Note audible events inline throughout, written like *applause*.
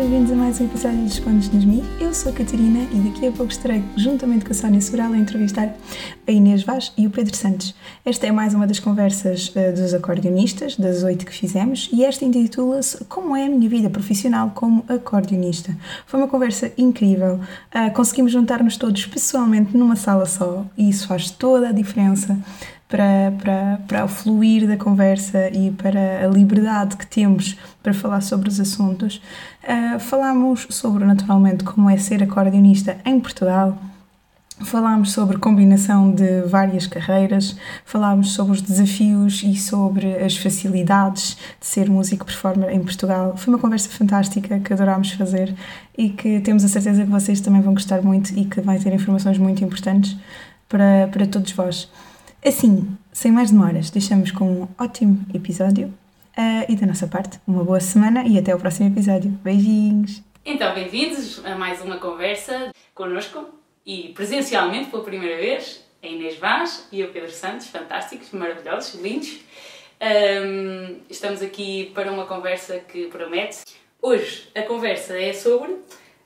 bem-vindos a mais um episódio de Descontos nas Mi. Eu sou a Catarina e daqui a pouco estarei, juntamente com a Sónia Sobral, a entrevistar a Inês Vaz e o Pedro Santos. Esta é mais uma das conversas uh, dos acordeonistas, das oito que fizemos, e esta intitula-se Como é a minha vida profissional como acordeonista. Foi uma conversa incrível, uh, conseguimos juntar-nos todos pessoalmente numa sala só e isso faz toda a diferença para, para, para o fluir da conversa e para a liberdade que temos para falar sobre os assuntos. Uh, falámos sobre, naturalmente, como é ser acordeonista em Portugal. Falámos sobre combinação de várias carreiras, falámos sobre os desafios e sobre as facilidades de ser músico performer em Portugal. Foi uma conversa fantástica que adorámos fazer e que temos a certeza que vocês também vão gostar muito e que vai ter informações muito importantes para, para todos vós. Assim, sem mais demoras, deixamos com um ótimo episódio uh, e da nossa parte, uma boa semana e até o próximo episódio. Beijinhos! Então, bem-vindos a mais uma conversa connosco e presencialmente pela primeira vez a Inês Vaz e o Pedro Santos, fantásticos, maravilhosos, lindos. Um, estamos aqui para uma conversa que promete. Hoje a conversa é sobre.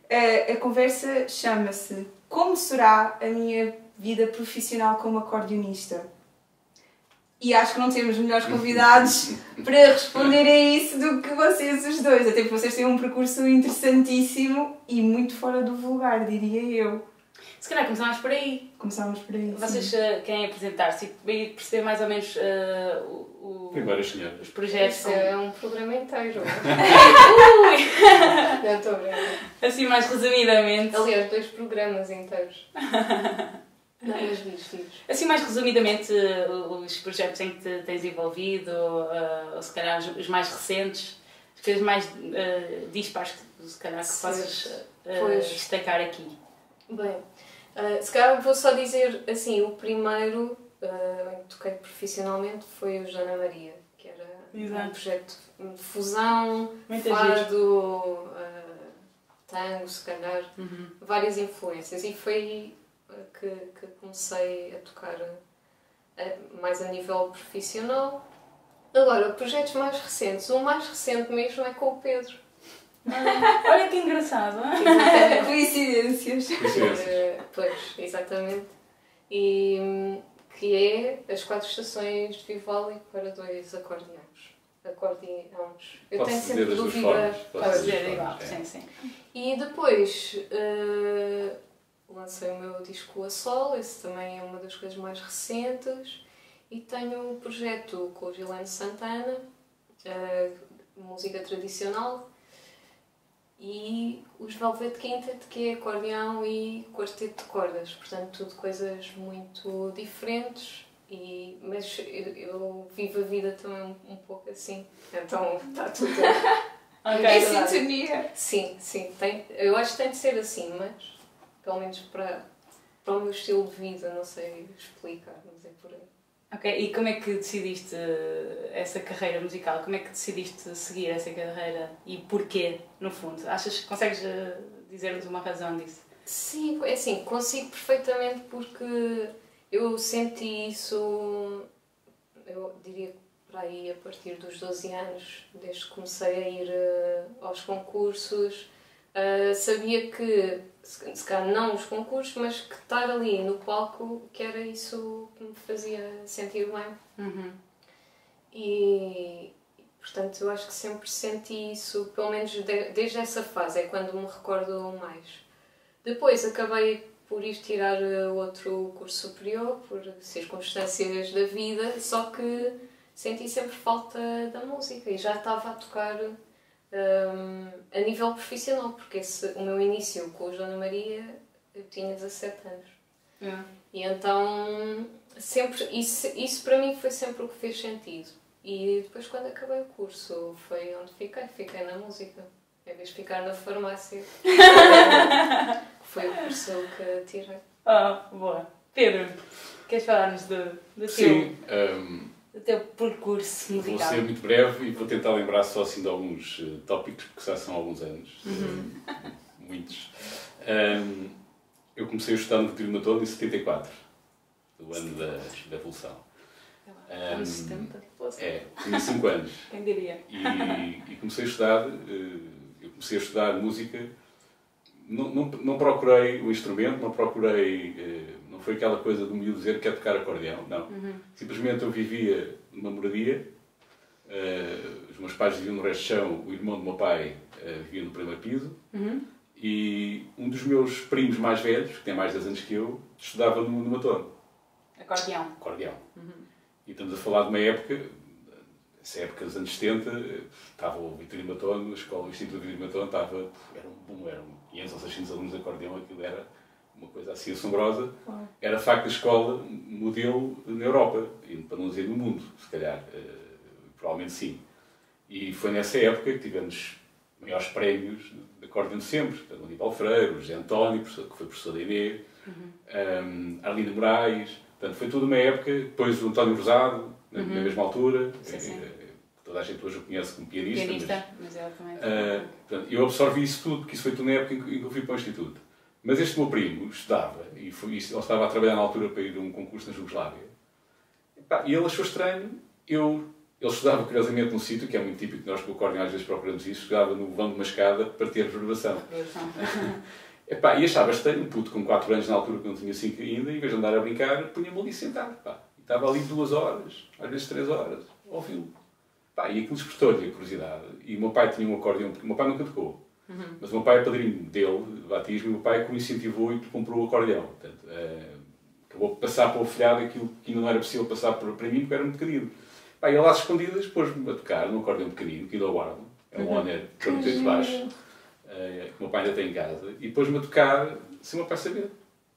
A, a conversa chama-se Como será a minha vida profissional como acordeonista. E acho que não temos melhores convidados *laughs* para responder a isso do que vocês os dois. Até porque vocês têm um percurso interessantíssimo e muito fora do vulgar, diria eu. Se calhar começámos por aí. Começámos por aí. Vocês uh, querem apresentar-se e perceber mais ou menos uh, o, Primeiro, os projetos. Isso é um programa inteiro. *laughs* *laughs* Ui! Não estou bem. Assim, mais resumidamente. Aliás, dois programas inteiros. Não, mas diz, Assim, mais resumidamente, os projetos em que te tens envolvido, ou, ou se calhar os mais recentes, as coisas mais uh, dispares que se calhar que possas uh, destacar aqui. Bem, uh, se calhar vou só dizer assim, o primeiro uh, em que toquei profissionalmente foi o Jana Maria, que era Exato. um projeto de fusão, Muita fado, uh, tango, se calhar, uhum. várias influências. E foi que, que comecei a tocar mais a nível profissional. Agora, projetos mais recentes. O mais recente mesmo é com o Pedro. Ah, olha que engraçado, é? Coincidências. Uh, pois, exatamente. E que é as quatro estações de Vivaldi para dois acordeões. Acordeões. Eu Posso tenho sempre dúvida. para dizer igual, sim, sim. E depois uh, lancei o meu disco a sol, esse também é uma das coisas mais recentes. E tenho um projeto com o Gilene Santana, uh, música tradicional, e os Velvet Quintet, que é acordeão e quarteto de cordas. Portanto, tudo coisas muito diferentes. E, mas eu, eu vivo a vida também um, um pouco assim. Então está tudo. *laughs* okay, é sintonia. Sim, sim. Tem, eu acho que tem de ser assim, mas pelo menos para, para o meu estilo de vida, não sei explicar, mas é por aí. Ok, e como é que decidiste eh, essa carreira musical? Como é que decidiste seguir essa carreira e porquê, no fundo? Achas que consegues eh, dizer-nos uma razão disso? Sim, é assim, consigo perfeitamente porque eu senti isso, eu diria que para aí a partir dos 12 anos, desde que comecei a ir uh, aos concursos, sabia que se calhar não os concursos, mas que estar ali no palco que era isso que me fazia sentir bem. Uhum. E portanto eu acho que sempre senti isso, pelo menos de, desde essa fase, é quando me recordo mais. Depois acabei por ir tirar eh, outro curso superior por circunstâncias da vida, só que senti sempre falta da música e já estava a tocar um, a nível profissional, porque esse, o meu início com o Joana Maria eu tinha 17 anos. É. E então sempre isso, isso para mim foi sempre o que fez sentido. E depois quando acabei o curso foi onde fiquei, fiquei na música. Em vez de ficar na farmácia, *laughs* foi o curso que tirei. Ah, boa. Pedro, queres falar-nos do, do Sim, teu... Um o teu percurso musical? Vou ser muito breve e vou tentar lembrar só assim de alguns uh, tópicos, porque já são alguns anos. Uhum. Uh, muitos. Um, eu comecei a estudar no Retiro todo em 74, do ano da, da Revolução. Um, 70? É, tinha 5 anos. *laughs* Quem diria? E, e, comecei a estudar, uh, eu comecei a estudar música, não, não, não procurei o instrumento, não procurei. eh, foi aquela coisa do miúdo dizer que quer tocar acordeão, não. Simplesmente eu vivia numa moradia, eh, os meus pais viviam no resto de chão, o irmão do meu pai eh, vivia no primeiro piso, e um dos meus primos mais velhos, que tem mais de 10 anos que eu, estudava no, no Acordeão. acordeão. E estamos a falar de uma época, essa época dos anos 70, eh, estava o Vitorino Matone, a escola, o Instituto Vitorino Matone, estava, era um boom, eram 500 ou 600 alunos de acordeão, aquilo era uma coisa assim assombrosa. Era de facto a escola modelo na Europa, e para não dizer no mundo, se calhar, eh, provavelmente sim. E foi nessa época que tivemos maiores prémios de acordeão de sempre, portanto, o Aníbal Freire, o José António, que foi professor da INE, um, Arlindo Moraes, portanto, foi toda uma época, depois o António Rosado, na, na mesma altura, Sim, sim. eh, toda a gente hoje o conhece como pianista, mas, Pianista, mas exatamente. ah, portanto, eu absorvi isso tudo, que isso foi tudo na época em que eu fui para o Instituto. Mas este meu primo estudava, e foi, ele estava a trabalhar na altura para ir a um concurso na Jugoslávia, e, pá, e ele achou estranho, eu, ele estudava curiosamente num sítio, que é muito típico, nós com o acordeão às vezes procuramos isso, estudava no vão de uma escada para ter reverberação. Epá, e achava estranho, um puto com 4 anos na altura que não tinha 5 ainda, em vez de andar a brincar, punha-me ali sentado. Pá. E estava ali duas horas, às vezes três horas, ouvi-lo. E aquilo despertou-lhe a curiosidade. E o meu pai tinha um acordeão, porque o meu pai nunca tocou. Mas o meu pai é padrinho dele, de batismo, e o meu pai que o incentivou e comprou o acordeão. Portanto, eh, acabou por passar para o filhado aquilo que ainda não era possível passar para, para mim, porque era muito pequenino. Pá, e ele às escondidas pôs-me a tocar num acordeão pequenino, que ainda guardo. É um Honor, que eu de baixo eh, que o meu pai ainda tem em casa, e pôs-me a tocar sem o meu pai saber.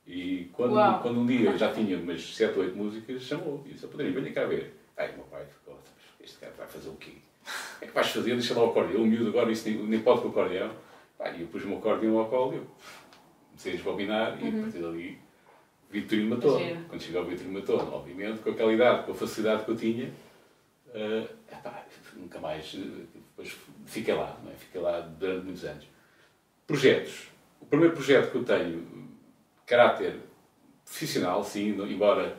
E quando, Uau. quando um dia eu já tinha umas 7 ou 8 músicas, chamou e disse: "Ó, Padrinho, venha cá ver. Aí o meu pai ficou: "Mas Este cara vai fazer o quê? O que é que vais fazer? Deixa lá o acordeão. O miúdo agora, isso nem, nem pode com o acordeão. Pá, e eu pus o meu acordeão ao colo e eu comecei a desbobinar e a partir dali Vitorino matou. Giro. Quando cheguei ao Vitorino matou, obviamente, com aquela idade, com a facilidade que eu tinha, eh, epá, nunca mais. eh, Depois fiquei lá, não é? fiquei lá durante muitos anos. Projetos. O primeiro projeto que eu tenho, caráter profissional, sim, embora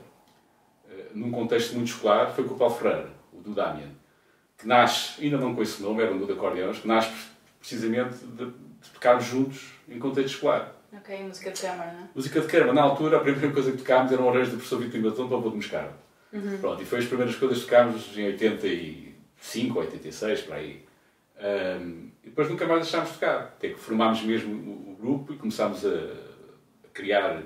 eh, num contexto muito escolar, foi com o Paulo Ferreira, o do Damian, que nasce, ainda não com esse nome, era um do de acordeões, que nasce precisamente de, de tocarmos juntos em contexto escolar. Ok, música de câmara, não é? Música de câmara, na altura, a primeira coisa que tocámos era um arranjo do professor Vitor Batom para o Voo de Moscada. Pronto, e foi as primeiras coisas que tocámos em 85, 86, para aí. Ahm, e depois nunca mais deixámos de tocar. Até que formámos mesmo o, o grupo e começámos a, a criar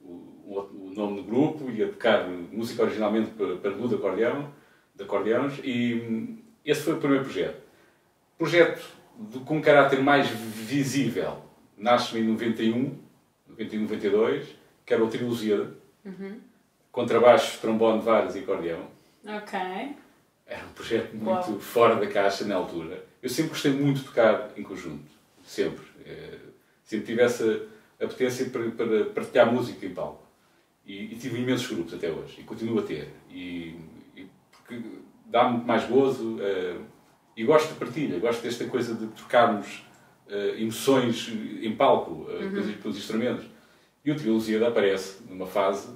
o, o- nome do grupo e a tocar música originalmente para, para Lu de acordeão, de acordeões. E esse foi o primeiro projeto. Projeto de, com um caráter mais visível nasce em 91, 91, 92, que era o Trio Lusíada, contrabaixo, trombone, varas e acordeão. Ok. Era um projeto muito fora da caixa na altura. Eu sempre gostei muito de tocar em conjunto. Sempre. Eh, Sempre tive essa apetência para, para partilhar música em palco. E, e tive imensos grupos até hoje. E continuo a ter. E, e porque dá-me mais gozo. eh, e gosto de partilha. Gosto desta coisa de trocarmos eh, emoções em palco, eh, pelos, pelos instrumentos. E o Trio Lusíada aparece numa fase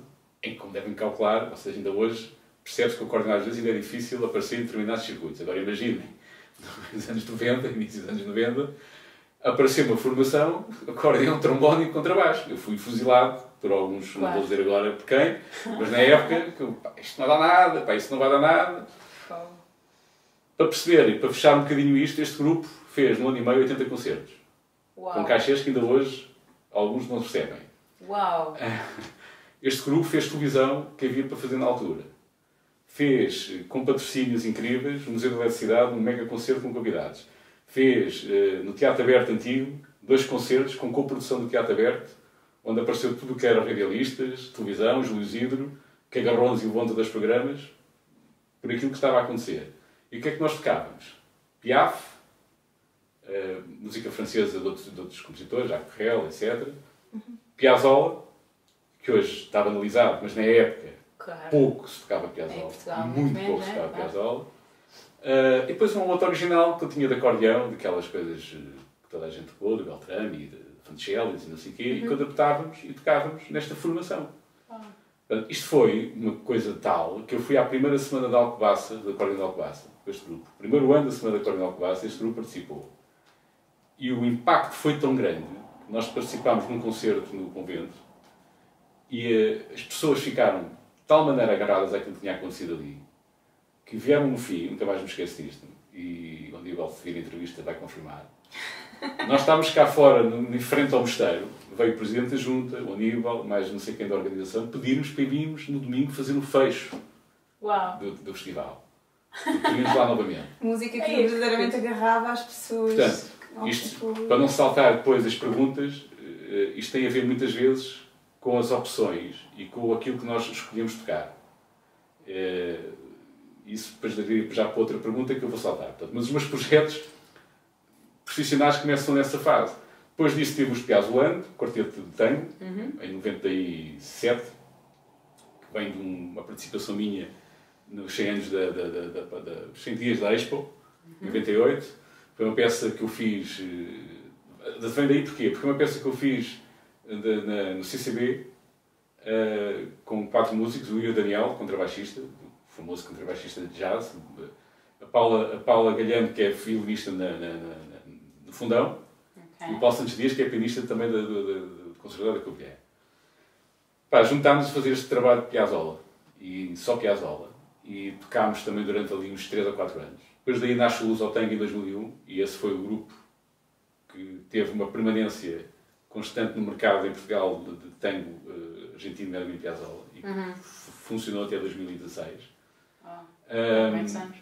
em que, como devem calcular, ou seja, ainda hoje, percebe-se que o coordenador às vezes ainda é difícil aparecer em determinados circuitos. Agora imaginem, *laughs* nos anos 90, início dos anos 90, apareceu uma formação, acordeão, trombone e contrabaixo. Eu fui fuzilado por alguns, não Claro. vou dizer agora por quem, mas na época, que pá, isto não dar nada, pá, isto não vai dar nada. Para perceber e para fechar um bocadinho isto, este grupo fez no ano e meio 80 concertos, com Uau. cachês que ainda hoje alguns não percebem. Uau. *laughs* Este grupo fez televisão que havia para fazer na altura. Fez, eh, com patrocínios incríveis, o Museu da Eletricidade, um mega concerto com convidados. Fez, eh, no Teatro Aberto Antigo, dois concertos com coprodução do Teatro Aberto, onde apareceu tudo o que era radialistas, televisão, Júlio Isidro, que agarrou-nos e levou dos programas, por aquilo que estava a acontecer. E o que é que nós tocávamos? Piaf, eh, música francesa de outros, de outros compositores, Jacques Brel, etc. Piazzolla, que hoje está banalizado, mas na época Claro. pouco se tocava Piazzolla. Portugal, muito pouco se né? tocava Claro. Piazzolla. Ah, e depois um outro original que eu tinha de acordeão, daquelas coisas eh, que toda a gente tocou, do Beltrame e de Fancelli e não sei o quê, Uhum. e que adaptávamos e tocávamos nesta formação. Ah. Isto foi uma coisa tal que eu fui à primeira semana da Alcobaça, da Acordeão de Alcobaça, com este grupo. Primeiro ano da semana da Acordeão de Alcobaça, este grupo participou. E o impacto foi tão grande que nós participámos num concerto no convento e uh, as pessoas ficaram de tal maneira agarradas àquilo que tinha acontecido ali que vieram no fim, nunca mais me esqueço disto, e o Aníbal, se vir a entrevista, vai confirmar. Nós estávamos cá fora, em frente ao mosteiro, veio o Presidente da Junta, o Aníbal, mais não sei quem da organização, pedir-nos para irmos no domingo fazer um fecho do, do festival. Queríamos lá novamente. *laughs* Música que é verdadeiramente agarrava as pessoas. Portanto, isto, para não saltar depois as perguntas, eh, isto tem a ver muitas vezes com as opções e com aquilo que nós escolhemos tocar. É, isso depois daria já para outra pergunta que eu vou saltar. Portanto, mas os meus projetos profissionais começam nessa fase. Depois disso tive os Piazzoland, Quarteto de Tango, uhum. em 97, que vem de uma participação minha nos 100 anos da, da, da, da, da 100 dias da Expo, uhum. 98. Foi uma peça que eu fiz. Eh, vem daí porquê? Porque é uma peça que eu fiz de, na, no CCB uh, eh, com quatro músicos, o Ian Daniel, contrabaixista, famoso contrabaixista de jazz, a Paula, a Paula Galhano, que é violinista na, na, na, no Fundão, okay. e o Paulo Santos Dias, que é pianista também do, do, do Conservatório da Covilhã. Pá, juntámos a fazer este trabalho de Piazzolla, e só Piazzolla, e tocámos também durante ali uns 3 ou 4 anos. Depois daí nasce o Luz ao Tango em 2001, e esse foi o grupo que teve uma permanência constante no mercado em Portugal de, de tango uh, argentino, Melvin Piazzolla, e uhum. funcionou até 2016 um,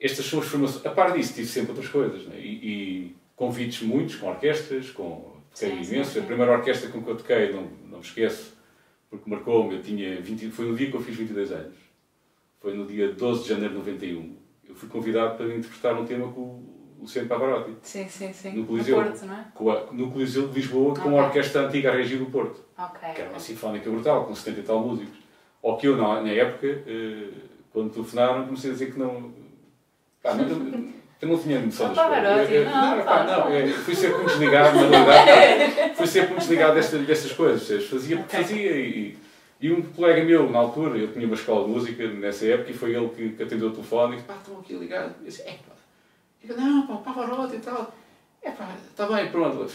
estas são as formações. A par disso, tive sempre outras coisas. Né? E, e, convites muitos, com orquestras, com. Toquei sim, imenso. Sim, sim. A primeira orquestra com que eu toquei, não, não me esqueço, porque marcou-me, eu tinha 20, foi no dia que eu fiz 22 anos. Foi no dia 12 de janeiro de 91. Eu fui convidado para interpretar um tema com o Luciano Pavarotti. Sim, sim, sim. No Coliseu. No Porto, não é? No Coliseu de Lisboa, okay. com a orquestra antiga a Regi do Porto. Okay. Que era uma sinfónica brutal, com 70 e tal músicos. Ou que eu, na, na época. Uh, quando telefonaram, comecei a dizer que não. Pá, não eu não tinha noção das coisas. Não, não, pá, não, é, fui sempre muito desligado, na realidade. *laughs* fui sempre muito desligado destas, destas coisas. Fazia porque fazia. E, e um colega meu, na altura, eu tinha uma escola de música nessa época, e foi ele que, que atendeu o telefone e disse: pá, estão aqui ligados. Eu disse: é pá. Eu não, pá, Pavarotti e tal. É pá, está bem, pronto.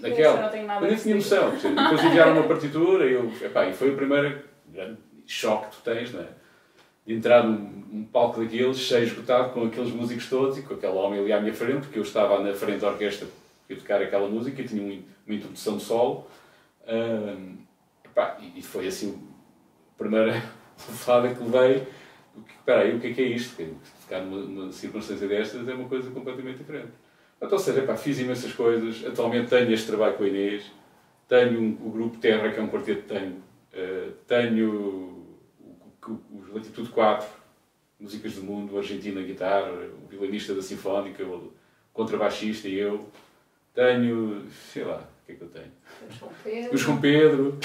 Naquela. Eu nem tinha noção. Depois enviaram uma partitura e eu. Epá, e foi o primeiro grande choque que tu tens, não é? Entrar num, num, palco daqueles, cheio esgotado, com aqueles músicos todos e com aquele homem ali à minha frente, porque eu estava na frente da orquestra a tocar aquela música e tinha uma, uma introdução de solo. Um, epá, e, foi assim a primeira *laughs* levada que levei. Espera aí, o que é que é isto? Tocar numa, numa circunstância destas é uma coisa completamente diferente. Então, ou seja, epá, fiz imensas coisas. Atualmente tenho este trabalho com a Inês, tenho um, o grupo Terra, que é um quarteto de tango, uh, tenho o Latitude 4, Músicas do Mundo, Argentina guitarra, o violinista da Sinfónica, o contrabaixista e eu. Tenho, sei lá, o que é que eu tenho? O João Pedro. O João Pedro.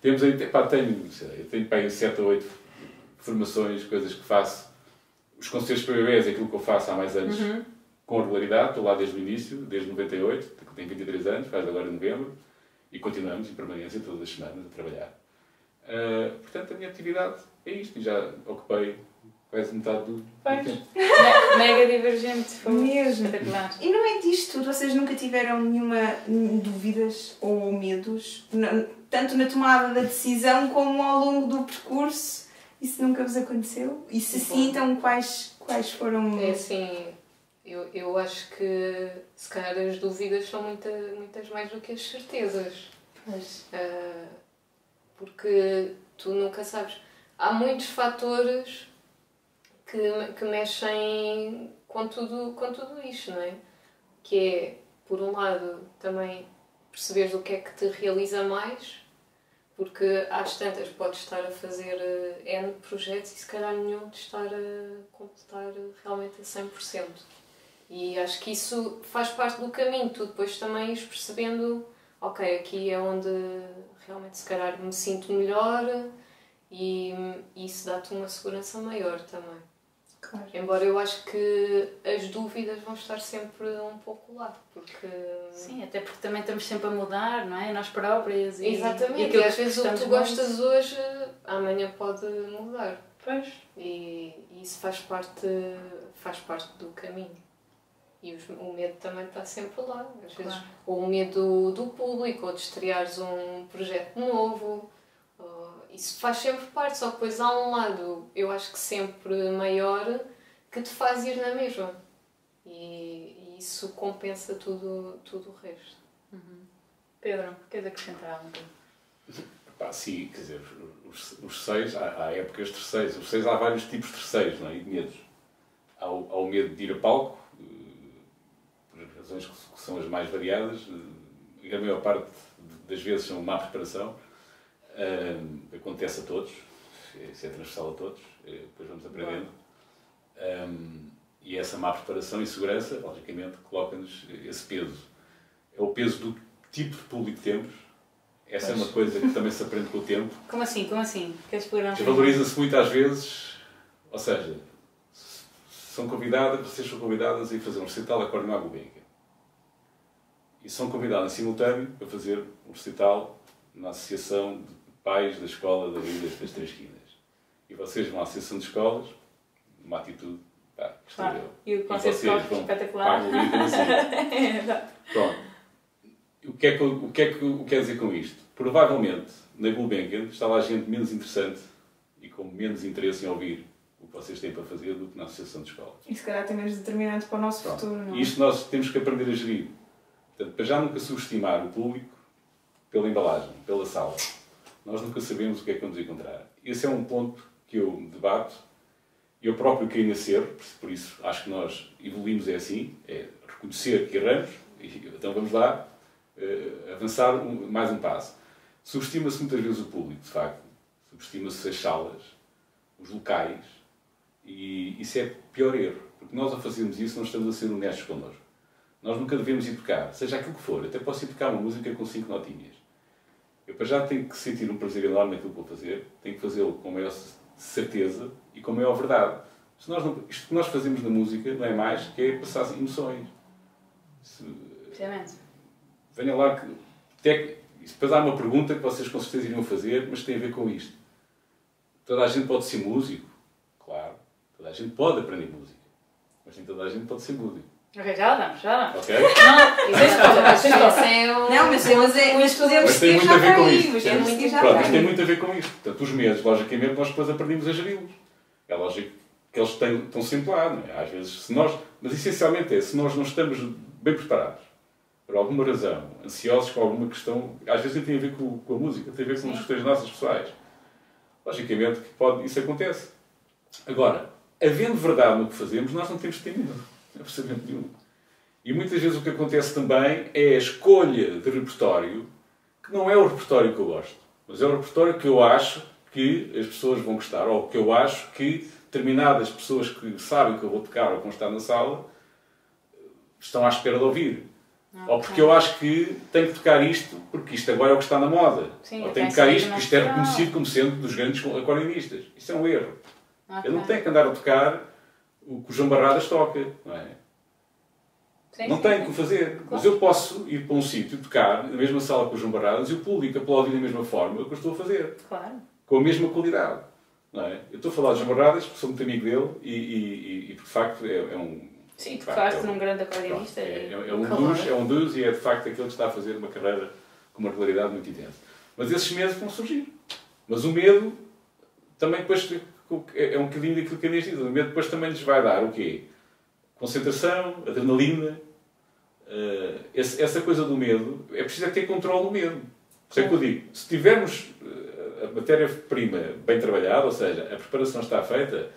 Temos aí, pá, tenho, sei lá, eu tenho pá, 7 ou 8 formações, coisas que faço. Os concertos para bebês é aquilo que eu faço há mais anos uhum. com regularidade, estou lá desde o início, desde 98, tenho 23 anos, faz agora em novembro, e continuamos em permanência todas as semanas a trabalhar. Uh, portanto, a minha atividade é isto, e já ocupei quase metade do, pois. tempo. *laughs* Mega divergente, foi mesmo. espetacular. E no meio disto tudo, vocês nunca tiveram nenhuma dúvidas ou medos, tanto na tomada da decisão como ao longo do percurso? Isso nunca vos aconteceu? E se sim, então quais, quais foram... É assim, eu, eu acho que se calhar as dúvidas são muita, muitas mais do que as certezas. Pois. Uh, porque tu nunca sabes há muitos fatores que, que mexem com tudo, com tudo isto, não é? Que é, por um lado, também perceberes o que é que te realiza mais, porque às tantas podes estar a fazer uh, N projetos e se calhar nenhum de estar a completar realmente a 100%. E acho que isso faz parte do caminho, tu depois também ires percebendo, ok, aqui é onde realmente se calhar me sinto melhor, e, isso dá-te uma segurança maior também. Claro. Embora eu acho que as dúvidas vão estar sempre um pouco lá, porque... Sim, até porque também estamos sempre a mudar, não é? Nós próprias e... Exatamente, e, e às vezes o que tu gostas hoje, amanhã pode mudar. Pois. E, e isso faz parte, faz parte do caminho. E os- o medo também está sempre lá. Às vezes, Claro. ou o medo do público, ou de estreares um projeto novo. Isso faz sempre parte, só que depois há um lado, eu acho que sempre maior, que te faz ir na mesma. E, e isso compensa tudo, tudo o resto. Pedro, queres acrescentar alguma coisa? Pá, sim, quer dizer, os, os seis, há, há épocas de terceiros. Os seis há vários tipos de terceiros, não é? E de medos. Há o, há o medo de ir a palco, eh, por razões que, que são as mais variadas, eh, e a maior parte das vezes são má preparação. Acontece a todos, isso é transversal a todos, eh, depois vamos aprendendo. Ahm, e essa má preparação e segurança, logicamente, coloca-nos esse peso. É o peso do tipo de público que temos. Essa é uma coisa que também *laughs* se aprende com o tempo. Como assim? Como assim? Queres explorar um bocadinho? Valoriza-se muitas vezes, ou seja, são convidadas, vocês são convidadas a ir fazer um recital de acordeão à Gulbenkian. E são convidadas em simultâneo para fazer um recital na Associação de Pais da Escola da Ilha das Três Quinas. E vocês vão à Associação de Escolas, uma atitude, pá, Claro. E o conceito de vocês vão espetacular. assim. *laughs* Exato. Pronto. O que, é que, o que é que eu quero dizer com isto? Provavelmente, na Gulbenkian está lá gente menos interessante e com menos interesse em ouvir o que vocês têm para fazer do que na Associação de Escolas. E se calhar tem menos determinante para o nosso Pronto. futuro, não é? Isto nós temos que aprender a gerir. Portanto, para já nunca subestimar o público pela embalagem, pela sala. Nós nunca sabemos o que é que vamos encontrar. Esse é um ponto que eu debato. Eu próprio nesse erro, por isso acho que nós evoluímos é assim, é reconhecer que erramos, então vamos lá eh, avançar um- mais um passo. Subestima-se muitas vezes o público, de facto. Subestima-se as salas, os locais, e isso é pior erro, porque nós ao fazermos isso não estamos a ser honestos connosco. Nós nunca devemos ir seja aquilo que for. Até posso ir uma música com cinco notinhas. Eu para já tenho que sentir um prazer enorme naquilo que vou fazer, tenho que fazê-lo com maior certeza e com maior verdade. Se nós não, isto que nós fazemos na música não é mais que é passar emoções. Se, Precisamente. venha lá que. Que depois há uma pergunta que vocês com certeza iriam fazer, mas tem a ver com isto. Toda a gente pode ser músico? Claro. Toda a gente pode aprender música. Mas nem toda a gente pode ser músico. Ok, já lá vamos, já lá vamos. Ok? Não. Esse é o- Não, mas, mas, é, mas tem muito já a ver com isto. Podemos muito- já Pronto, isto tem muito a ver com isto. Portanto, os medos, logicamente, nós depois aprendemos a geri-los. É lógico que eles têm, estão sempre lá, não é? Às vezes, se nós... Mas essencialmente é, se nós não estamos bem preparados, por alguma razão, ansiosos com alguma questão, às vezes tem a ver com, com a música, tem a ver com Sim. as questões nossas pessoais. Logicamente que pode, isso acontece. Agora, havendo verdade no que fazemos, nós não temos de ter medo. Percebimento nenhum. E muitas vezes o que acontece também é a escolha de repertório que não é o repertório que eu gosto, mas é o repertório que eu acho que as pessoas vão gostar, ou que eu acho que determinadas pessoas que sabem que eu vou tocar ou que vão estar na sala estão à espera de ouvir. Ou porque eu acho que tenho que tocar isto porque isto agora é o que está na moda. Sim, ou tenho que tocar isto porque isto é reconhecido como sendo dos grandes acordeonistas. Isso é um erro. Eu não tenho que andar a tocar o que o João Barradas toca, não é? Sim, Não sim. tenho que o fazer. Mas eu posso ir para um sítio, tocar na mesma sala que o João Barradas e o público aplaudir da mesma forma que eu estou a fazer. Claro. Com a mesma qualidade. Não é? Eu estou a falar de João Barradas porque sou muito amigo dele e, e, e- e, de facto é, é um. Sim, tu falaste é um- num grande acordeonista. é, é- é um dos, é um dos e é de facto aquele que está a fazer uma carreira com uma regularidade muito intensa. Mas esses medos vão surgir. Mas o medo também depois é é um bocadinho daquilo que a Inês diz. O medo depois também lhes vai dar o quê? Concentração, adrenalina. esse- essa coisa do medo, é preciso é ter controle do medo. Por isso é que eu digo, se tivermos eh, a matéria-prima bem trabalhada, ou seja, a preparação está feita,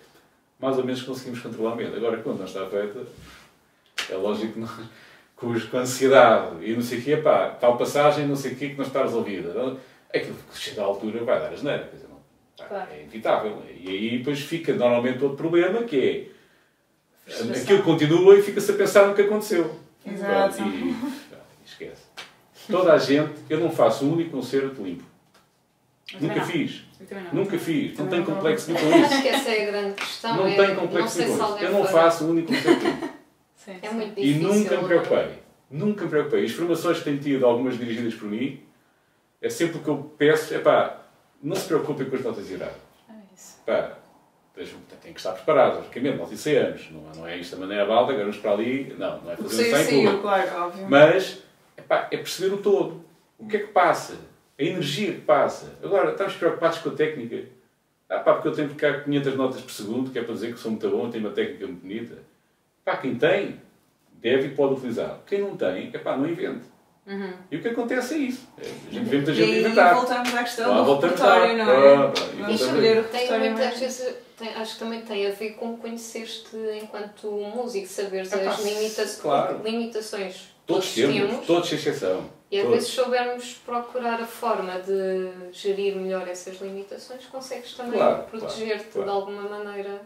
mais ou menos conseguimos controlar o medo. Agora, quando não está feita, é lógico que nós, com, ansiedade e não sei o quê, pá, tal passagem, não sei o quê, que não está resolvida. Aquilo que chega à altura vai dar a geneira, quer dizer, Claro. é inevitável. E aí depois fica normalmente outro problema, que é Frustração. aquilo continua e fica-se a pensar no que aconteceu. Exato. Pronto, E, esquece. Toda a gente, eu não faço um único concerto limpo. Nunca não. fiz. Não. Nunca fiz. Não tenho não. complexo nenhum com *laughs* isso. Acho que essa é a grande questão. Não é, tenho complexo nenhum com isso. Eu não faço um único concerto limpo. Sim, É muito E difícil. nunca me preocupei. Nunca me preocupei. As formações que tenho tido, algumas dirigidas por mim, é sempre o que eu peço, é pá, não se preocupem com as notas erradas. É isso. Pá, têm que estar preparados, logicamente, nós ensaiamos, não, não é isto da maneira balda, agora vamos para ali, não, não é fazer um ensaio sim, claro, óbvio. Mas epá, é perceber o todo. O que é que passa? A energia que passa. Agora, estamos preocupados com a técnica. Ah, pá, porque eu tenho que ficar 500 notas por segundo, que é para dizer que sou muito bom, tenho uma técnica muito bonita. Pá, quem tem, deve e pode utilizar. Quem não tem, epá, não invente. Uhum. E o que acontece é isso. É, a gente vê muita E gente aí inventar. voltamos à questão Lá do voltamos repertório, não é? Pronto, e Vamos voltamos- escolher o repertório muitas mais... vezes, tem- acho que também tem a ver com conhecer-te enquanto músico, saberes Epá, as limita claro. limitações Todos temos, todos sem exceção. E às Todos. vezes soubermos procurar a forma de gerir melhor essas limitações, consegues também Claro, proteger-te claro, de alguma maneira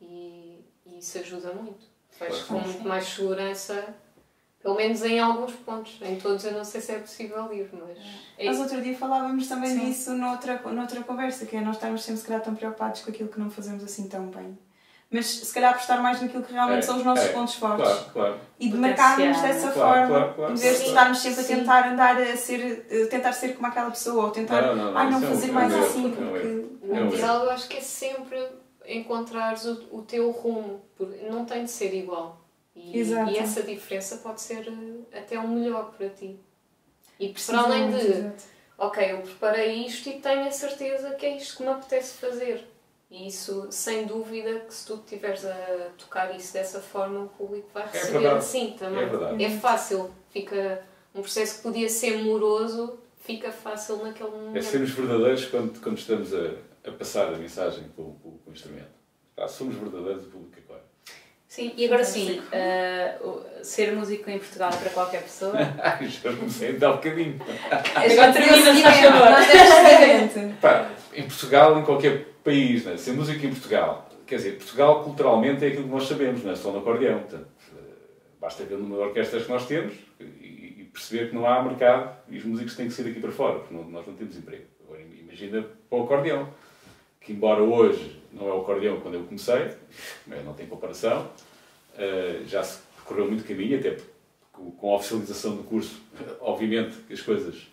e, e isso ajuda muito. Claro. com muito mais segurança, pelo menos em alguns pontos. Em todos eu não sei se é possível ir, mas. É Nós outro dia falávamos também Sim. disso noutra, noutra conversa, que é nós estarmos sempre se calhar tão preocupados com aquilo que não fazemos assim tão bem. Mas se calhar apostar mais naquilo que realmente É, são os nossos é, pontos fortes. Claro, claro. E de marcarmos né? dessa Claro, forma, claro, claro. em vez de estarmos sempre sim. a tentar andar a ser, eh, tentar ser como aquela pessoa, ou tentar, Não, não, não, ai não é fazer é um mais erro, assim, é um porque... O É um ideal eu acho que é sempre encontrares o, o teu rumo, porque não tem de ser igual. E, Exato. e essa diferença pode ser eh, até o melhor para ti. E para além de, Exato. ok, eu preparei isto e tenho a certeza que é isto que me apetece fazer. E isso, sem dúvida, que se tu estiveres a tocar isso dessa forma, o público vai receber verdade. assim também. É verdade. É fácil, fica um processo que podia ser moroso, fica fácil naquele momento. É sermos verdadeiros quando, quando estamos a, a passar a mensagem com, com- com o instrumento. Pá, somos verdadeiros, o público é. Sim, e agora sim, o- ser músico em Portugal é para qualquer pessoa. Ai, *laughs* já comecei a dar um bocadinho. Agora termina, se faz favor. Em Portugal, em qualquer país, né? ser música em Portugal. Quer dizer, Portugal culturalmente é aquilo que nós sabemos, não é só no acordeão. Portanto, eh, basta ver o número de orquestras que nós temos e, e perceber que não há mercado e os músicos têm que sair daqui para fora, porque não- nós não temos emprego. Agora imagina para o acordeão, que embora hoje não é o acordeão quando eu comecei, não tem comparação, eh, já se percorreu muito caminho, até com- a oficialização do curso, obviamente que as coisas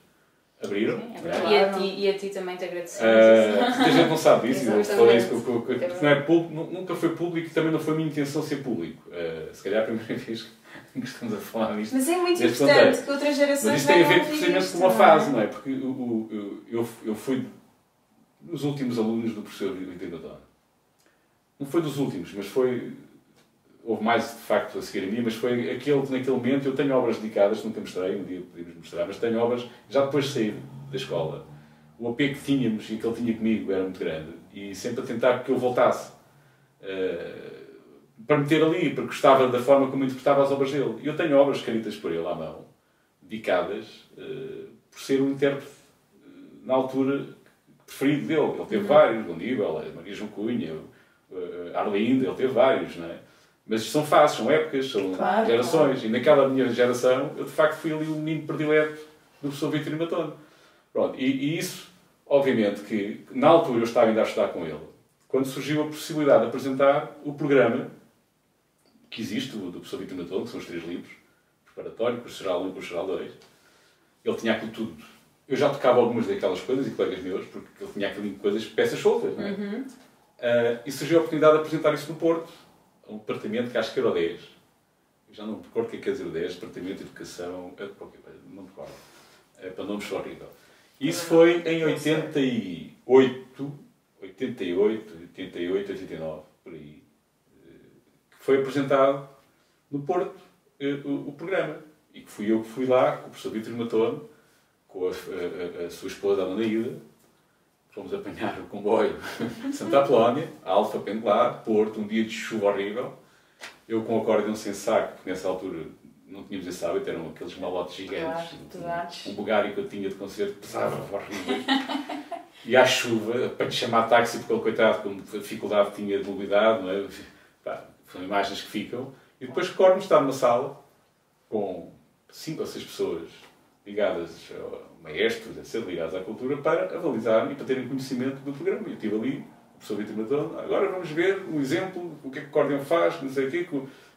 abriram. Sim, é é? E, a ti, e a ti também te agradecemos. Uh, *laughs* muita gente não sabe disso, eu falei isso porque não é público, nu- nunca foi público e também não foi a minha intenção ser público. Uh, se calhar é a primeira *laughs* vez que estamos a falar nisto. Mas é muito importante contexto. que outras gerações Mas isto tem a ver precisamente com uma fase, não é? Porque o- o- eu, eu, eu fui dos últimos alunos do professor Vitor Dona. Não foi dos últimos, mas foi. Houve mais de facto a seguir a mim, mas foi aquele que naquele momento eu tenho obras dedicadas, nunca mostrei, um dia podíamos mostrar, mas tenho obras já depois de sair da escola. O apego que tínhamos e que ele tinha comigo era muito grande e sempre a tentar que eu voltasse. eh, para meter ali, porque gostava da forma como interpretava as obras dele. E eu tenho obras escritas por ele à mão, dedicadas, eh, por ser um intérprete, eh, na altura, preferido dele. Ele teve vários, Gondíbal, Maria João Cunha, eh, Arlinda, ele teve vários, não é? Mas são fases, são épocas, são Claro, gerações. E naquela minha geração, eu de facto fui ali o menino predileto do professor Vitorino Matone. Pronto, e, e isso, obviamente, que na altura eu estava ainda a estudar com ele, quando surgiu a possibilidade de apresentar o programa que existe, do professor Vitor Matone, que são os três livros, preparatório, curso geral 1 e curso geral 2, ele tinha aquilo tudo. Eu já tocava algumas daquelas coisas, e colegas meus, porque ele tinha aquilo de coisas, peças soltas, não é? Ah, e surgiu a oportunidade de apresentar isso no Porto, um departamento que acho que era o 10. Eu já não me recordo o que é que quer dizer o 10, Departamento de Educação, ah, qualquer coisa, não me recordo. É, para nomes só horrível. Isso foi em 88, 88, 88, 89, por aí, eh, que foi apresentado no Porto eh, o, o programa. E que fui eu que fui lá, com o professor Vítor Matone, com a, a- a- a sua esposa, a Ana Ida, fomos apanhar o comboio de Santa Apolónia, Alfa Pendular, Porto, um dia de chuva horrível. Eu com o acordeão sem saco, que nessa altura não tínhamos esse hábito, eram aqueles malotes gigantes. Claro, pesados. um Bugatti que eu tinha de concerto pesava horrível. E à chuva, para lhe chamar táxi, porque ele, coitado, com dificuldade tinha de mobilidade, não é? Pá, são imagens que ficam. E depois recordo-me estar numa sala com cinco ou seis pessoas ligadas ao maestro, deve ser ligadas à cultura, para avalizar e para terem conhecimento do programa. Eu estive ali, o professor Vitor Matão, agora vamos ver um exemplo, o que é que o acordeão faz, não sei o quê.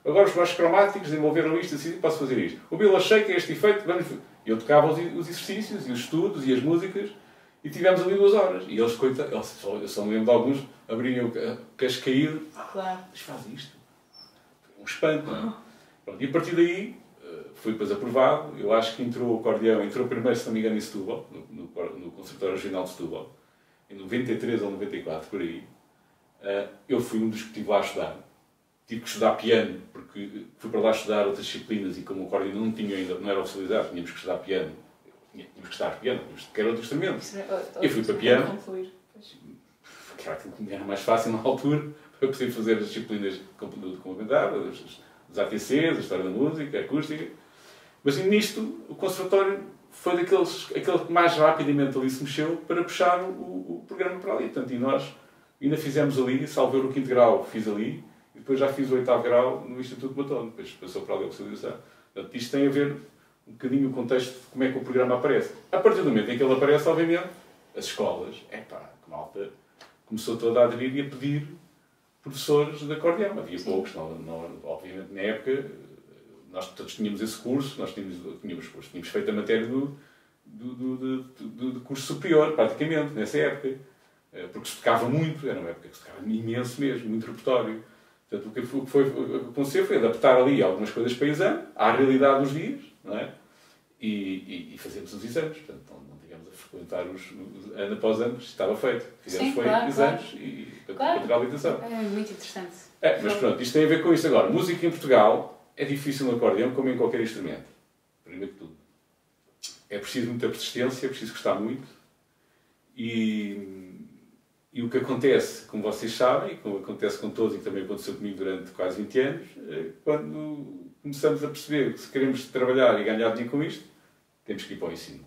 Agora os baixos cromáticos desenvolveram isto, assim, posso fazer isto. O Bill achei que é este efeito, vamos... Eu tocava os, os exercícios e os estudos e as músicas E tivemos ali duas horas. E eles, coita, eles eu só me lembro de alguns abrirem o ca- queixo caído. Ah, Claro. mas faz isto. Um espanto, não é? Pronto, e a partir daí fui depois aprovado. Eu acho que entrou o acordeão, entrou primeiro, se não me engano, em Setúbal, no, no, no Conservatório Regional de Setúbal, em 93 ou 94, por aí. Eh, eu fui um dos que estive lá a estudar. Tive que estudar piano, porque fui para lá estudar outras disciplinas e como o acordeão não tinha ainda, não era oficializado, tínhamos que estudar piano. Tínhamos que estudar piano, tínhamos que era outro instrumento. Eu fui para piano. Concluir. Que era aquilo que me era mais fácil na altura, para poder fazer as disciplinas do complementar, os, os ATCs, a História da Música, a Acústica. Mas nisto, o Conservatório foi daqueles, aquele que mais rapidamente ali se mexeu para puxar o, o programa para ali. Portanto, e nós ainda fizemos ali, salvei o quinto grau, fiz ali, e depois já fiz o oitavo grau no Instituto de Batom, depois passou para ali a oficialização. Portanto, isto tem a ver um bocadinho o contexto de como é que o programa aparece. A partir do momento em que ele aparece, obviamente, as escolas, é pá, que malta, começou toda a aderir e a pedir professores de acordeão. Havia poucos, não, não, obviamente na época nós todos tínhamos esse curso, nós tínhamos, tínhamos, curso, tínhamos feito a matéria do, do, do, do, do- curso superior, praticamente, nessa época. Eh, Porque se tocava muito, era uma época que se tocava imenso mesmo, muito repertório. Portanto, o que foi, o que foi, o que aconteceu foi adaptar ali algumas coisas para exame, à realidade dos dias, não é? E, e, e fazemos os exames. Portanto, não, não tivemos a frequentar os, os- ano após ano, estava feito. Fizemos Sim, foi claro, exames e portanto, Claro. para a habilitação. É muito interessante. É, mas pronto, isto tem a ver com isso agora. Música em Portugal é difícil no acordeão como em qualquer instrumento. Primeiro que tudo. É preciso muita persistência, é preciso gostar muito. E, e o que acontece, como vocês sabem, como acontece com todos e também aconteceu comigo durante quase 20 anos, é quando começamos a perceber que se queremos trabalhar e ganhar dinheiro com isto, temos que ir para o ensino.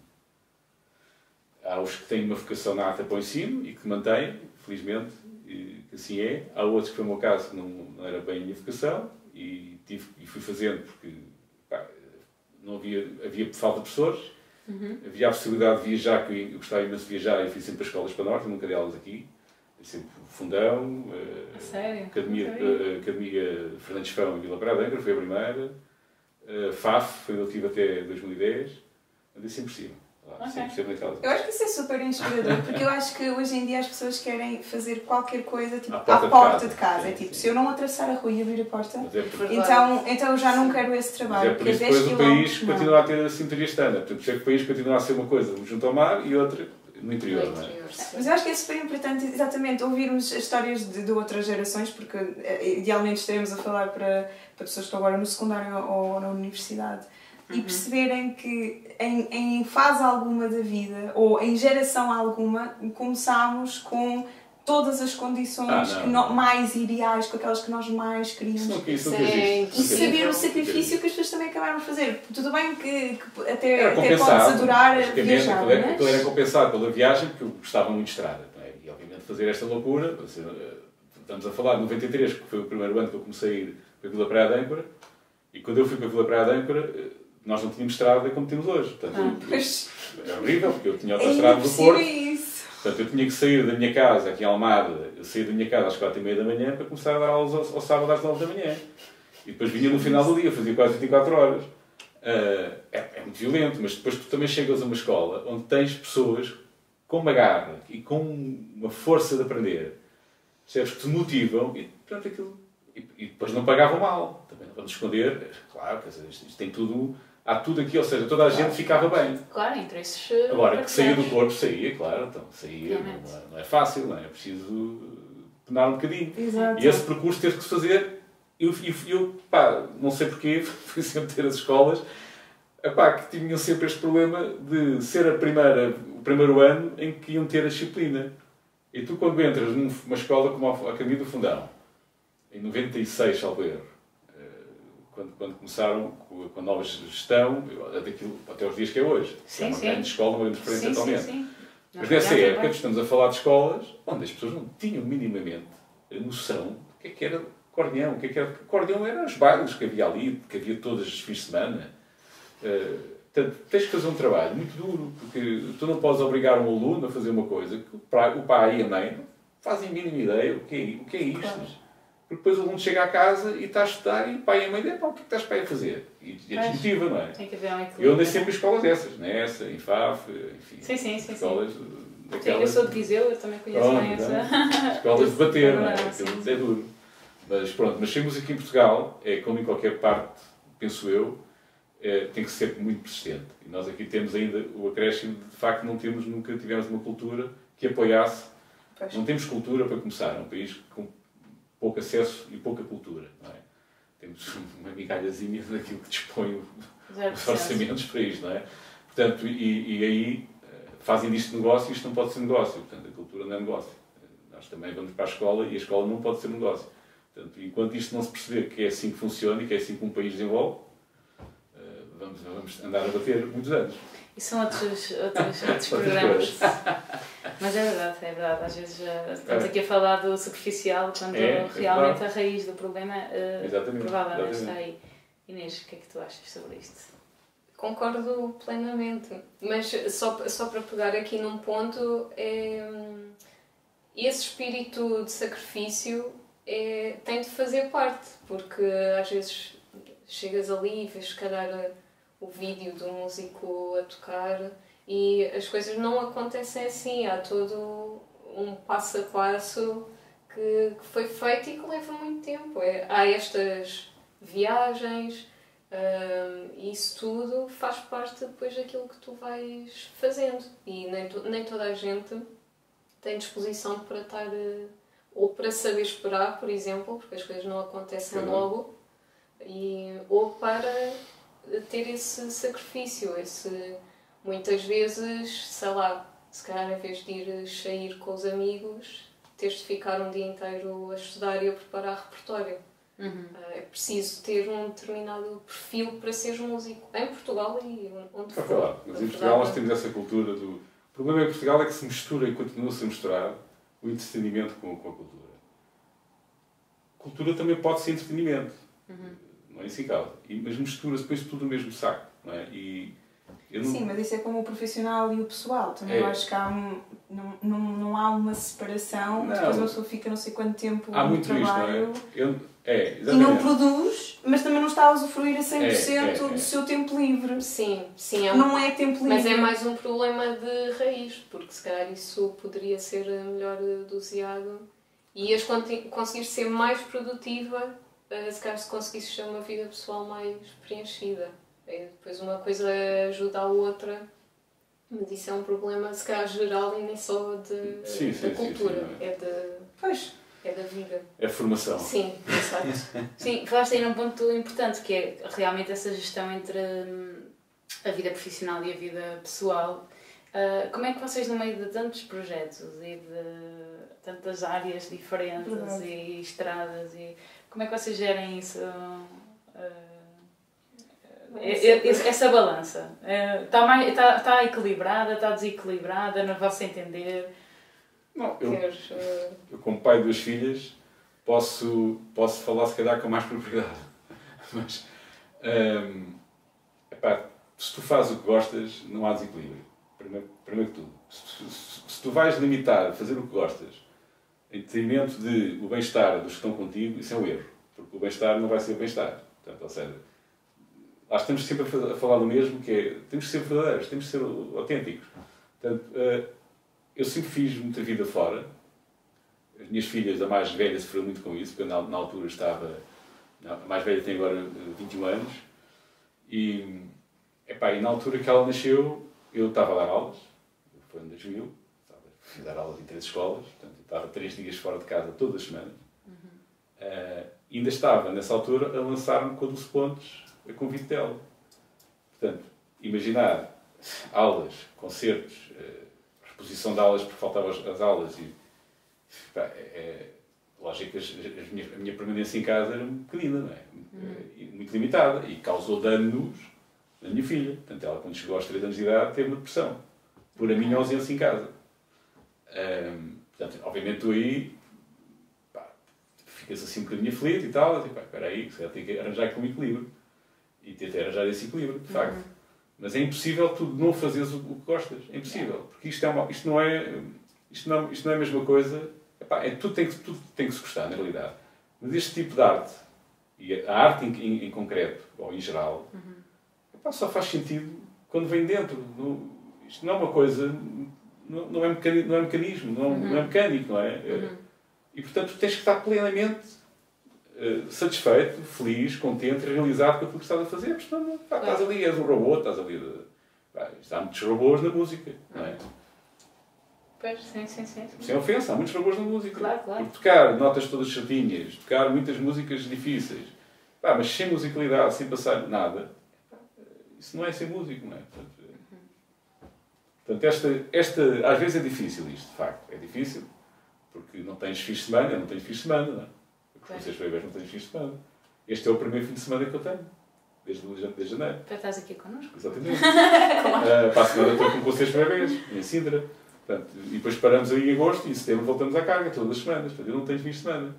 Há os que têm uma vocação nata para o ensino e que mantêm, felizmente, que assim é. Há outros que foi o meu caso não, não era bem a minha vocação e, tive, e fui fazendo porque pá, não havia, havia falta de professores, havia a possibilidade de viajar, que eu gostava imenso de viajar e fui sempre para escolas para norte, nunca dei aulas aqui. Sempre Fundão, eh? Academia, eh, Academia Fernandes Fão em Vila Angra, foi a primeira. Eh, FAF, foi onde eu estive até 2010. Andei sempre por cima. Lá, Ok. Sempre, sempre naquela. Eu acho que isso é super inspirador, *laughs* porque eu acho que hoje em dia as pessoas querem fazer qualquer coisa tipo, À à porta porta, de de casa. casa. É Sim, tipo, sim. se eu não atravessar a rua e abrir a porta, Mas é, por, então, então eu já não quero esse mas trabalho. é por isso que 10 depois o país não. continua a ter a cinturia. Portanto, por isso é que o país continua a ser uma coisa junto ao mar e outra no interior. No não é? interior, sim. Mas eu acho que é super importante exatamente ouvirmos as histórias de, de outras gerações, porque eh, idealmente estaremos a falar para, para pessoas que estão agora no secundário ou na universidade e perceberem que em, em fase alguma da vida ou em geração alguma começámos com todas as condições Ah, não. que no- mais ideais, com aquelas que nós mais queríamos. Isso não, isso Sim. nunca existe. E saber o sacrifício que as pessoas também acabaram de fazer. Tudo bem que, que até, até podes adorar viajar, era, mas... aquilo era compensado pela viagem, porque eu gostava muito de estrada. não é? E, obviamente, fazer esta loucura. eh, Estamos a falar de 93, que foi o primeiro ano que eu comecei a ir para a Vila Praia de Âncora. E quando eu fui para a Vila Praia de Âncora, eh, nós não tínhamos estrada como temos hoje. Portanto, Ah, eu- Pois, é horrível, porque eu tinha é autoestrada do Porto. isso. Portanto, eu tinha que sair da minha casa, aqui em Almada, eu saía da minha casa às 4 e meia da manhã para começar a dar aulas ao, ao sábado às 9 da manhã. E depois vinha no final do dia, fazia quase 24 horas. Ah, é, é muito violento, mas depois tu também chegas a uma escola onde tens pessoas com uma garra e com uma força de aprender, percebes, que te motivam e, portanto, aquilo, e, e depois não pagavam mal. Também não vamos esconder, claro, quer dizer, isto, isto tem tudo, há tudo aqui, ou seja, toda a gente ficava bem. Claro, interesses. Agora, que saía do corpo, saía, claro, então, saía, não é, não é fácil, não é? É preciso penar um bocadinho. Exato. E esse percurso teve que se fazer, eu, eu, eu pá, não sei porquê, *laughs* fui sempre ter as escolas, epá, que tinham sempre este problema de ser a primeira, o primeiro ano em que iam ter a disciplina. E tu, quando entras numa escola como a Academia do Fundão, em 96, salvo erro, quando, quando começaram com a, nova gestão, eu- daquilo, até os dias que é hoje. Sim, é uma sim. grande escola, uma grande diferença Sim, sim, atualmente. sim. Mas nessa época, estamos a falar de escolas onde as pessoas não tinham minimamente a noção do que é que era acordeão. O que é que era acordeão eram os bailes que havia ali, que havia todos os fins de semana. Eh, portanto, tens que fazer um trabalho muito duro, porque tu não podes obrigar um aluno a fazer uma coisa que o pai, o pai e a mãe não fazem a mínima ideia o que é, o que é isto. Claro. Porque depois o aluno chega a casa e está a estudar e o pai e a mãe dizem, "Pá, o que é que estás para aí a fazer? E, Pois. desmotiva, não é? Tem que haver um equilíbrio. Eu andei sempre em escolas dessas, nessa, em FAF, enfim. Sim, sim, sim, sim. Escolas Sim, eu sou de Viseu, eu também conheço bem é? essa. Escolas de bater, não é? Sim, Aquilo é duro. Mas pronto, mas ser música em Portugal é como em qualquer parte, penso eu, é, tem que ser muito persistente. E nós aqui temos ainda o acréscimo de, de facto, não temos, nunca tivemos uma cultura que apoiasse. Pois. Não temos cultura para começar, é um país com pouco acesso e pouca cultura, não é? Temos uma migalhazinha daquilo que dispõe os orçamentos para isto, não é? Portanto, e, e aí eh, fazem disto negócio e isto não pode ser negócio. Portanto, a cultura não é negócio. Nós também vamos para a escola e a escola não pode ser negócio. Portanto, enquanto isto não se perceber que é assim que funciona e que é assim que um país desenvolve, eh, vamos, vamos andar a bater muitos anos. E são outros, outros, *laughs* outros programas. *laughs* Mas é verdade, é verdade. Às vezes eh, estamos É. aqui a falar do superficial quando É, é realmente verdade. a raiz do problema Exatamente, provavelmente está aí. Inês, o que é que tu achas sobre isto? Concordo plenamente, mas só, só para pegar aqui num ponto, é, esse espírito de sacrifício é, tem de fazer parte, porque às vezes chegas ali e vês se calhar o vídeo do músico a tocar e as coisas não acontecem assim, há todo um passo a passo que, que foi feito e que leva muito tempo. É, há estas viagens, Hum, isso tudo faz parte depois daquilo que tu vais fazendo e nem, to- nem toda a gente tem disposição para estar eh, ou para saber esperar, por exemplo, porque as coisas não acontecem Uhum. logo, e, ou para ter esse sacrifício, esse muitas vezes, sei lá, se calhar em vez de ir sair com os amigos, teres de ficar um dia inteiro a estudar e a preparar repertório. Uhum. Uh, É preciso ter um determinado perfil para seres músico em Portugal e onde Para for. Mas em Portugal nós temos essa cultura do. O problema em Portugal é que se mistura e continua-se a misturar o entretenimento com, com a cultura. Cultura também pode ser entretenimento. Não é isso em causa. E- Mas mistura-se depois tudo no mesmo saco. Não é? E não- Sim, mas isso é como o profissional e o pessoal. Também É. eu acho que há um, não, não, não há uma separação. Não. Depois uma pessoa fica não sei quanto tempo Há no muito isto, não trabalho é? Eu, é, e não produz, mas também não está a usufruir a 100% É, é, é. do seu tempo livre. Sim, sim, é um, Não é tempo livre. mas é mais um problema de raiz, porque se calhar isso poderia ser melhor doseado e ias conseguir ser mais produtiva eh, se calhar se conseguisses ter uma vida pessoal mais preenchida. É, depois uma coisa ajuda a outra, mas isso é um problema se calhar geral e nem só de, Sim, sim, da sim, cultura, sim, não é, de, Pois, é da vida. É formação. Sim, exato. *laughs* Sim, falaste aí num ponto importante que é realmente essa gestão entre hum, a vida profissional e a vida pessoal. Ah, como é que vocês, no meio de tantos projetos e de tantas áreas diferentes Verdade. e estradas, e como é que vocês gerem isso? Ah, é- é- essa balança está mais está, está equilibrada, está desequilibrada no vosso entender? Não, eu, Queres, eh, eu, como pai de duas filhas, posso, posso falar se calhar com mais propriedade. *laughs* Mas, hum, epá, se tu fazes o que gostas, não há desequilíbrio. Primeiro, primeiro que tudo. Se, se- se tu vais limitar a fazer o que gostas em detrimento de o bem-estar dos que estão contigo, isso é um erro. Porque o bem-estar não vai ser bem-estar. Portanto, ou seja, lá estamos sempre a fa- a falar do mesmo, que é, temos que ser verdadeiros, temos que ser autênticos. Portanto, eh, eu sempre fiz muita vida fora. As minhas filhas, a mais velha, sofreu muito com isso, porque na, na altura estava. A mais velha tem agora eh, 21 anos. E, epá, e na altura que ela nasceu, eu estava a dar aulas. Foi em 2000. Estava a dar aulas em três escolas. Portanto, eu estava três dias fora de casa todas as semanas. Eh, ainda estava, nessa altura, a lançar-me com a Dulce Pontes a convite dela. Portanto, imaginar aulas, concertos, eh, reposição de aulas porque faltavam as, as aulas e pá, é, é lógico que as, as minhas- a minha permanência em casa era muito pequenina, não é? E muito limitada e causou danos na minha filha. Portanto, ela quando chegou aos 3 anos de idade teve uma depressão por a minha ausência em casa. Ahm, portanto, obviamente tu aí pá, ficas assim um bocadinho aflito e tal, e, pá, espera aí, tem que arranjar aqui um equilíbrio e tentar arranjar esse equilíbrio, de facto. Mas é impossível tu não fazeres o que gostas. É impossível. Porque isto, é uma, isto, não, é, isto, não, isto não é a mesma coisa. Epá, é, tudo, tem que, tudo tem que se gostar, na realidade. Mas este tipo de arte, e a arte em, em, em concreto, ou em geral, epá, só faz sentido quando vem dentro. Não- isto não é uma coisa. não, não, é, mecanismo, não é mecanismo, não, não é mecânico, não é? E portanto tens que estar plenamente satisfeito, feliz, contente, realizado com aquilo que estás a fazer, porque senão pá, estás ali, és um robô, estás ali. de- Pá, há muitos robôs na música, não é? Pois, sim, sim, sim. Sem ofensa, há muitos robôs na música. Claro, claro. Porque tocar notas todas certinhas, tocar muitas músicas difíceis, pá, mas sem musicalidade, sem passar nada, isso não é ser músico, não é? Portanto, é- portanto, esta, esta, às vezes é difícil isto, de facto. É difícil, porque não tens fins de semana, não tenho fins de semana, não é? Claro. vocês bebês não têm fins de semana. Este é o primeiro fim de semana que eu tenho, desde, desde janeiro. Para estás aqui connosco. Exatamente. *laughs* uh, para a semana estou com vocês para vez, em Sintra. Portanto, e depois paramos aí em agosto e em setembro voltamos à carga, todas as semanas. Portanto, eu não tenho fins de semana.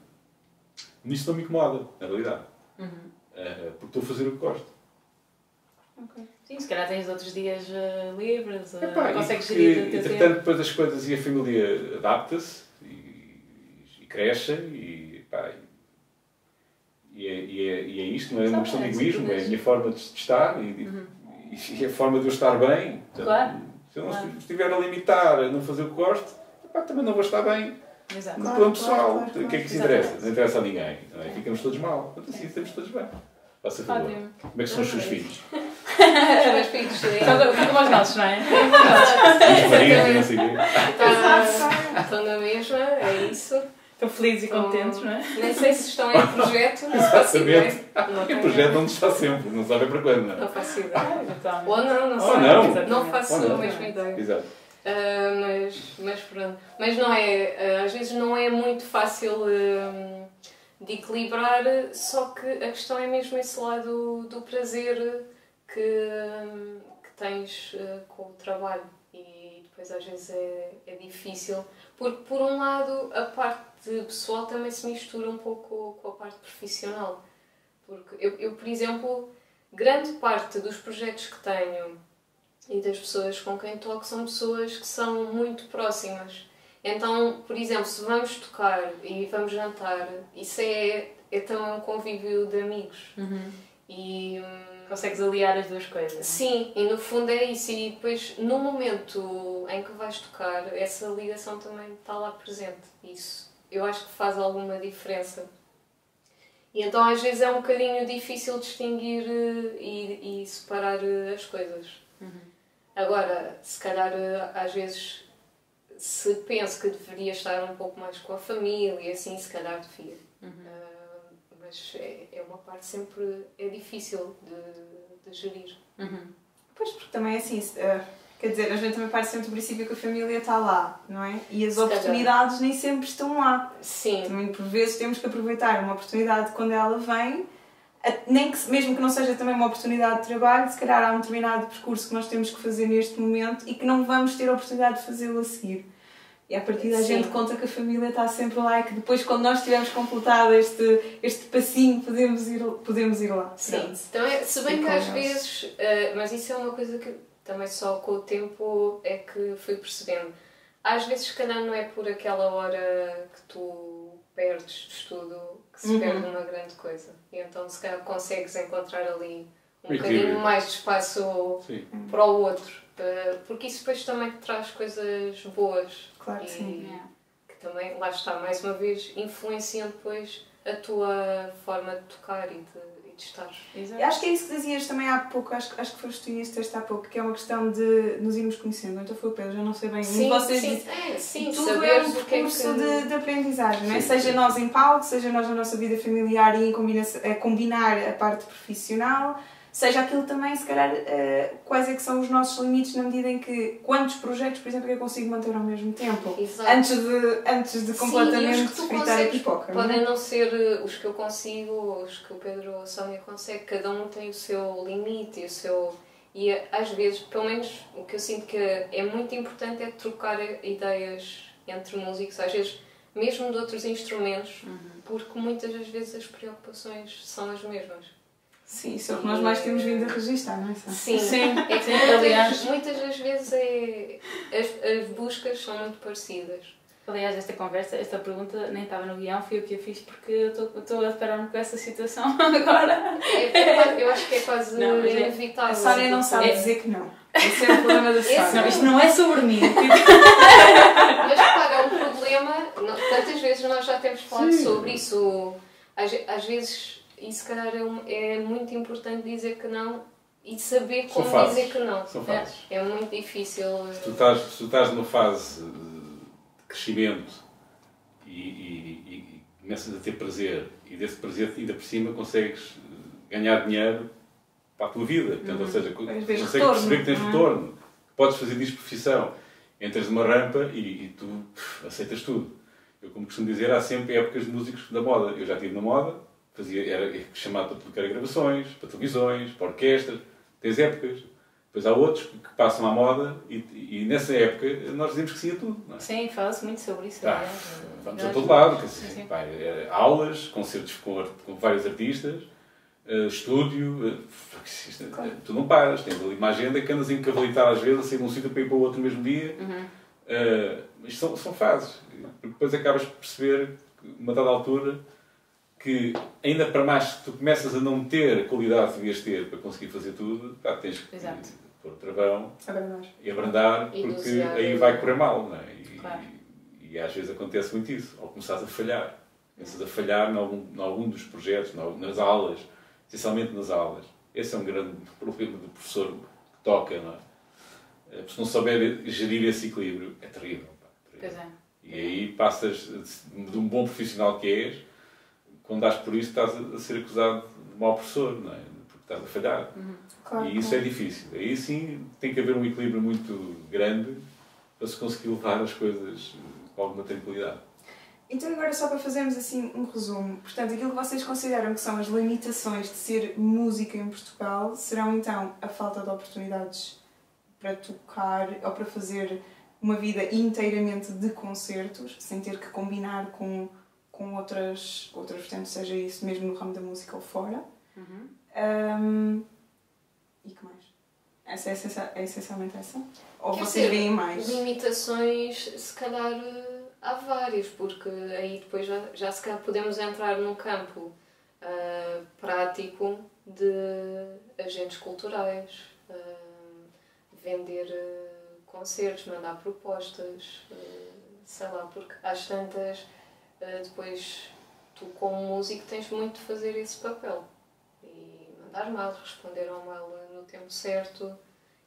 Nisto não me incomoda, na realidade. Uhum. Uh, porque estou a fazer o que gosto. Sim, se calhar tens outros dias eh, livres, eh, Epá, consegues porque, gerir o teu entretanto, tempo. depois as coisas e a família adapta-se e, e crescem e, pá, e, é, e, é, e é isto, não é uma questão de egoísmo, é a minha forma de, estar e, Uhum. e, e a forma de eu estar bem. Portanto, Claro. Se eu não Claro. estiver a limitar, a não fazer o que gosto, epá, também não vou estar bem Exato. no Claro, plano claro, pessoal. claro, o que é que claro. isso interessa? Exatamente. Não interessa a ninguém. É? Sim. Ficamos todos mal. Portanto, assim, estamos todos bem. Faça favor. Ótimo. Como é que são os seus filhos? Os meus filhos têm. São co- são como os nossos, não é? Os maridos e não sei o quê. Estão- Estão na mesma, é isso. Estão felizes e contentes, não é? Nem sei se estão em projeto, *laughs* não faço ideia. Exatamente. Não E o tenho- projeto não está sempre. Não sabe para quando, não é? Não faço ideia. Ah. Ou não, não Ou sei. não. Não faço Ou não. a mesma ideia. Exato. Ah, mas, mas pronto. Mas não é, ah, às vezes não é muito fácil ah, de equilibrar, só que a questão é mesmo esse lado do prazer que, que tens com o trabalho. E depois às vezes é, é difícil, porque por um lado a parte pessoal também se mistura um pouco com a parte profissional. Porque eu, eu por exemplo, grande parte dos projetos que tenho e das pessoas com quem toco são pessoas que são muito próximas. Então, por exemplo, se vamos tocar e vamos jantar, isso é, é também um convívio de amigos. Uhum. E hum, Consegues aliar as duas coisas. sim, e no fundo é isso. E depois, no momento em que vais tocar, essa ligação também está lá presente. Isso eu acho que faz alguma diferença. E então, às vezes, é um bocadinho difícil distinguir eh, e, e separar eh, as coisas. Agora, se calhar, eh, às vezes, se penso que deveria estar um pouco mais com a família e assim, se calhar devia. Ah, mas é, é uma parte sempre é difícil de, de gerir. Uhum. Pois, porque também é assim, se- eh, quer dizer, a gente também parte sempre do princípio que a família está lá, não é? E as Se calhar. oportunidades nem sempre estão lá. Sim, Também por vezes temos que aproveitar uma oportunidade quando ela vem, nem que, mesmo que não seja também uma oportunidade de trabalho, se calhar há um determinado percurso que nós temos que fazer neste momento e que não vamos ter a oportunidade de fazê-lo a seguir. E a partir da gente conta que a família está sempre lá e que depois, quando nós tivermos completado este, este passinho, podemos ir, podemos ir lá. sim. Pronto. Então, é- se bem E que às eles. vezes, ah, mas isso é uma coisa que também só com o tempo é que fui percebendo. Às vezes, se calhar, não é por aquela hora que tu perdes de estudo que se Uhum. perde uma grande coisa. E então, se calhar, consegues encontrar ali um bocadinho mais de espaço Sim. para o outro. Ah, porque isso depois também te traz coisas boas. Claro que sim. Yeah. que também, lá está, mais uma vez, influenciam depois a tua forma de tocar e de, e de estar. Exato. E acho que é isso que dizias também há pouco, acho, acho que foste tu texto há pouco, que é uma questão de nos irmos conhecendo. Então foi o Pedro, já não sei bem. Sim, vocês sim, dizem- é, sim, tudo é um o que é percurso que... de, de aprendizagem, não é? Seja nós em palco, seja nós na nossa vida familiar e em combinação, a combinar a parte profissional, seja aquilo também, se calhar, eh, quais é que são os nossos limites na medida em que quantos projetos, por exemplo, é que eu consigo manter ao mesmo tempo. Exato. Antes de, antes de Sim, completamente e os que tu consegues pipoca. não é? Podem não ser uh, os que eu consigo os que o Pedro ou a Sónia conseguem, cada um tem o seu limite e o seu. E eh, às vezes, pelo menos o que eu sinto que é muito importante é trocar ideias entre músicos, às vezes mesmo de outros instrumentos, porque muitas das vezes as preocupações são as mesmas. Sim, isso é o que nós mais temos vindo a registrar, não é? Sim, Sim, *laughs* é que sim, muitas, aliás. muitas das vezes é, as, as buscas são muito parecidas. Aliás, esta conversa, esta pergunta nem estava no guião, fui eu que a fiz porque eu estou- estou a deparar-me com essa situação *laughs* agora. É- é eu acho que é quase Não, é- inevitável. A Sónia não sabe É- dizer que não. Esse é o problema da Sara. Não, isto não é sobre mim. *laughs* Mas repara, é um problema. Tantas vezes nós já temos falado Sim. sobre isso. Às, às vezes, e se calhar é, um- é muito importante dizer que não e saber como fases. dizer que não. Fases. É muito difícil. Se tu estás, se tu estás numa fase de crescimento e, e- e- e começas a ter prazer e desse prazer ainda por cima consegues ganhar dinheiro para a tua vida. Portanto, ou seja, consegues retorno, perceber que tens é? retorno, que podes fazer disso profissão. Entras numa rampa e, e tu pff, aceitas tudo. Eu, como costumo dizer, há sempre épocas de músicos da moda. Eu já estive na moda, fazia, era chamado para tocar gravações, para televisões, para orquestras. Tens épocas. Depois há outros que passam à moda e, e nessa época nós dizemos que sim a tudo. É? Sim, fala-se muito sobre isso. Ah, aliás. vamos a todo lado, quer Sim, dizer, sim. pá, é, aulas, concertos com, com vários artistas, eh, estúdio, isto- Claro. tu não paras, tens ali uma agenda que andas a encavalitar às vezes, a sair de um sítio para ir para o outro no mesmo dia. Uhum. Eh, isto são, são fases. Depois acabas por perceber, uma dada altura, que ainda para mais que tu começas a não ter a qualidade que devias ter para conseguir fazer tudo, pá, tens que Exato. pôr o travão nós. e abrandar, E porque dosear. aí vai correr mal, não é? E, Claro. e, às vezes acontece muito isso, ao começares a falhar. Começas a falhar em algum, em algum dos projetos, nas aulas, essencialmente nas aulas. Esse é um grande *laughs* problema do professor que toca, não é? Porque se não souber gerir esse equilíbrio, é terrível. pá, terrível. Pois é. E aí passas de um bom profissional que és, quando dás por isso estás a ser acusado de mau professor, não é? Porque estás a falhar. Claro, E isso claro. é difícil. Aí sim tem que haver um equilíbrio muito grande para se conseguir levar as coisas com alguma tranquilidade. Então agora só para fazermos assim um resumo, portanto aquilo que vocês consideram que são as limitações de ser música em Portugal serão então a falta de oportunidades para tocar ou para fazer uma vida inteiramente de concertos, sem ter que combinar com, com outras, outras vertentes, seja isso mesmo no ramo da música ou fora. Uhum. Ahm, e que mais? Essa é, essencia- é essencialmente essa? Ou Quer vocês veem mais? Limitações, se calhar eh, há várias, porque aí depois já, já se calhar podemos entrar num campo ah, prático de agentes culturais, ah, vender ah, concertos, mandar propostas, sei lá, porque às tantas, depois tu como músico tens muito de fazer esse papel. E mandar mail, responder ao mail no tempo certo.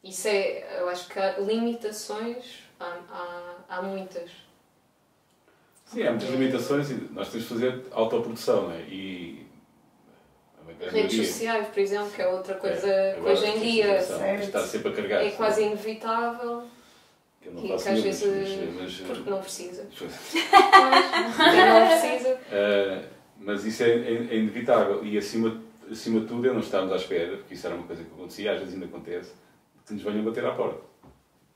Isso é, eu acho que há limitações, há, há, há muitas. Sim, há muitas limitações e nós temos de fazer autoprodução, não é? E Redes sociais, por exemplo, que é outra coisa É, que hoje em a dia sempre a carregar. é quase inevitável, Eu não que, faço que às vezes. mas- mas- porque não precisa. *laughs* Não precisa. Uh, mas isso é, é- é inevitável e acima, acima de tudo é não estarmos à espera, porque isso era uma coisa que acontecia, às vezes ainda acontece, que nos venham bater à porta.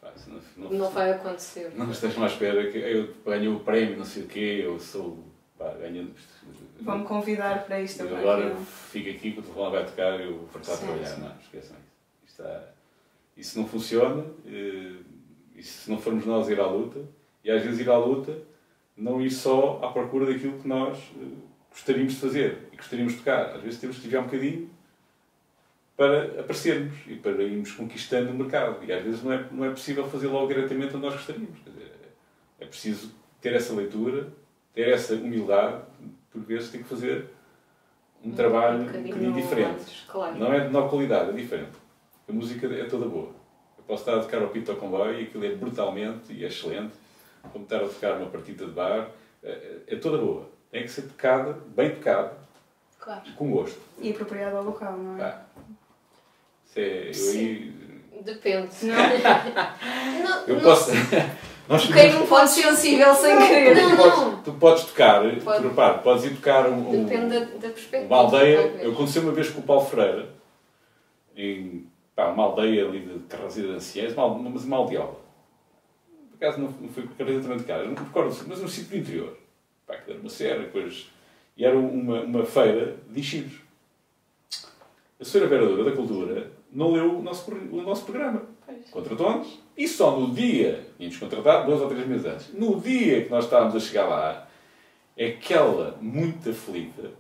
Pá, não, não, Não vai acontecer. não estejam à espera que eu ganho o prémio, não sei o quê, eu sou. Pá, ganho. Vão-me convidar para isto eu agora fico aqui, que o telefone vai tocar, eu vou de Sim, trabalhar. sim. Não, esqueçam isso. Está- isso não funciona, eh, e se não formos nós ir à luta, e às vezes ir à luta, não ir só à procura daquilo que nós eh, gostaríamos de fazer e gostaríamos de tocar. Às vezes temos que desviar um bocadinho para aparecermos e para irmos conquistando o mercado. E às vezes não é, não é possível fazer logo diretamente onde nós gostaríamos. Dizer, é preciso ter essa leitura, ter essa humildade, por vezes tem que fazer um trabalho um bocadinho diferente. antes, claro. Não é de menor qualidade, é diferente. A música é toda boa. Eu posso estar a tocar ao Pito ao Comboio e aquilo é brutalmente e é excelente. Como estar a tocar uma partida de bar, é, é toda boa. Tem que ser tocada, bem tocada, Claro. com gosto. E apropriado ao local, não é? Pá. Isso é, eu Sim. aí. Depende. Não, *laughs* Eu não posso. *laughs* Nós Toquei num ponto sensível sem querer. tu, Não, podes, não. tu podes tocar, Pode. tu, repara, podes ir tocar um, um- Depende da, da perspectiva. uma aldeia. Aconteceu uma vez com o Paulo Freire, em pá, uma aldeia ali de Carrasida de Anciães, uma, mas uma aldeola. Por acaso não, não foi Carrasida também de não me recordo, mas no sítio do interior. Pá, que era uma serra, depois. E era uma, uma feira de enchidos. A senhora vereadora da Cultura não leu o nosso, o nosso programa. Contratou-nos e só no dia, tínhamos contratado dois ou três meses antes, no dia que nós estávamos a chegar lá, é que ela, muito aflita,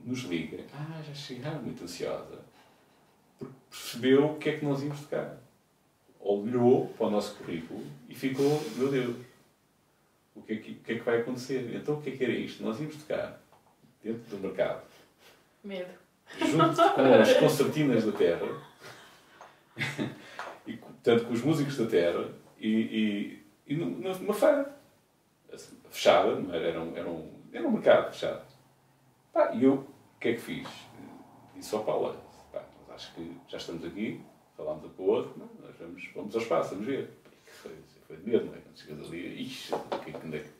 nos liga. Ah, já chegaram, muito ansiosa. Percebeu o que é que nós íamos tocar. olhou para o nosso currículo e ficou, meu Deus, o que, é que, que é que vai acontecer? Então o que é que era isto? Nós íamos tocar dentro do mercado, Medo. junto *laughs* com as concertinas da terra, e, portanto com os músicos da terra, e, e, e numa feira assim, fechada, não era, era, um, era, um, era um mercado fechado. Pá, e eu, o que é que fiz? Disse ao Paulo, acho que já estamos aqui, falámos um com o outro, não, nós vamos, vamos ao espaço, vamos ver. Foi, foi de medo, não é? Quando chegas ali, ixi, o que, é é que-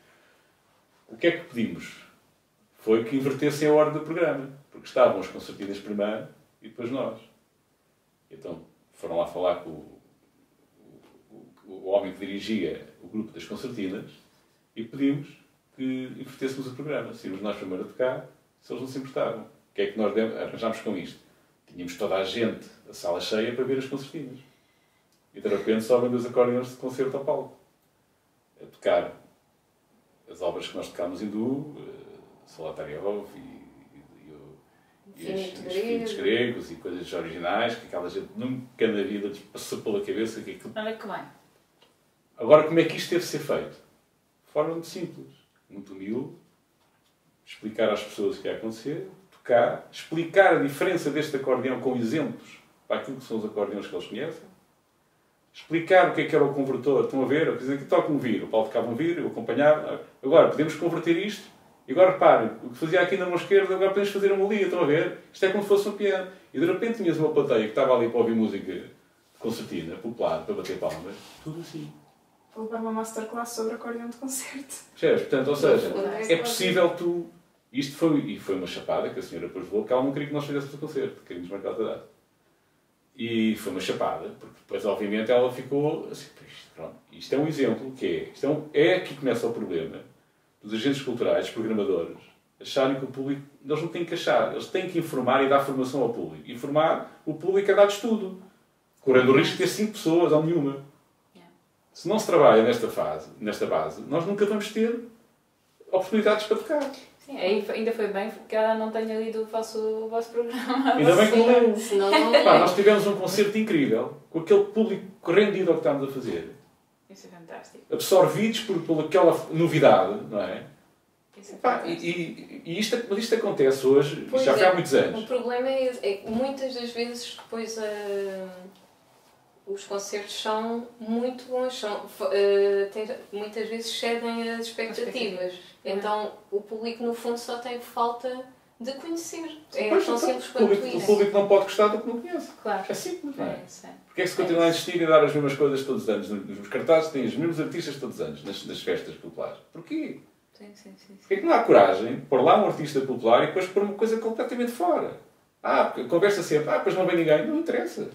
o que é que pedimos? Foi que invertessem a ordem do programa, porque estavam as concertinas primeiro e depois nós. Então foram lá falar com o, o, o homem que dirigia o grupo das concertinas e pedimos que invertêssemos o programa. Se nós primeiro a tocar, se eles não se importavam. O que é que nós arranjámos com isto? Tínhamos toda a gente, a sala cheia, para ver as concertinas. E de repente sobem dois acordeões de concerto ao palco. A tocar as obras que nós tocámos em duo, uh, Solatariov e, e, e, e os- os gregos e coisas originais que aquela gente nunca na vida lhes passou pela cabeça que aquilo Olha que bem. Agora, como é que isto teve de ser feito? De forma muito simples, muito humilde, explicar às pessoas o que ia acontecer, tocar, explicar a diferença deste acordeão com exemplos para aquilo que são os acordeões que eles conhecem, explicar o que é que era o convertor. Estão a ver? Eu dizia que toca um vir, o Paulo tocava um vir, eu acompanhava. Agora, podemos converter isto. E agora reparem, o que fazia aqui na mão esquerda, agora podemos fazer uma liga, estão a ver? Isto é como se fosse um piano. E de repente tinhas uma plateia que estava ali para ouvir música concertina, popular, para bater palmas, tudo assim. Vou levar uma masterclass sobre acordeão de concerto. Percebes? Portanto, ou seja, é possível tu. Isto foi, e foi uma chapada que a senhora depois levou, que ela não queria que nós fizéssemos o concerto, queríamos marcar a data. E foi uma chapada, porque depois, obviamente, ela ficou assim, "Pá, isto, pronto. Isto é um exemplo que é, isto é, um, é aqui que começa o problema dos agentes culturais, programadores, acharem que o público, eles não têm que achar, eles têm que informar e dar formação ao público. Informar o público é dar estudo, correndo o risco de ter cinco pessoas ou nenhuma. Yeah. Se não se trabalha nesta fase, nesta base, nós nunca vamos ter oportunidades para tocar. Sim, ainda foi bem que ela não tenha lido o vosso, o vosso programa. *laughs* Ainda bem que não leu. Senão não Pá, nós tivemos um concerto incrível, com aquele público rendido ao que estávamos a fazer, Isso é fantástico. absorvidos por, por aquela novidade, não é? Isso é Pá, e, e, e isto, mas isto acontece hoje, Pois já é. há muitos anos. O problema é, é que muitas das vezes depois ah, os concertos são muito bons, são, ah, tem- muitas vezes cedem as expectativas. Expectativas. Então o público no fundo só tem falta de conhecer. É Pois, tão então, simples o, quanto público, o isso. público não pode gostar do que não conhece. Claro. É simples, não é? É, é. Porquê é que se continua a insistir e dar as mesmas coisas todos os anos? Nos cartazes têm os mesmos artistas todos os anos, nas, nas festas populares. Porquê? Sim, sim, sim. sim. Porquê é que não há coragem de pôr lá um artista popular e depois pôr uma coisa completamente fora? Ah, porque conversa sempre, ah, depois não vem ninguém. Não interessa.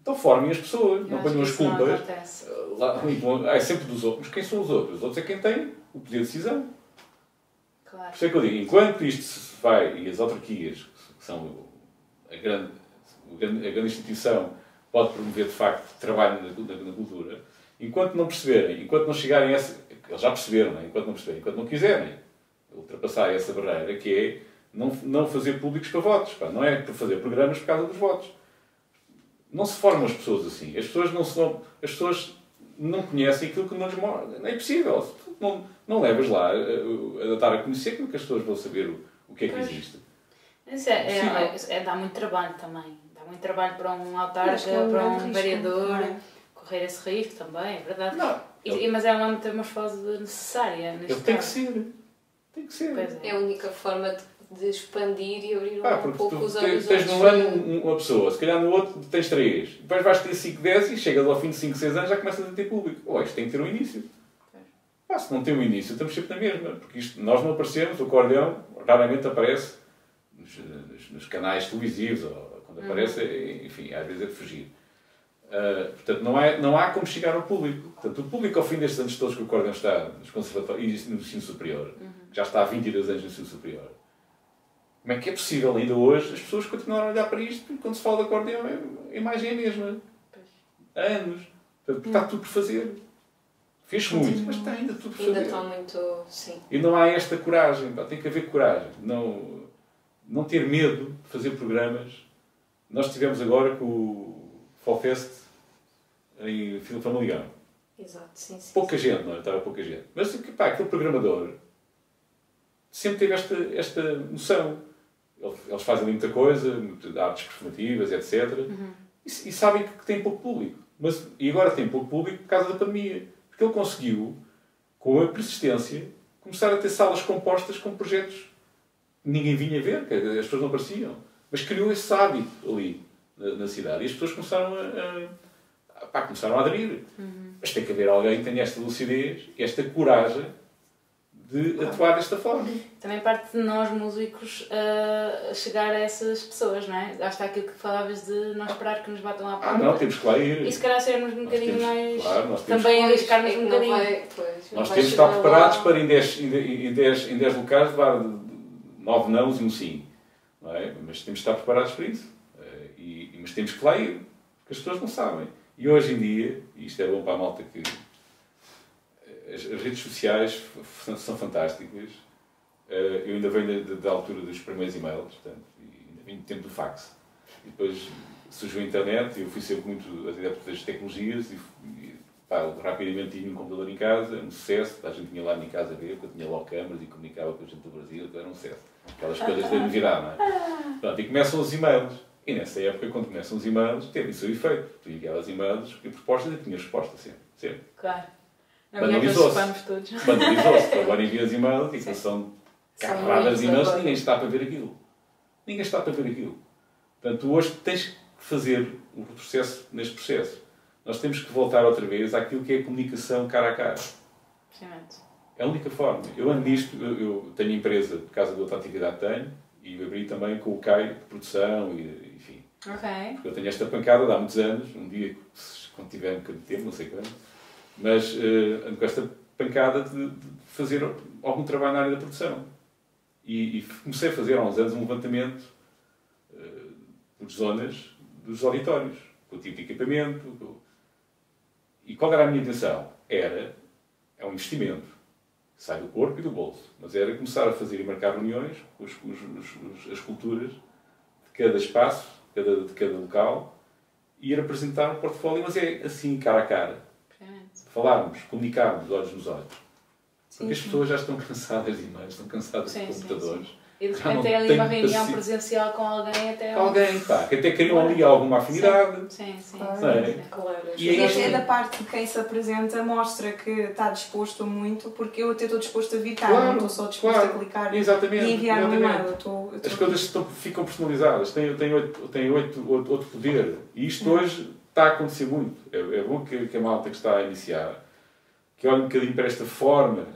Então formem as pessoas, Eu não ponham as culpas. acontece. Lá, ah, é sempre dos outros. Mas quem são os outros? Os outros é quem tem o poder de decisão. Claro. Por isso é que eu digo, enquanto isto se vai, e as autarquias, que são a grande, a grande instituição, pode promover de facto trabalho na, na- na cultura, enquanto não perceberem, enquanto não chegarem a essa. Eles já perceberam, é? enquanto não perceberem, enquanto não quiserem ultrapassar essa barreira, que é não, não fazer públicos para votos, pá, não é para fazer programas por causa dos votos. Não se formam as pessoas assim. As pessoas não, se, as pessoas não conhecem aquilo que não lhes mostra. É possível. Se tu Não, não levas lá a, a dar a conhecer como é que as pessoas vão saber o, o que é que Pois. existe. Isso é, é, Possível. é- dá muito trabalho também. Dá muito trabalho para um autarca, é um para um vereador, é? correr esse risco também, é verdade. Não, E- ele, mas é uma metamorfose necessária ele tem que ser. Tem que ser. Pois É a única forma de, de expandir e abrir Ah, um pouco tu os tens, olhos. tens num ano um- uma pessoa, se calhar no outro tens três, depois vais ter 5, 10 e chegas ao fim de 5, 6 anos já começas a ter público. Oh, isto tem que ter um início. Ah, se não tem um início, estamos sempre na mesma, porque isto, nós não aparecemos, o acordeão raramente aparece nos, nos- nos canais televisivos, ou quando Uhum. aparece, é- enfim, às vezes é de fugir. Ah, portanto, não, é, não há como chegar ao público. Portanto, o público, ao fim destes anos todos que o acordeão está nos conservatórios e no ensino superior, Uhum. já está há 22 anos no ensino superior, como é que é possível ainda hoje as pessoas continuarem a olhar para isto e quando se fala de acordeão a imagem é a mesma? Pois. Há anos. Portanto, está tudo por fazer. Fez muito, mas está ainda tudo por Ainda fazer. estão muito. Sim. E não há esta coragem, pá, tem que haver coragem. Não, não ter medo de fazer programas. Nós tivemos agora com o Fallfest em Famaligão. Exato, sim, sim. Pouca gente, não é? Estava pouca gente. Mas pá, aquele programador sempre teve esta, esta noção. Eles fazem muita coisa, artes performativas, etc. Uhum. E, e, sabem que tem pouco público. Mas, e agora tem pouco público por causa da pandemia. Porque ele conseguiu, com a persistência, começar a ter salas compostas com projetos que ninguém vinha ver, que as pessoas não apareciam. Mas criou esse hábito ali na, na cidade. E as pessoas começaram a, a, pá, começaram a aderir. Uhum. Mas tem que haver alguém que tenha esta lucidez, esta coragem de atuar desta forma. Também parte de nós, músicos, uh, chegar a essas pessoas, não é? Acho que aquilo que falavas de não esperar que nos batam à porta. Ah, não, temos que lá ir. E se calhar sermos um bocadinho temos, mais. Claro, também arriscar-nos um bocadinho. Vai, pois, nós temos que estar preparados lá. para em 10, em 10, em 10 locais levar 9 nãos e um sim. Não é? Mas temos que estar preparados para isso. Uh, e, mas temos que lá ir, porque as pessoas não sabem. E hoje em dia, e isto é bom para a malta que as, as, redes sociais são fantásticas. Uh, eu ainda venho da, da, altura dos primeiros e-mails, portanto, ainda venho do tempo do fax. E depois surgiu a internet e eu fui sempre muito adepto das tecnologias e, e pá, rapidamente tinha um computador em casa, um sucesso, a gente tinha lá minha casa a ver, porque eu tinha logo câmaras e comunicava com a gente do Brasil, era um sucesso. Aquelas coisas da novidade, não é? Pronto, e começam os e-mails. E nessa época, quando começam os e-mails, teve o seu efeito. Tu enviavas e-mails e propostas e tinha resposta sempre. sempre. Claro. Banalizou-se. Banalizou-se. *laughs* Agora envias e-mails e que são carradas de e-mails, ninguém está para ver aquilo. Ninguém está para ver aquilo. Portanto, hoje tens que fazer o processo neste processo. Nós temos que voltar outra vez àquilo que é a comunicação cara a cara. É a única forma. Eu ando nisto, eu, eu tenho empresa por causa da outra atividade que tenho e abri também com o CAI de produção e enfim. Ok. Porque eu tenho esta pancada de há muitos anos, um dia, quando tiver um bocadinho de tempo, não sei quando, mas uh, ando com esta pancada de, de, fazer algum trabalho na área da produção. E, e comecei a fazer há uns anos um levantamento uh, por zonas dos auditórios, com o tipo de equipamento. Com... E qual era a minha intenção? Era, é um investimento, sai do corpo e do bolso, mas era começar a fazer e marcar reuniões com os, os, os, as culturas de cada espaço, de cada, de cada local, e ir apresentar um portfólio, mas é assim, cara a cara falarmos, comunicarmos olhos nos olhos. Sim, Porque as pessoas já estão cansadas de imagens, estão cansadas sim, de computadores. Sim, e de repente é ali uma reunião presencial com alguém até. Alguém, pá, que até criam ali alguma afinidade. Sim, sim. sim. Claro. E, e até da parte de quem se apresenta mostra que está disposto muito, porque eu até estou disposto a evitar, claro, não estou só disposto claro. a clicar exatamente, e enviar exatamente. um e-mail. Estou, estou... As coisas estão, ficam personalizadas, têm, têm, outro, têm outro, outro poder. E isto hum. hoje está a acontecer muito. É, é bom que, que a malta que está a iniciar que olhe um bocadinho para esta forma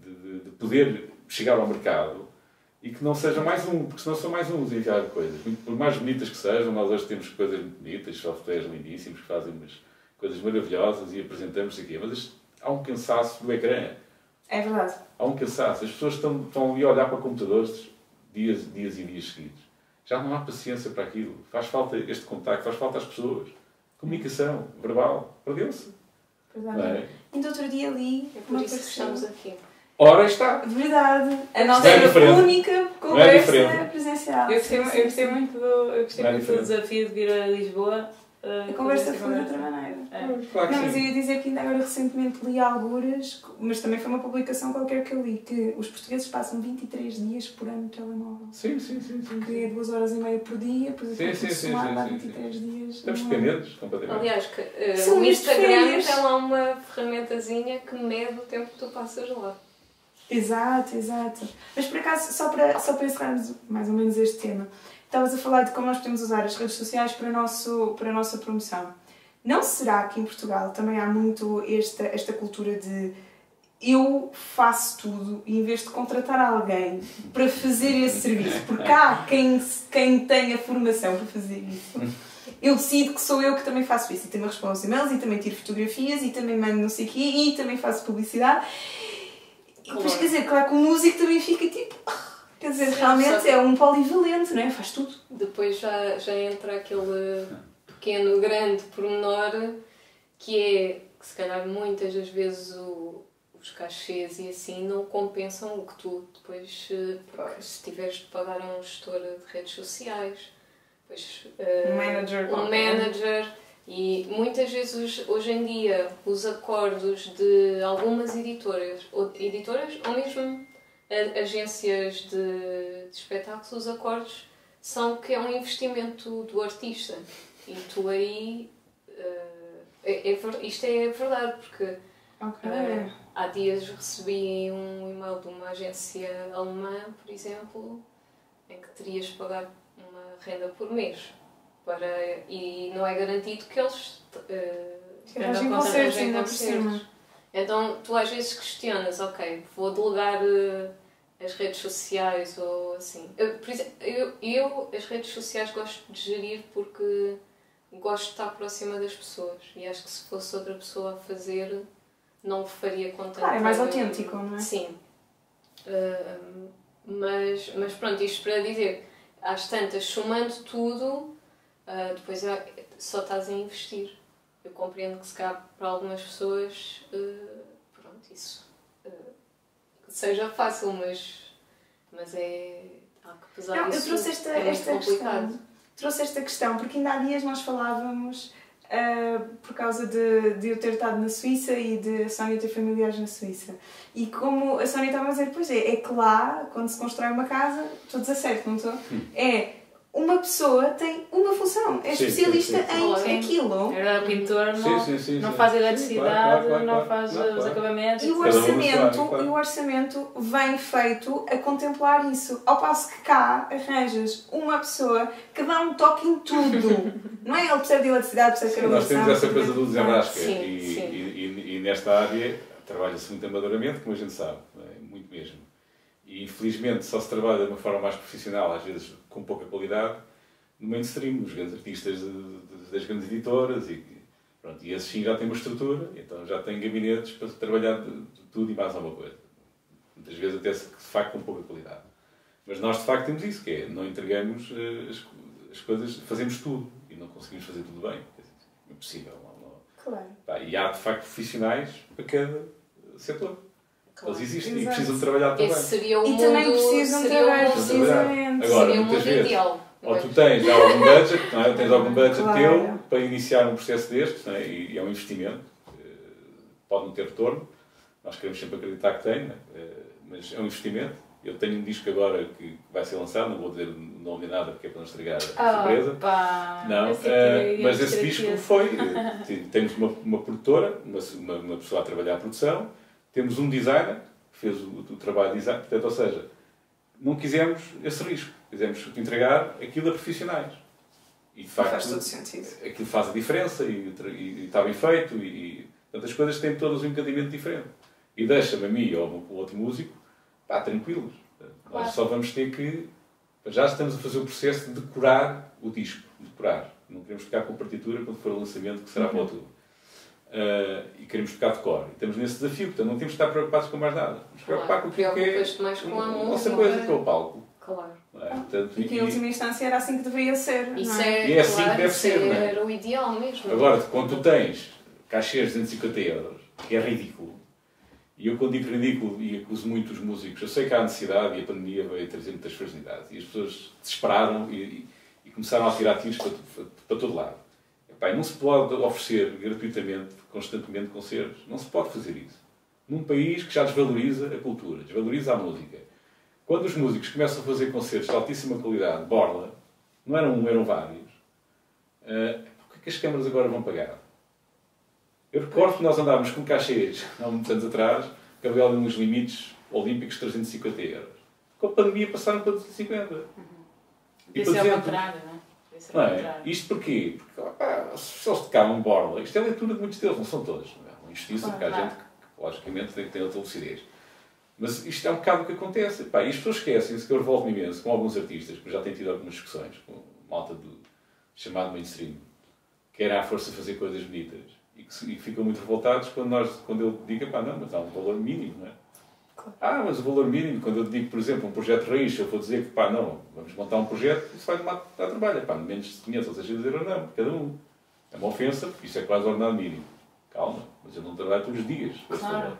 de, de, de, poder chegar ao mercado e que não seja mais um, porque senão são mais uns a enviar coisas. Por mais bonitas que sejam, nós hoje temos coisas muito bonitas, softwares lindíssimos que fazem umas coisas maravilhosas e apresentamos aqui, mas isto, há um cansaço do ecrã. É verdade. Há um cansaço. As pessoas estão, estão ali a olhar para computadores dias, dias e dias seguidos. Já não há paciência para aquilo. Faz falta este contacto, faz falta às pessoas. Comunicação verbal. Perdeu-se. É? Ainda outro dia li. É por isso que estamos aqui. Ora está. Verdade. A nossa é única conversa é presencial. Eu gostei, eu gostei muito, do, eu gostei é muito do desafio de vir a Lisboa Uh, a conversa foi de outra maneira. É. Claro não, mas eu ia dizer que ainda agora recentemente li algures, mas também foi uma publicação qualquer que eu li, que os portugueses passam 23 dias por ano no telemóvel. Sim, sim, sim. sim, que é 2 horas e meia por dia, depois sim, sim, sim, somar, dá 23 sim. dias. Estamos dependentes, completamente. Aliás, que, uh, o Instagram tem lá uma ferramentazinha que mede o tempo que tu passas lá. Exato, exato. Mas por acaso, só para, só para encerrarmos mais ou menos este tema, estavas a falar de como nós podemos usar as redes sociais para a, nosso, para a nossa promoção. Não será que em Portugal também há muito esta, esta cultura de eu faço tudo e em vez de contratar alguém para fazer esse serviço, porque há quem, quem tem a formação para fazer isso, eu decido que sou eu que também faço isso e também respondo aos e-mails e também tiro fotografias e também mando não sei o quê e também faço publicidade. E depois, quer dizer, claro que o músico também fica tipo Quer dizer, realmente é um polivalente, não é? Faz tudo. Depois já, já entra aquele pequeno, grande pormenor que é que se calhar muitas das vezes o, os cachês e assim não compensam o que tu depois, eh, porque se tiveres de pagar a um gestor de redes sociais, depois, uh, um manager, um manager E muitas vezes hoje em dia os acordos de algumas editoras, ou editoras ou mesmo agências de, de espetáculos, os acordos são que é um investimento do artista. E tu aí. Uh, é, é, isto é verdade, porque okay. uh, há dias recebi um e-mail de uma agência alemã, por exemplo, em que terias de pagar uma renda por mês. Para, e não é garantido que eles uh, arranjem concertos ainda por cima. Então tu às vezes questionas, ok, vou delegar uh, as redes sociais ou assim. Eu, por exemplo, eu, eu as redes sociais gosto de gerir porque gosto de estar próxima das pessoas e acho que se fosse outra pessoa a fazer não faria com tanta... Claro, é mais autêntico, não é? Sim. Uh, mas, mas pronto, isto para dizer, às tantas, somando tudo, uh, depois só estás a investir. Eu compreendo que se cabe para algumas pessoas, uh, pronto, isso seja fácil, mas, mas é. Há que pesar Não, isso. Eu trouxe esta, é esta questão. Trouxe esta questão, porque ainda há dias nós falávamos. Uh, por causa de, de eu ter estado na Suíça e de a Sónia ter familiares na Suíça. E como a Sónia estava a dizer, pois é, é que lá, quando se constrói uma casa, estou a dizer certo, não estou? É uma pessoa tem uma função, é sim, especialista sim, sim, em aquilo. É o pintor não, não faz eletricidade, claro, claro, não faz claro, os acabamentos. E o orçamento, e o orçamento vem feito a contemplar isso. Ao passo que cá arranjas uma pessoa que dá um toque em tudo. *laughs* não é? Ele precisa de eletricidade, precisa de carbonação. Nós temos essa coisa do desenrasca e, e, e, e, nesta área trabalha-se muito amadoramente, como a gente sabe, é? muito mesmo. E infelizmente só se trabalha de uma forma mais profissional, às vezes com pouca qualidade, no mainstream, nos grandes artistas de, de, das grandes editoras. E, pronto, e esses sim já têm uma estrutura, então já têm gabinetes para trabalhar de, de tudo e mais alguma coisa. Muitas vezes até se, de facto com pouca qualidade. Mas nós de facto temos isso, que é não entregamos uh, as, as, coisas, fazemos tudo e não conseguimos fazer tudo bem. É impossível. Não, não. Claro. E há de facto profissionais para cada setor. Claro. Eles existem Exato. e precisam trabalhar também. Esse seria o e mundo, também precisam trabalhar, precisamente. Agora, seria muitas vezes, ideal. ou tu tens algum budget, não é? tens algum budget claro. teu para iniciar um processo destes, não é? e é um investimento, eh, pode não ter retorno, nós queremos sempre acreditar que tem, é? mas é um investimento. Eu tenho um disco agora que vai ser lançado, não vou dizer o nome nem nada porque é para não estragar a surpresa. Opa, não, uh, mas esse disco foi. *laughs* temos uma, uma produtora, uma, uma pessoa a trabalhar a produção, temos um designer que fez o, o trabalho de design, portanto, ou seja, não quisemos esse risco. Quisemos entregar aquilo a profissionais. E de facto, faz todo sentido. aquilo faz a diferença e, e, e está bem feito. E, e portanto, as coisas têm todas um encadimento diferente. E deixa-me a mim ou o outro músico pá, tranquilos. Claro. Nós só vamos ter que. Já estamos a fazer o processo de decorar o disco. Decorar. Não queremos ficar com a partitura quando for o lançamento, que será uhum. para outubro. Uh, e queremos tocar de cor. E estamos nesse desafio, portanto não temos de estar preocupados com mais nada. Vamos claro, preocupar com o que é mais com a nossa coisa, que é o palco. Claro. É? Portanto, e que em última instância era assim que deveria ser. Isso é? é, e é assim claro, que deve ser. Não é? Era o ideal mesmo. Agora, quando tu tens cachês de 250 euros, que é ridículo, e eu quando digo ridículo e acuso muito os músicos, eu sei que há necessidade e a pandemia veio trazer muitas fragilidades e as pessoas desesperaram e, e, e começaram a tirar tiros para, para, para todo lado. Epá, não se pode oferecer gratuitamente constantemente concertos. Não se pode fazer isso. Num país que já desvaloriza a cultura, desvaloriza a música. Quando os músicos começam a fazer concertos de altíssima qualidade, borla, não eram um, eram vários, uh, por que as câmaras agora vão pagar? Eu recordo que nós andávamos com cachês, *laughs* há muitos anos atrás, que havia uns limites olímpicos de 350 euros. Com a pandemia passaram para 250. Uhum. E, Isso é o contrário, não é? Não é? Isto porquê? Porque opa, se eles tocaram borla, isto é leitura de muitos deles, não são todos. Não é? Injustiça, porque há gente que, logicamente, tem que ter outra lucidez. Mas isto é um bocado o que acontece. Pá, e as pessoas esquecem-se que eu revolvo-me imenso com alguns artistas, que já tenho tido algumas discussões com malta do chamado mainstream, que era à força fazer coisas bonitas e que, e que ficam muito revoltados quando, nós, quando eu digo, pá, não, mas há um valor mínimo, não é? Ah, mas o valor mínimo, quando eu digo, por exemplo, um projeto raiz, eu vou dizer que, pá, não, vamos montar um projeto, isso vai tomar dar trabalho. Pá, menos de 500 ou 600 euros não, cada um. É uma ofensa, porque isso é quase ordenado mínimo. Calma, mas eu não trabalho todos os dias. Claro.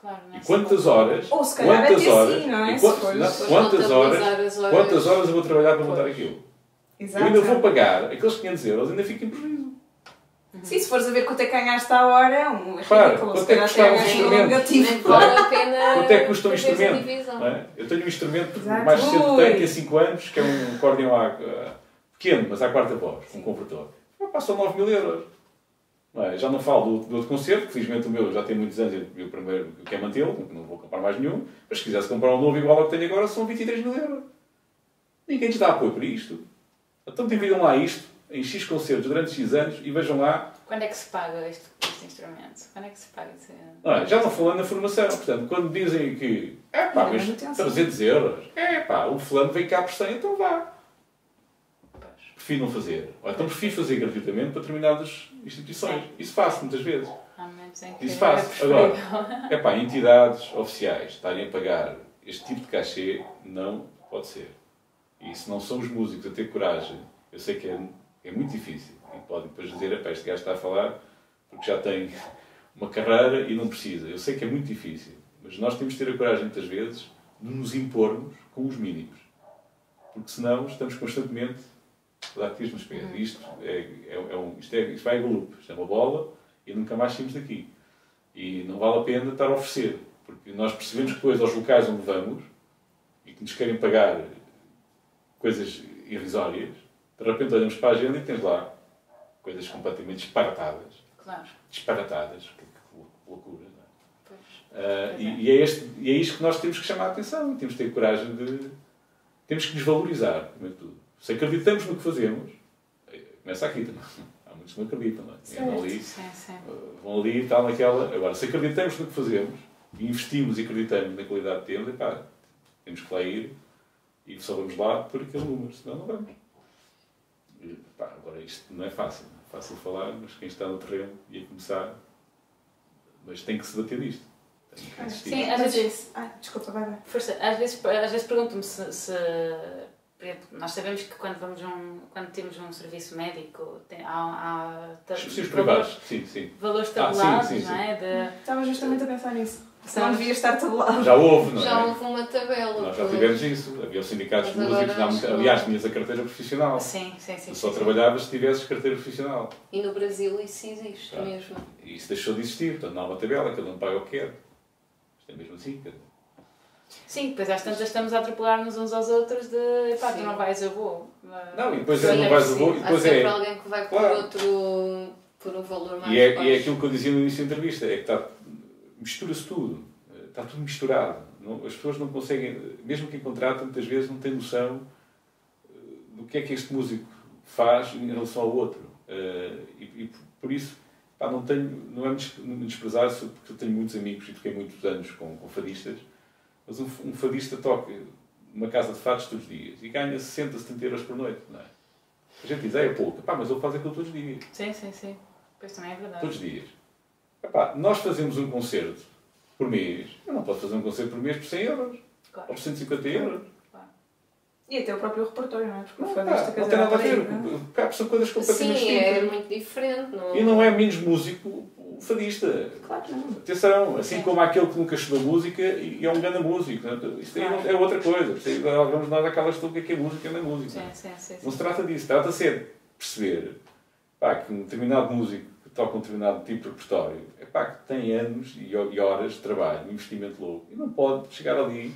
Claro, e quantas horas? Ou se calhar quantas horas, sim, não é? Quantas, não, quantas horas, horas, quantas horas eu vou trabalhar para montar aquilo? Exato. Eu ainda vou pagar aqueles 500 euros, ainda fico em prejuízo. Sim, se fores a ver quanto é que ganhaste à hora, um, é Claro, ridículo. quanto é que até um instrumento? negativo. Nem vale a pena. Quanto é que custa um instrumento? é? Eu tenho um instrumento Exato. mais recente que tenho, tem 5 anos, que é um acordeão à- ah, pequeno, mas à quarta voz, um conversor. Passam 9 mil euros. Não é? Já não falo do, do outro concerto, que felizmente o meu já tem muitos anos e o primeiro eu quero mantê-lo, não vou comprar mais nenhum, mas se quisesse comprar um novo igual ao que tenho agora, são 23 mil euros. Ninguém lhes dá apoio para isto. Então dividam lá isto em X concertos durante X anos e vejam lá Quando é que se paga este, este instrumento? Quando é que se paga? Esse... Não é? Já não falando na formação, portanto, quando dizem que é pá, mas manutenção. 300 euros, é pá, o fulano vem cá por 100, então vá. Pois. Prefiro não fazer. Ou então prefiro fazer gratuitamente para determinadas instituições. Isso faço muitas vezes. Há momentos em que Isso é faço. preferível. Agora, é pá, entidades oficiais estarem a pagar este tipo de cachê, não pode ser. E se não são os músicos a ter coragem, eu sei que é, é muito difícil. E podem depois dizer, pá, este gajo está a falar porque já tem uma carreira e não precisa. Eu sei que é muito difícil. Mas nós temos de ter a coragem, muitas vezes, de nos impormos com os mínimos. Porque senão estamos constantemente a dar tiros nos pés. E Isto, é, é, é um, isto, é, isto vai a galope. Isto é uma bola e nunca mais saímos daqui. E não vale a pena estar a oferecer. Porque nós percebemos que depois aos locais onde vamos e que nos querem pagar coisas irrisórias, de repente olhamos para a agenda e tens lá coisas completamente disparatadas. Claro. Disparatadas. Que, que loucura, não é? Pois. Ah, e, e é este, e é isto que nós temos que chamar a atenção. Temos que ter coragem de. Temos que nos valorizar, primeiro de tudo. Se acreditamos no que fazemos, eh, começa aqui também. *laughs* Há muitos que não acreditam, não é? E andam ali, Sim, sim. ah, vão ali e tal, naquela. Agora, se acreditamos no que fazemos, e investimos e acreditamos na qualidade que temos, epá, temos que lá ir e só vamos lá por aquele número, senão não vamos. Pá, agora, isto não é fácil. Não é fácil falar, mas quem está no terreno e a começar. Mas tem que se bater nisto. Tem que insistir. Sim, às vezes- Ah, desculpa, vai, vai. Força, às vezes, às vezes pergunto-me se, se, por exemplo, nós sabemos que quando, vamos um, quando temos um serviço médico tem, há, há ta- Os os valores, privados, sim, sim. valores Ah, sim, tabulados, sim, não é? De, Estava justamente a pensar nisso. Se não Sabes? devia estar tabulado. Já houve, não Já é? houve uma tabela. Nós já pois. tivemos isso. Havia os sindicatos de músicos. que aliás, tinhas a carteira profissional. sim, sim, sim. Tu só sim, trabalhavas se tivesses carteira profissional. E no Brasil isso existe mesmo. E isso deixou de existir. Portanto, não há uma tabela, cada um paga o que quer. Isto é mesmo assim. dizer. Sim, depois às tantas estamos a atropelar-nos uns aos outros de pá, tu não vais, eu vou. Mas- Não, e depois Sim, é, não vais a voo, e Há depois sempre é. alguém que vai por Claro. outro por um valor mais E é, e é aquilo que eu dizia no início da entrevista, é que está, mistura-se tudo, está tudo misturado. Não- as pessoas não conseguem, mesmo quem contrata, muitas vezes não tem noção eh, do que é que este músico faz em relação ao outro. Eh, E, e por isso, pá, não, tenho, não é me des- me desprezar, porque eu tenho muitos amigos e toquei muitos anos com, com fadistas, mas um, um fadista toca numa casa de fados todos os dias e ganha 60, 70 euros por noite, não é? A gente diz, é, é pouco. Pá, mas ele faz aquilo todos os dias. Sim, sim, sim. Pois também é verdade. Todos os dias. Epá, nós fazemos um concerto por mês. Eu não posso fazer um concerto por mês por 100 euros. Claro. Ou por 150 euros. E até o próprio repertório, não é? Porque o Não, fadista pá, não tem nada a ver. é? Cá são coisas completamente Sim, é distintas. muito diferente. Não... E não é menos músico o fadista. Claro que não. Atenção, assim Sim. como há aquele que nunca estudou música e é um grande músico. é? Isto aí não- é outra coisa. Isto aí, Vamos nós àquelas que é que é música e não é música. Sim, sim, sim. Não sim. se trata disso. Trata-se é de perceber pá, que um determinado músico que toca um determinado tipo de repertório é pá, que tem anos e ho- horas de trabalho, um investimento louco, e não pode chegar ali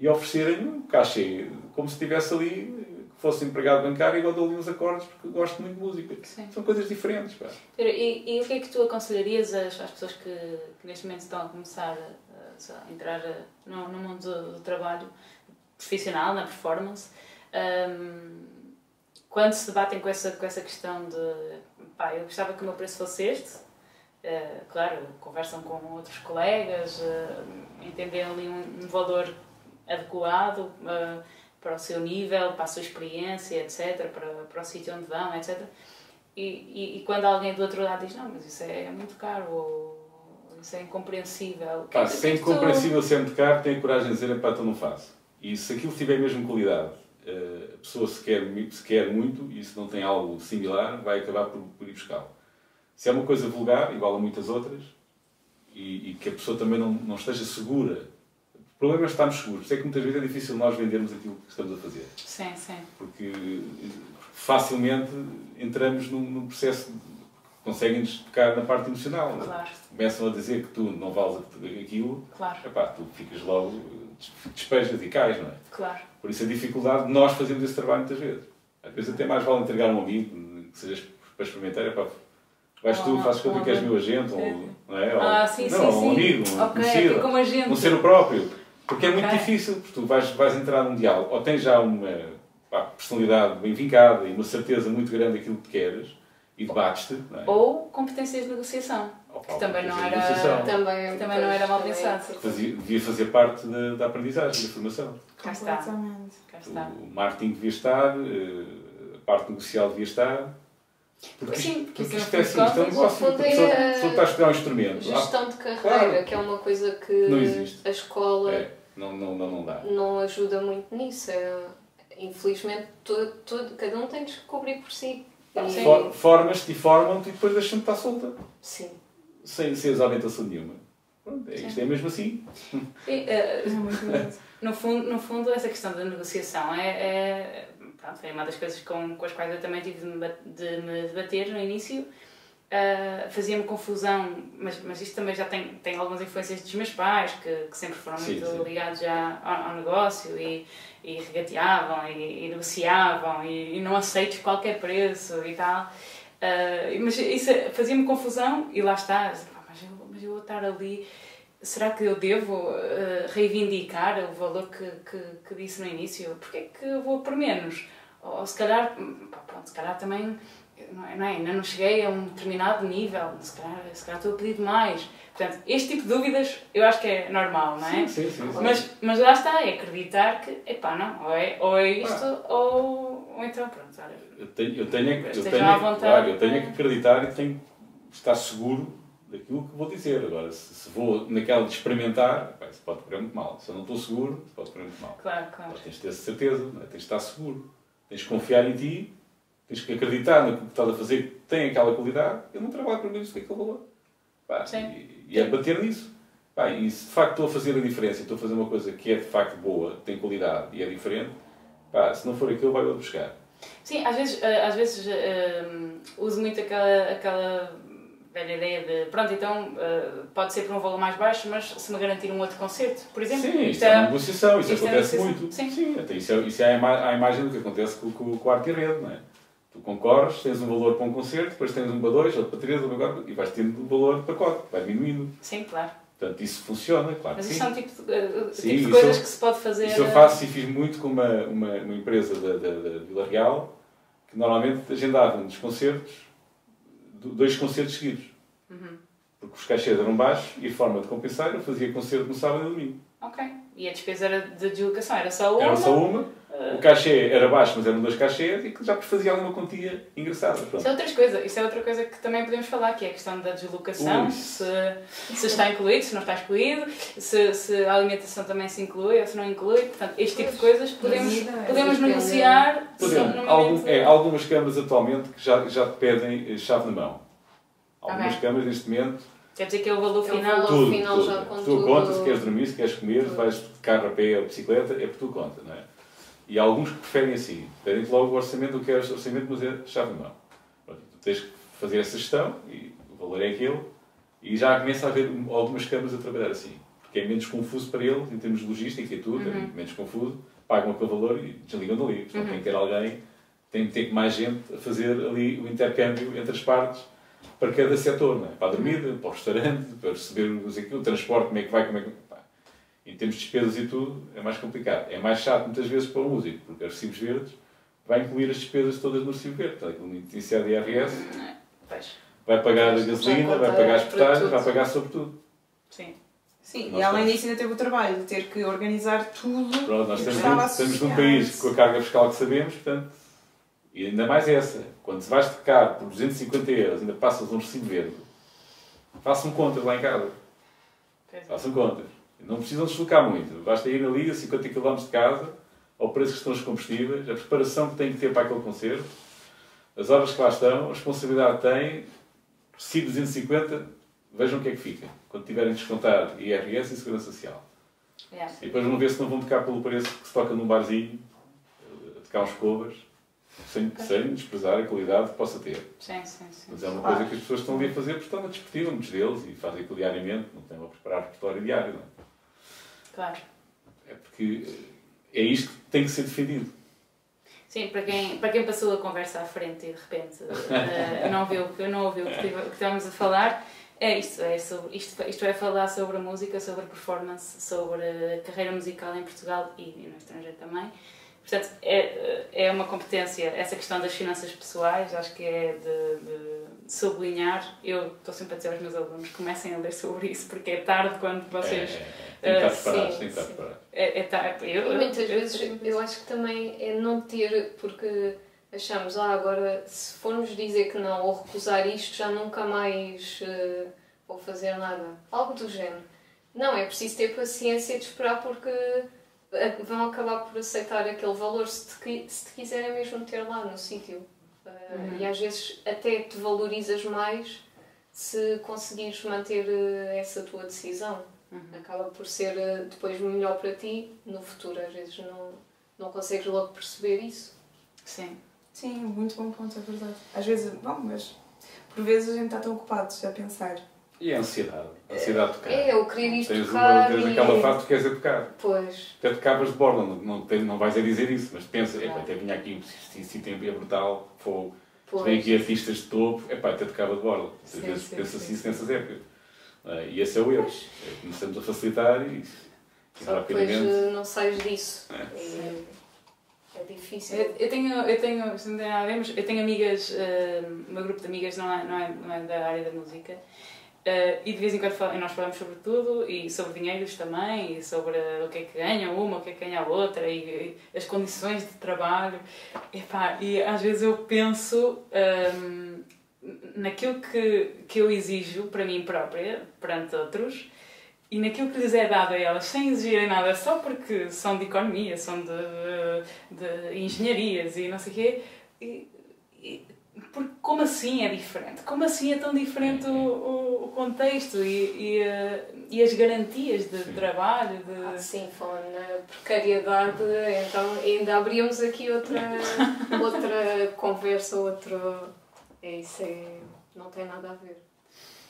e oferecerem um cachê como se estivesse ali, que fosse empregado bancário e eu dou ali uns acordes porque gosto muito de música. Sim. São coisas diferentes. Pá. E, e o que é que tu aconselharias às, às pessoas que, que neste momento estão a começar a, a entrar no, no mundo do, do trabalho profissional, na performance, ahm, quando se debatem com essa, com essa questão de pá, eu gostava que o meu preço fosse este, eh, claro, conversam com outros colegas, eh, entendem ali um, um valor adequado eh, para o seu nível, para a sua experiência, etc., para, para o sítio onde vão, etc. E, e, e quando alguém do outro lado diz, não, mas isso é muito caro, ou isso é incompreensível. é Pá, se é é tu- incompreensível ser muito caro, tenho a coragem de dizer, pá, então não faço. E se aquilo tiver mesmo qualidade, a pessoa se quer, se quer muito e se não tem algo similar, vai acabar por, por ir buscá-lo. Se é uma coisa vulgar, igual a muitas outras, e, e que a pessoa também não, não esteja segura, o problema é estarmos seguros. É que muitas vezes é difícil nós vendermos aquilo que estamos a fazer. Sim, sim. Porque eh, facilmente entramos num, num processo de conseguem-nos tocar na parte emocional. Claro. Começam a dizer que tu não vales aquilo, Claro, epá, tu ficas logo, despejas e cais, não é? claro. Por isso a dificuldade de nós fazermos esse trabalho muitas vezes. Às vezes até mais vale entregar um amigo, que sejas para experimentar, epá, vais tu, fazes conta que és meu agente, ou, não é? Ou- Ah, sim, não, sim, um amigo, um Ok, conhecido, fica como agente. um ser o próprio. Porque é muito Ok. difícil, porque tu vais, vais entrar num diálogo, ou tens já uma pá, personalidade bem vincada e uma certeza muito grande daquilo que queres, e debates-te, é? Ou competências de negociação. Ou que também não era- negociação. Também, Também não era mal pensado. Fazia, devia fazer parte da, da aprendizagem, da formação. Cá está. Completamente. Cá está. O marketing devia estar, eh, a parte negocial devia estar. Porque, Sim, porque porque isto é assim, isto é um negócio. É- a pessoa está a estudar um instrumento. Gestão de carreira, Claro. que é uma coisa que Não existe. a escola é, não, não, não, não dá. não ajuda muito nisso. É, infelizmente, todo, todo, cada um tem de descobrir por si. For- Formas-te e formam-te e depois deixam-te estar solta. Sim. Sem, sem orientação nenhuma. Pronto, é, isto é mesmo assim. E, *laughs* bonito. no, fundo, no fundo, essa questão da negociação é, é, pronto, é uma das coisas com, com as quais eu também tive de me, de me debater no início. Ah, Fazia-me confusão, mas, mas isto também já tem, tem algumas influências dos meus pais, que, que sempre foram Sim, muito sim. ligados já ao, ao negócio e, e regateavam e, e negociavam e, e não aceites qualquer preço e tal. Ah, mas isso fazia-me confusão e lá está. "Pá, Mas eu, mas eu vou estar ali. Será que eu devo ah, reivindicar o valor que, que, que disse no início? Porquê é que eu vou por menos? Ou, se calhar, pá, pronto, se calhar também não é, não é? ainda não cheguei a um determinado nível, se calhar, se calhar estou a pedir demais. Portanto, este tipo de dúvidas eu acho que é normal, não é? Sim, sim, sim. Mas, mas lá está, é acreditar que, epá, não, ou é, ou é isto, ou, ou então, pronto, olha, Eu tenho, eu tenho, é que- eu tenho, à é vontade. claro, eu tenho é que acreditar e tenho que estar seguro daquilo que vou dizer. Agora, se, se vou naquela de experimentar, pá, isso pode correr muito mal. Se eu não estou seguro, isso pode correr muito mal. claro, claro. Agora, tens de ter certeza, não é? tens de estar seguro. Tens de confiar em ti, tens que acreditar naquilo que estás a fazer, que tem aquela qualidade. Eu não trabalho para menos do que aquele valor. Pá, Sim. E, e é bater nisso. Pá, e se de facto estou a fazer a diferença, estou a fazer uma coisa que é de facto boa, tem qualidade e é diferente, pá, se não for aquilo, vai outro buscar. Sim, às vezes, eh, às vezes eh, uso muito aquela, aquela velha ideia de, pronto, então eh, pode ser por um valor mais baixo, mas se me garantir um outro concerto, por exemplo, Sim, isto é é, negociação, isso é acontece negociação. muito. Sim. até isso é, isso é a, ima- a imagem do que acontece com, com, com a arte e rede, não é? Tu concorres, tens um valor para um concerto, depois tens um para dois, outro para três, outro para quatro, e vais tendo o valor de pacote, vai diminuindo. sim, claro. Portanto, isso funciona, claro Mas sim. isso é um tipo de, eh, tipo Sim, de isso coisas eu- que se pode fazer. Isso eu faço e fiz muito com uma, uma, uma empresa da, da, da Vila Real, que normalmente agendava nos concertos, do- dois concertos seguidos. Uhum. Porque os cachês eram baixos e a forma de compensar eu fazia concerto no sábado e no domingo. Ok. E a despesa era de deslocação era só uma. Era só uma, o cachê era baixo, mas eram dois cachês e que já fazia alguma quantia engraçada. Pronto. Isso é outra coisa, isso é outra coisa que também podemos falar, que é a questão da deslocação, se, se está incluído, se não está excluído, se, se a alimentação também se inclui ou se não inclui. Portanto, este tipo de coisas podemos, é, podemos negociar no algum- é, algumas câmaras atualmente que já, já te pedem eh, chave na mão. Algumas Ok. câmaras neste momento Quer dizer que é o valor É final. Tudo, final tudo. já com tu tudo- conta, se queres dormir, se queres comer, se tudo. vais de carro a pé ou bicicleta, é por tu conta, não é? E há alguns que preferem assim, pedem-te logo o orçamento, o que é orçamento, mas é chave na mão. Pronto, tu tens que fazer essa gestão, e o valor é aquele, e já começa a haver um- algumas câmaras a trabalhar assim. Porque é menos confuso para eles, em termos de logística e tudo, é Uhum. muito menos confuso, pagam aquele valor e desligam dali. Portanto, Uhum. tem que ter alguém, tem que ter mais gente a fazer ali o intercâmbio entre as partes, para cada setor, é? para a dormida, para o restaurante, para receber não sei o quê, o transporte, como é que vai, como é que. Em termos de despesas e tudo, é mais complicado. É mais chato muitas vezes para o músico, porque os recibos verdes vai incluir as despesas todas no recibo verde. Portanto, aquilo iniciar de IRS, Pois, vai pagar a gasolina, vai pagar as portagens, vai pagar sobre tudo. sim. Sim, Nós e além disso ainda teve o trabalho de ter que organizar tudo. Pronto, nós estamos, num, estamos num país com a carga fiscal que sabemos, portanto, e ainda mais essa. Quando se vais tocar por 250 euros, ainda passas um recibo verde, façam contas lá em casa. É. Façam contas. Não precisam deslocar muito. Basta ir ali a 50 km de casa, ao preço que estão os combustíveis, a preparação que têm que ter para aquele concerto, as horas que lá estão, a responsabilidade que têm, se 250, vejam o que é que fica. Quando tiverem de descontar IRS e Segurança Social. Yeah. E depois vão ver se não vão tocar pelo preço que se toca num barzinho, a tocar uns covas. Sem, sem desprezar a qualidade que possa ter. Sim, sim, sim. Mas é uma Claro. coisa que as pessoas estão ali a fazer porque estão a discutir muitos deles e fazem aquilo diariamente, não têm a preparar repertório diário. Não é? Claro. é porque é isto que tem que ser defendido. Sim, para quem, para quem passou a conversa à frente e de repente eh, não viu, não ouviu o que, estávamos a falar, é isto, é sobre, isto, isto é falar sobre a música, sobre performance, sobre a carreira musical em Portugal e no estrangeiro também. Portanto, é, é uma competência, essa questão das finanças pessoais, acho que é de, de sublinhar. Eu estou sempre a dizer aos meus alunos, comecem a ler sobre isso, porque é tarde quando vocês... É, é, tem que eh, estar preparados, sim, tem que estar sim. preparados. É, é tarde. Eu, E muitas eu- vezes eu acho que também é não ter, porque achamos, ah, agora se formos dizer que não ou recusar isto, já nunca mais eh, vou fazer nada. Algo do género. Não, é preciso ter paciência de esperar porque eh, vão acabar por aceitar aquele valor se te, se te quiserem mesmo ter lá no sítio. Eh, Uhum. E às vezes até te valorizas mais se conseguires manter eh, essa tua decisão Uhum. acaba por ser eh, depois melhor para ti no futuro. Às vezes não, não consegues logo perceber isso. Sim. Sim, muito bom ponto, é verdade. Às vezes, bom, mas por vezes a gente está tão ocupados a pensar. E a ansiedade, a ansiedade de tocar. É, eu querer isto Tens, tocar uma, tens e... aquela fase que tu queres é tocar. Pois, Até tocavas de borla, não, não, não vais a dizer isso, mas pensa, epá, até vinha aqui, se esse tempo é brutal, fogo. pois. Vem aqui artistas de topo, epá, até tocava de borla. Às Sim, vezes sim, pensa sim, assim sim. nessas épocas. Ah, e esse é o erro. É, começamos a facilitar e, e Só que depois rapidamente. eh, não sais disso. É. É, é difícil. Eu, eu tenho, eu tenho, isto não tem nada a ver, mas eu tenho amigas, eh, o meu grupo de amigas não é, não é, não é da área da música. Eh, e de vez em quando nós falamos sobre tudo e sobre dinheiros também, e sobre o que é que ganha uma, o que é que ganha a outra, e, e as condições de trabalho. E às vezes eu penso ehm, naquilo que, que eu exijo para mim própria, perante outros, e naquilo que lhes é dado a elas, sem exigirem nada, só porque são de economia, são de, de engenharias e não sei o quê. E, e- porque como assim é diferente? Como assim é tão diferente o, o, o contexto e, e, eh, e as garantias de Sim. trabalho? De... Ah, sim, falando na precariedade, então ainda abríamos aqui outra, *laughs* outra conversa, outro. É isso, é, não tem nada a ver.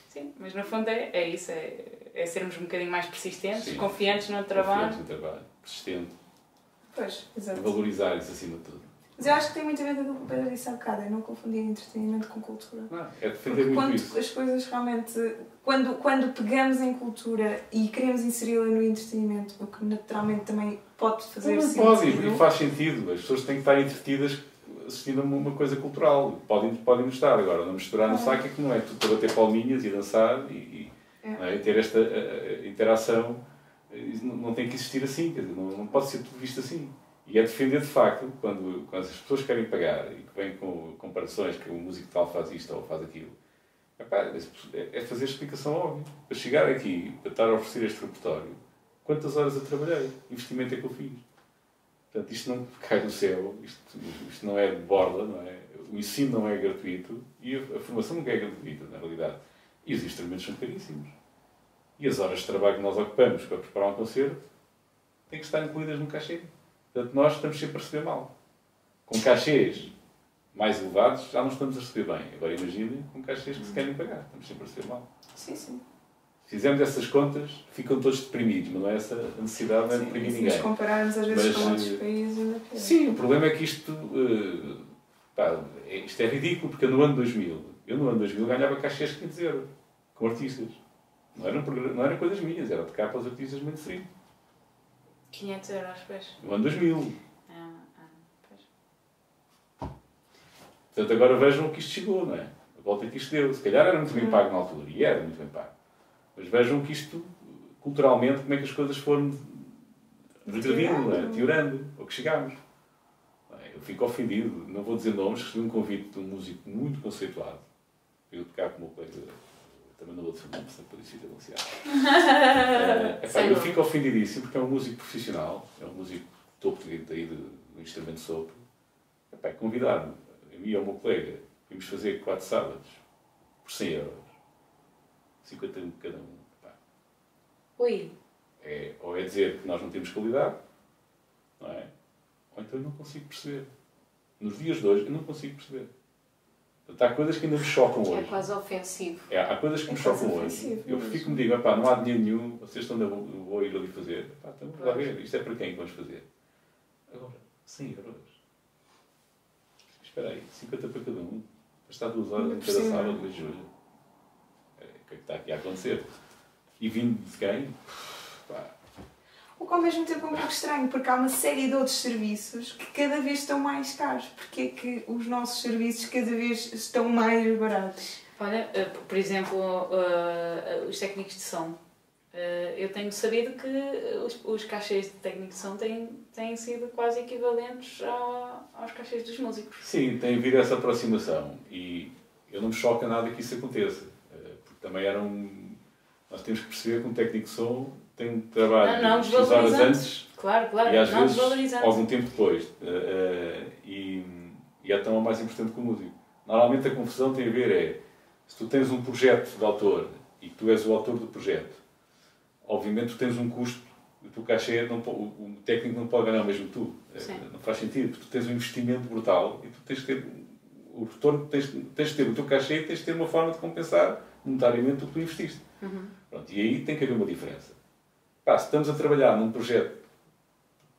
Sim, mas no fundo é, é isso, é, é sermos um bocadinho mais persistentes, Sim. confiantes no trabalho. no trabalho, persistente, Pois, exato. valorizar isso acima de tudo. Mas eu acho que tem muito a ver com aquilo que o Pedro disse há bocado, é não confundir entretenimento com cultura. Não, é defender muito quando isso. as coisas realmente. Quando, quando pegamos em cultura e queremos inseri-la no entretenimento, o que naturalmente também pode fazer Não sentido. pode, e faz sentido. As pessoas têm que estar entretidas assistindo a uma coisa cultural. Podem, podem estar agora, não misturar no saco é que não é tudo para bater palminhas e dançar e, e, É. é? E ter esta eh, eh, interação. Não tem que existir assim, quer dizer, não, não pode ser tudo visto assim. E é defender de facto, quando, quando as pessoas querem pagar e que vêm com comparações que o músico tal faz isto ou faz aquilo, epá, é, é fazer explicação óbvia. Para chegar aqui, para estar a oferecer este repertório, quantas horas eu trabalhei, investimento é que eu fiz. Portanto, isto não *laughs* cai do céu, isto, isto não é de borla, não é? o ensino não é gratuito e a, formação nunca é gratuita, na realidade. E os instrumentos são caríssimos. E as horas de trabalho que nós ocupamos para preparar um concerto têm que estar incluídas no cachê. Portanto, nós estamos sempre a receber mal. Com cachês mais elevados, já não estamos a receber bem. Agora imaginem com cachês que se querem pagar. Estamos sempre a receber mal. Sim, sim. Se fizermos essas contas, ficam todos deprimidos, mas não é essa a necessidade, Sim, deprimir se ninguém. compararmos às vezes Mas, com outros eh, países, ainda pior. Sim, o problema é que isto, eh, pá, é- isto é ridículo, porque no ano 2000, eu no ano 2000 ganhava cachês de 500 euros, com artistas. Não eram, não eram coisas minhas, era tocar para os artistas mainstream. 500 euros, pois. No ano 2000. Ah, ah, pois. Portanto, agora vejam o que isto chegou, não é? A volta que isto deu. Se calhar era muito bem pago na altura, e era muito bem pago. Mas vejam que isto, culturalmente, como é que as coisas foram regredindo, não é? Piorando, ao que chegámos. É? Eu fico ofendido, não vou dizer nomes, recebi um convite de um músico muito conceituado. Eu tocar com o meu colega, também não vou dizer nomes, sempre para isso denunciar. Epá, Sem eu fico ofendidíssimo porque é um músico profissional, é um músico topo de aí de, do instrumento sopro. Epá, convidar-me, a mim e ao meu colega, vimos fazer quatro sábados por 100 euros. 50 euros cada um. Ui, é, ou é dizer que nós não temos qualidade, não é? Ou então eu não consigo perceber. nos dias de hoje, eu não consigo perceber. Portanto, há coisas que ainda me chocam É hoje. quase ofensivo. É, há coisas que É me chocam hoje. ofensivo, Eu mesmo. fico me digo, "Epá, não há dinheiro nenhum, vocês estão a vou, ir ali fazer. Epá, então vamos lá ver, isto é para quem que vamos fazer? Agora, 100 euros. Espera aí, 50 para cada um. Está duas horas em por cada sábado, de julho. É, O que é que está aqui a acontecer? E vindo de quem? Pá, O que ao mesmo tempo é um pouco estranho, porque há uma série de outros serviços que cada vez estão mais caros. Porque é que os nossos serviços cada vez estão mais baratos? Olha, eh, por exemplo, eh, os técnicos de som. Eh, Eu tenho sabido que os, os cachês de técnico de som têm, têm sido quase equivalentes ao- aos cachês dos músicos. Sim, tem havido essa aproximação e eu não me choca nada que isso aconteça. eh, Porque também era um. Nós temos que perceber que um técnico de som tem trabalho Não, não X horas antes Claro, claro, e às não vezes algum tempo depois. eh, eh, E, e é tão mais importante que o músico. Normalmente a confusão tem a ver é se tu tens um projeto de autor e que tu és o autor do projeto, obviamente tu tens um custo, o teu cachê, não, o, o técnico não pode ganhar mesmo que tu. Eh, Sim. Não faz sentido, porque tu tens um investimento brutal e tu tens de ter o retorno, tens, tens de ter o teu cachê e tens de ter uma forma de compensar monetariamente o que tu investiste. Uhum. Pronto, e aí tem que haver uma diferença. Pá, se estamos a trabalhar num projeto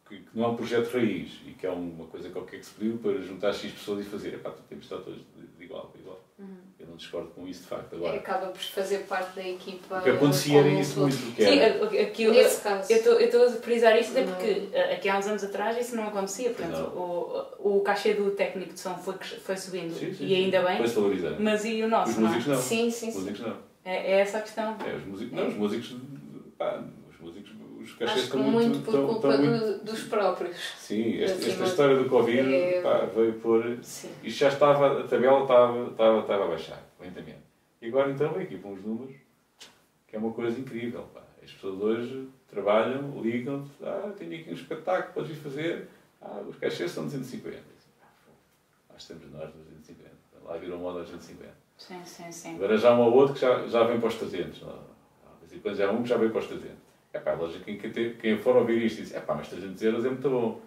que, que não é um projeto raiz e que é uma coisa qualquer que se pediu para juntar X pessoas e fazer, epá, tu temos de estar todos de, de igual para igual. Eu não discordo com isso de facto. Agora, Acaba por fazer parte da equipa. o que acontecia era isso muito, Sim, era, a- aqui eu Nesse caso. eu estou a frisar isto até Não. porque eh, aqui há uns anos atrás isso não acontecia. Portanto, o, o cachê do técnico de som foi, foi subindo Sim, sim, e ainda bem, Foi-se valorizando. mas e o nosso? Os não é? músicos não. Sim, sim, Os sim. músicos não. É, é essa a questão. É, os músicos, não, os músicos, pá, os músicos, os cachês Acho estão muito muito, por estão, culpa estão muito... do- dos próprios. Sim, esta, Assim, esta história do Covid é- pá, veio pôr Sim. Isto já estava, a tabela estava, estava, estava a baixar, lentamente. E agora então vem aqui para uns números, que é uma coisa incrível. Pá. As pessoas hoje trabalham, ligam ah, tenho aqui um espetáculo, podes vir fazer. Ah, os cachês são 250. Ah, Nós temos nós 250. Lá virou moda aos 250. Sim, sim, sim. Agora já um ou outro que já, já vem para os 300. Não? De vez em quando já há um que já vem para os 300. É pá, lógico que quem, for ouvir isto diz, é pá, mas 300 euros é muito bom.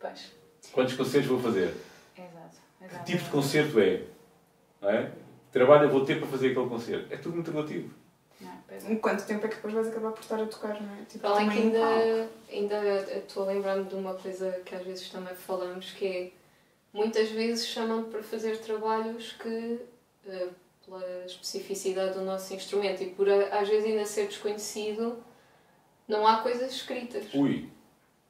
Pois. Quantos concertos vou fazer? Exato. Que exato. tipo de concerto é? Não é? Que trabalho eu vou ter para fazer aquele concerto? É tudo muito relativo. Não, é. Quanto tempo é que depois vais acabar por estar a tocar, não é? Tipo, além que ainda, ainda estou a lembrar-me de uma coisa que às vezes também falamos, que é muitas vezes chamam-te para fazer trabalhos que, eh, pela especificidade do nosso instrumento e por às vezes ainda ser desconhecido, não há coisas escritas. Ui,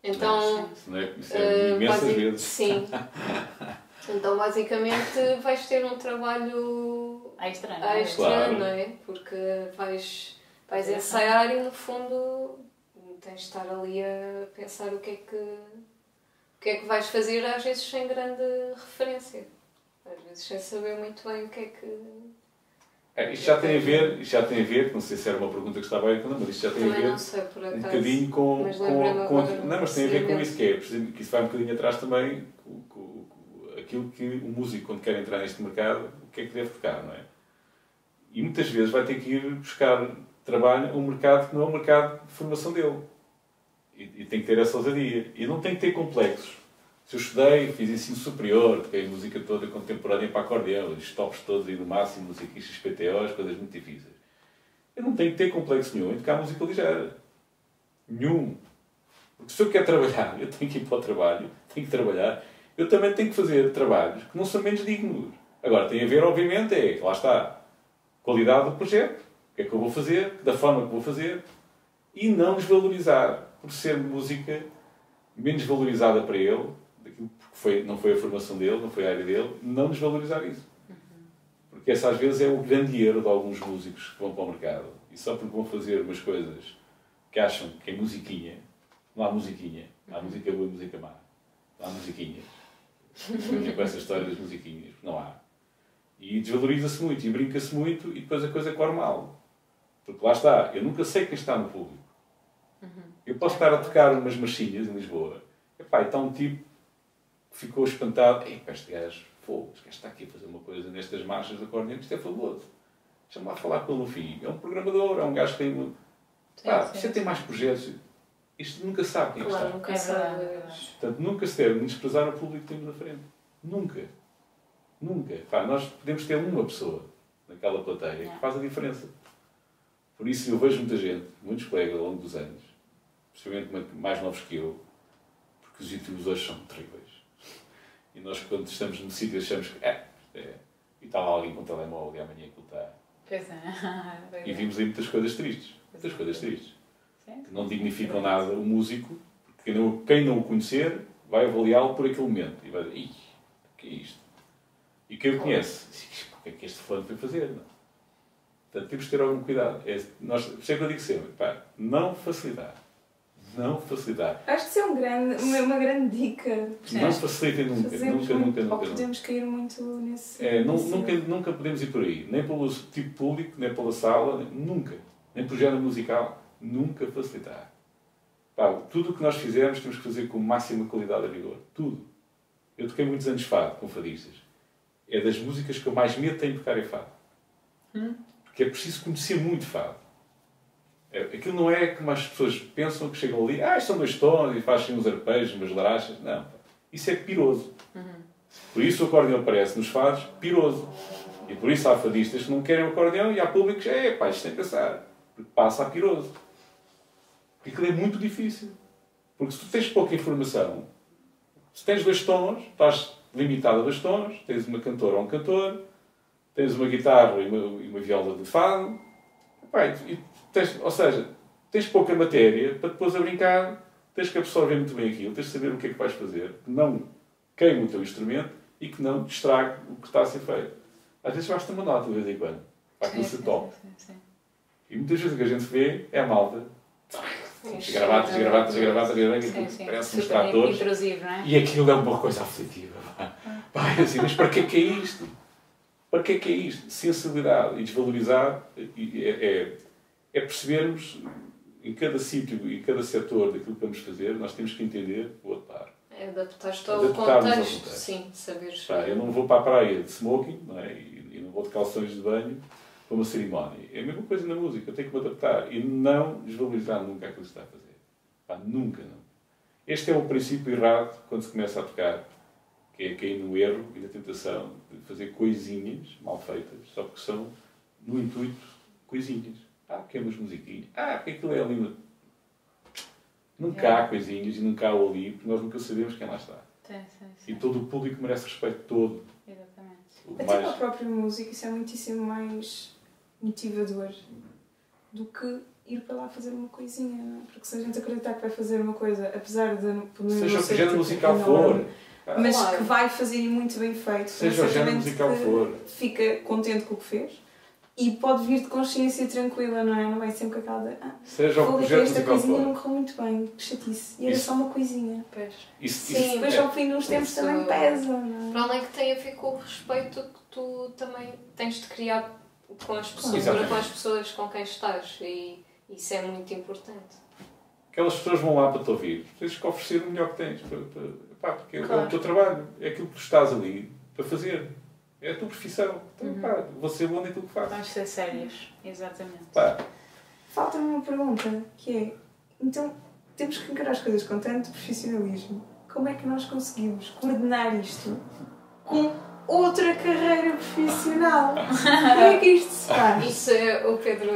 Então, isso, não é, isso é imensas basic- vezes. Sim. *laughs* Então, basicamente, vais ter um trabalho Ah, estranho. não é? extra, Claro. não é? Porque vais, vais É. ensaiar e, no fundo, tens de estar ali a pensar o que é que, o que, é que vais fazer, às vezes sem grande referência. Às vezes sem saber muito bem o que é que. É, isto já tem a ver, isto já tem a ver, não sei se era uma pergunta que estava aí, não, mas isto já tem a Também ver não sei, por um acaso. bocadinho com, mas com, com Não, mas tem a ver com isso que é, que isso vai um bocadinho atrás também com, com- com aquilo que o músico, quando quer entrar neste mercado, o que é que deve tocar, não é? E muitas vezes vai ter que ir buscar trabalho a um mercado que não é o mercado de formação dele. E, e tem que ter essa ousadia. E não tem que ter complexos. Se eu estudei, fiz ensino superior, toquei música toda contemporânea para acordeão, os tops todos aí no máximo, música XPTOs, coisas muito difíceis. Eu não tenho que ter complexo nenhum em tocar música ligeira. Nenhum. Porque se eu quero trabalhar, eu tenho que ir para o trabalho, tenho que trabalhar. Eu também tenho que fazer trabalhos que não são menos dignos. Agora, tem a ver, obviamente, é, lá está, qualidade do projeto, o que é que eu vou fazer, da forma que vou fazer, e não desvalorizar, por ser música menos valorizada para ele, daquilo que foi, não foi a formação dele, não foi a área dele, não desvalorizar isso. Porque essa às vezes é o grande erro de alguns músicos que vão para o mercado e só porque vão fazer umas coisas que acham que é musiquinha, não há musiquinha, há música boa e música má, não há musiquinhas. Com essa história das musiquinhas, não há. E desvaloriza-se muito e brinca-se muito e depois a coisa corre mal. Porque lá está, eu nunca sei quem está no público. Eu posso estar a tocar umas marchinhas em Lisboa. Epá, está um tipo ficou espantado. Ei, pá, este gajo, fogo, este gajo está aqui a fazer uma coisa nestas marchas de acordeão, isto é fabuloso. Deixa-me lá falar com no fim. É um programador, é um gajo que tem... uma- Sim, Pá, você tem mais projetos. Isto nunca sabe quem é que Claro, está. nunca É verdade, é. Portanto, nunca se deve desprezar o público que temos na frente. Nunca. Nunca. Pá, nós podemos ter uma pessoa naquela plateia que faz a diferença. Por isso eu vejo muita gente, muitos colegas ao longo dos anos, principalmente mais novos que eu, porque os youtubers hoje são terríveis. E nós quando estamos no sítio achamos que é, é, e está lá alguém com o telemóvel e amanhã aquilo está. Pois é. *laughs* E vimos aí muitas coisas tristes. Muitas coisas tristes. Sim. Que não dignificam nada o músico, porque quem não, o conhecer vai avaliá-lo por aquele momento. E vai dizer, Ih, o que é isto? E quem o conhece, o que é que este fulano foi fazer? Não? Portanto, temos que ter algum cuidado. É, nós, sempre eu digo sempre, pá, não facilitar. Não facilitar. Acho que isso é um grande, uma, uma grande dica. Não facilitem nunca. Fazemos Nunca, muito, nunca, ou nunca. nunca. podemos cair muito nesse. É, nu- nesse- nunca, nunca podemos ir por aí. Nem pelo tipo público, nem pela sala, nunca. Nem pelo género musical. Nunca facilitar. Pá, tudo o que nós fizermos temos que fazer com máxima qualidade e rigor. Tudo. Eu toquei muitos anos fado com fadistas. É das músicas que eu mais medo tenho de tocar em fado. Hum. Porque é preciso conhecer muito fado. É, aquilo não é como as pessoas pensam que chegam ali, ah, são dois tons e fazem uns arpejos, umas larachas. Não. Isso é piroso. Por isso o acordeão aparece nos fados piroso. E por isso há fadistas que não querem o acordeão e há públicos que, é pá, isto tem que passar. Porque passa a piroso. Porque aquilo é muito difícil. Porque se tu tens pouca informação, se tens dois tons, estás limitado a dois tons, tens uma cantora ou um cantor, tens uma guitarra e uma, e uma viola de fado, epá, e tens, ou seja, tens pouca matéria para depois a brincar, tens que absorver muito bem aquilo, tens de saber o que é que vais fazer, que não queime o teu instrumento e que não estrague o que está a ser feito. Às vezes basta uma nota de vez em quando, para top. sim, sim. E muitas vezes o que a gente vê é a malta. Gravatas, gravatas, gravatas, gravatas, Sim, sim. parece intrusivo, não é? E aquilo é uma coisa aflitiva. pá. Pá, é assim, mas para que é que é isto? Para que é que é isto? Sensibilidade e desvalorizar e- é, é, é percebermos em cada sítio e cada setor daquilo que vamos fazer, nós temos que entender o outro par. É adaptar-te ao contexto, contexto. sim, saberes. Pá, eu não vou para a praia de smoking não é? e, e não vou de calções de banho para uma cerimónia. É a mesma coisa na música, eu tenho que me adaptar e não desvalorizar nunca aquilo que se está a fazer. Pá, nunca, não. Este é o princípio errado quando se começa a tocar, que é cair no erro e na tentação de fazer coisinhas mal feitas, só porque são, no intuito, coisinhas. Ah, porque é umas musiquinhas. Ah, porque aquilo é ali. Nunca É. há coisinhas e nunca há o ali, porque nós nunca sabemos quem lá está. Sim, sim, sim. E todo o público merece respeito todo. Exatamente. O Até para a mais... própria música, isso é muitíssimo mais motivador do que ir para lá fazer uma coisinha, não é? Porque se a gente acreditar que vai fazer uma coisa, apesar de não poder Seja o que ser, género tipo, musical enorme, for. Mas Claro. que vai fazer e muito bem feito, Seja o género musical que for. fica contente com o que fez e pode vir de consciência tranquila, não é? Não vai sempre com aquela de, ah, Seja o vou que projeto esta coisinha não correu muito bem, que chatice. E era Isso. só uma coisinha. Pois. Isso, E isso, depois é, ao fim de uns tempos Isso- também pesa, não é? Para além que tem a ver com o respeito que tu também tens de criar com as pessoas, para com as pessoas com quem estás e isso é muito importante. aquelas pessoas vão lá para te ouvir. Tens que oferecer o melhor que tens. Para, para, pá, porque é o Claro. teu trabalho. É aquilo que tu estás ali para fazer. É a tua profissão. Então, Uhum. pá, vou ser bom naquilo que faço. Vamos ser sérios, exatamente. Pá, Falta-me uma pergunta, que é, então, temos que encarar as coisas com tanto profissionalismo. Como é que nós conseguimos coordenar isto com outra carreira profissional? Como é que isto se faz? Isso é o Pedro.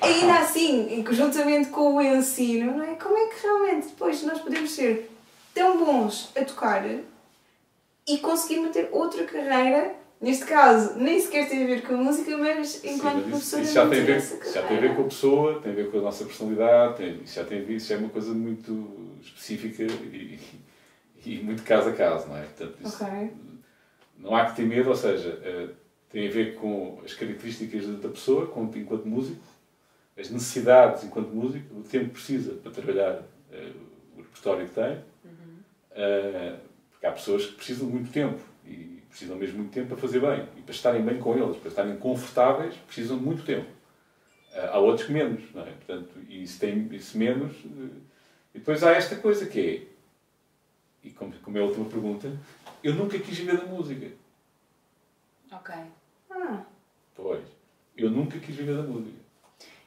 Ainda assim, e conjuntamente com o ensino, não é? Como é que realmente depois nós podemos ser tão bons a tocar e conseguir manter outra carreira? Neste caso, nem sequer tem a ver com a música, mas enquanto sim, mas isso, professora isso já tem a ver, já tem a ver com a pessoa, tem a ver com a nossa personalidade. Tem, isso, já tem a ver, isso já é uma coisa muito específica e, e muito caso a caso, não é? Portanto, isso- Ok. Não há que ter medo, ou seja, eh, tem a ver com as características da pessoa enquanto músico, as necessidades enquanto músico, o tempo que precisa para trabalhar eh, o repertório que tem, Eh, porque há pessoas que precisam de muito tempo e precisam mesmo muito tempo para fazer bem e para estarem bem com eles, para estarem confortáveis, precisam de muito tempo. Eh, há outros que menos, não é? Portanto, e se tem isso menos. eh, e depois há esta coisa que é, e como, como é a última pergunta, eu nunca quis viver da música. Ok. Ah, Pois. Eu nunca quis viver da música.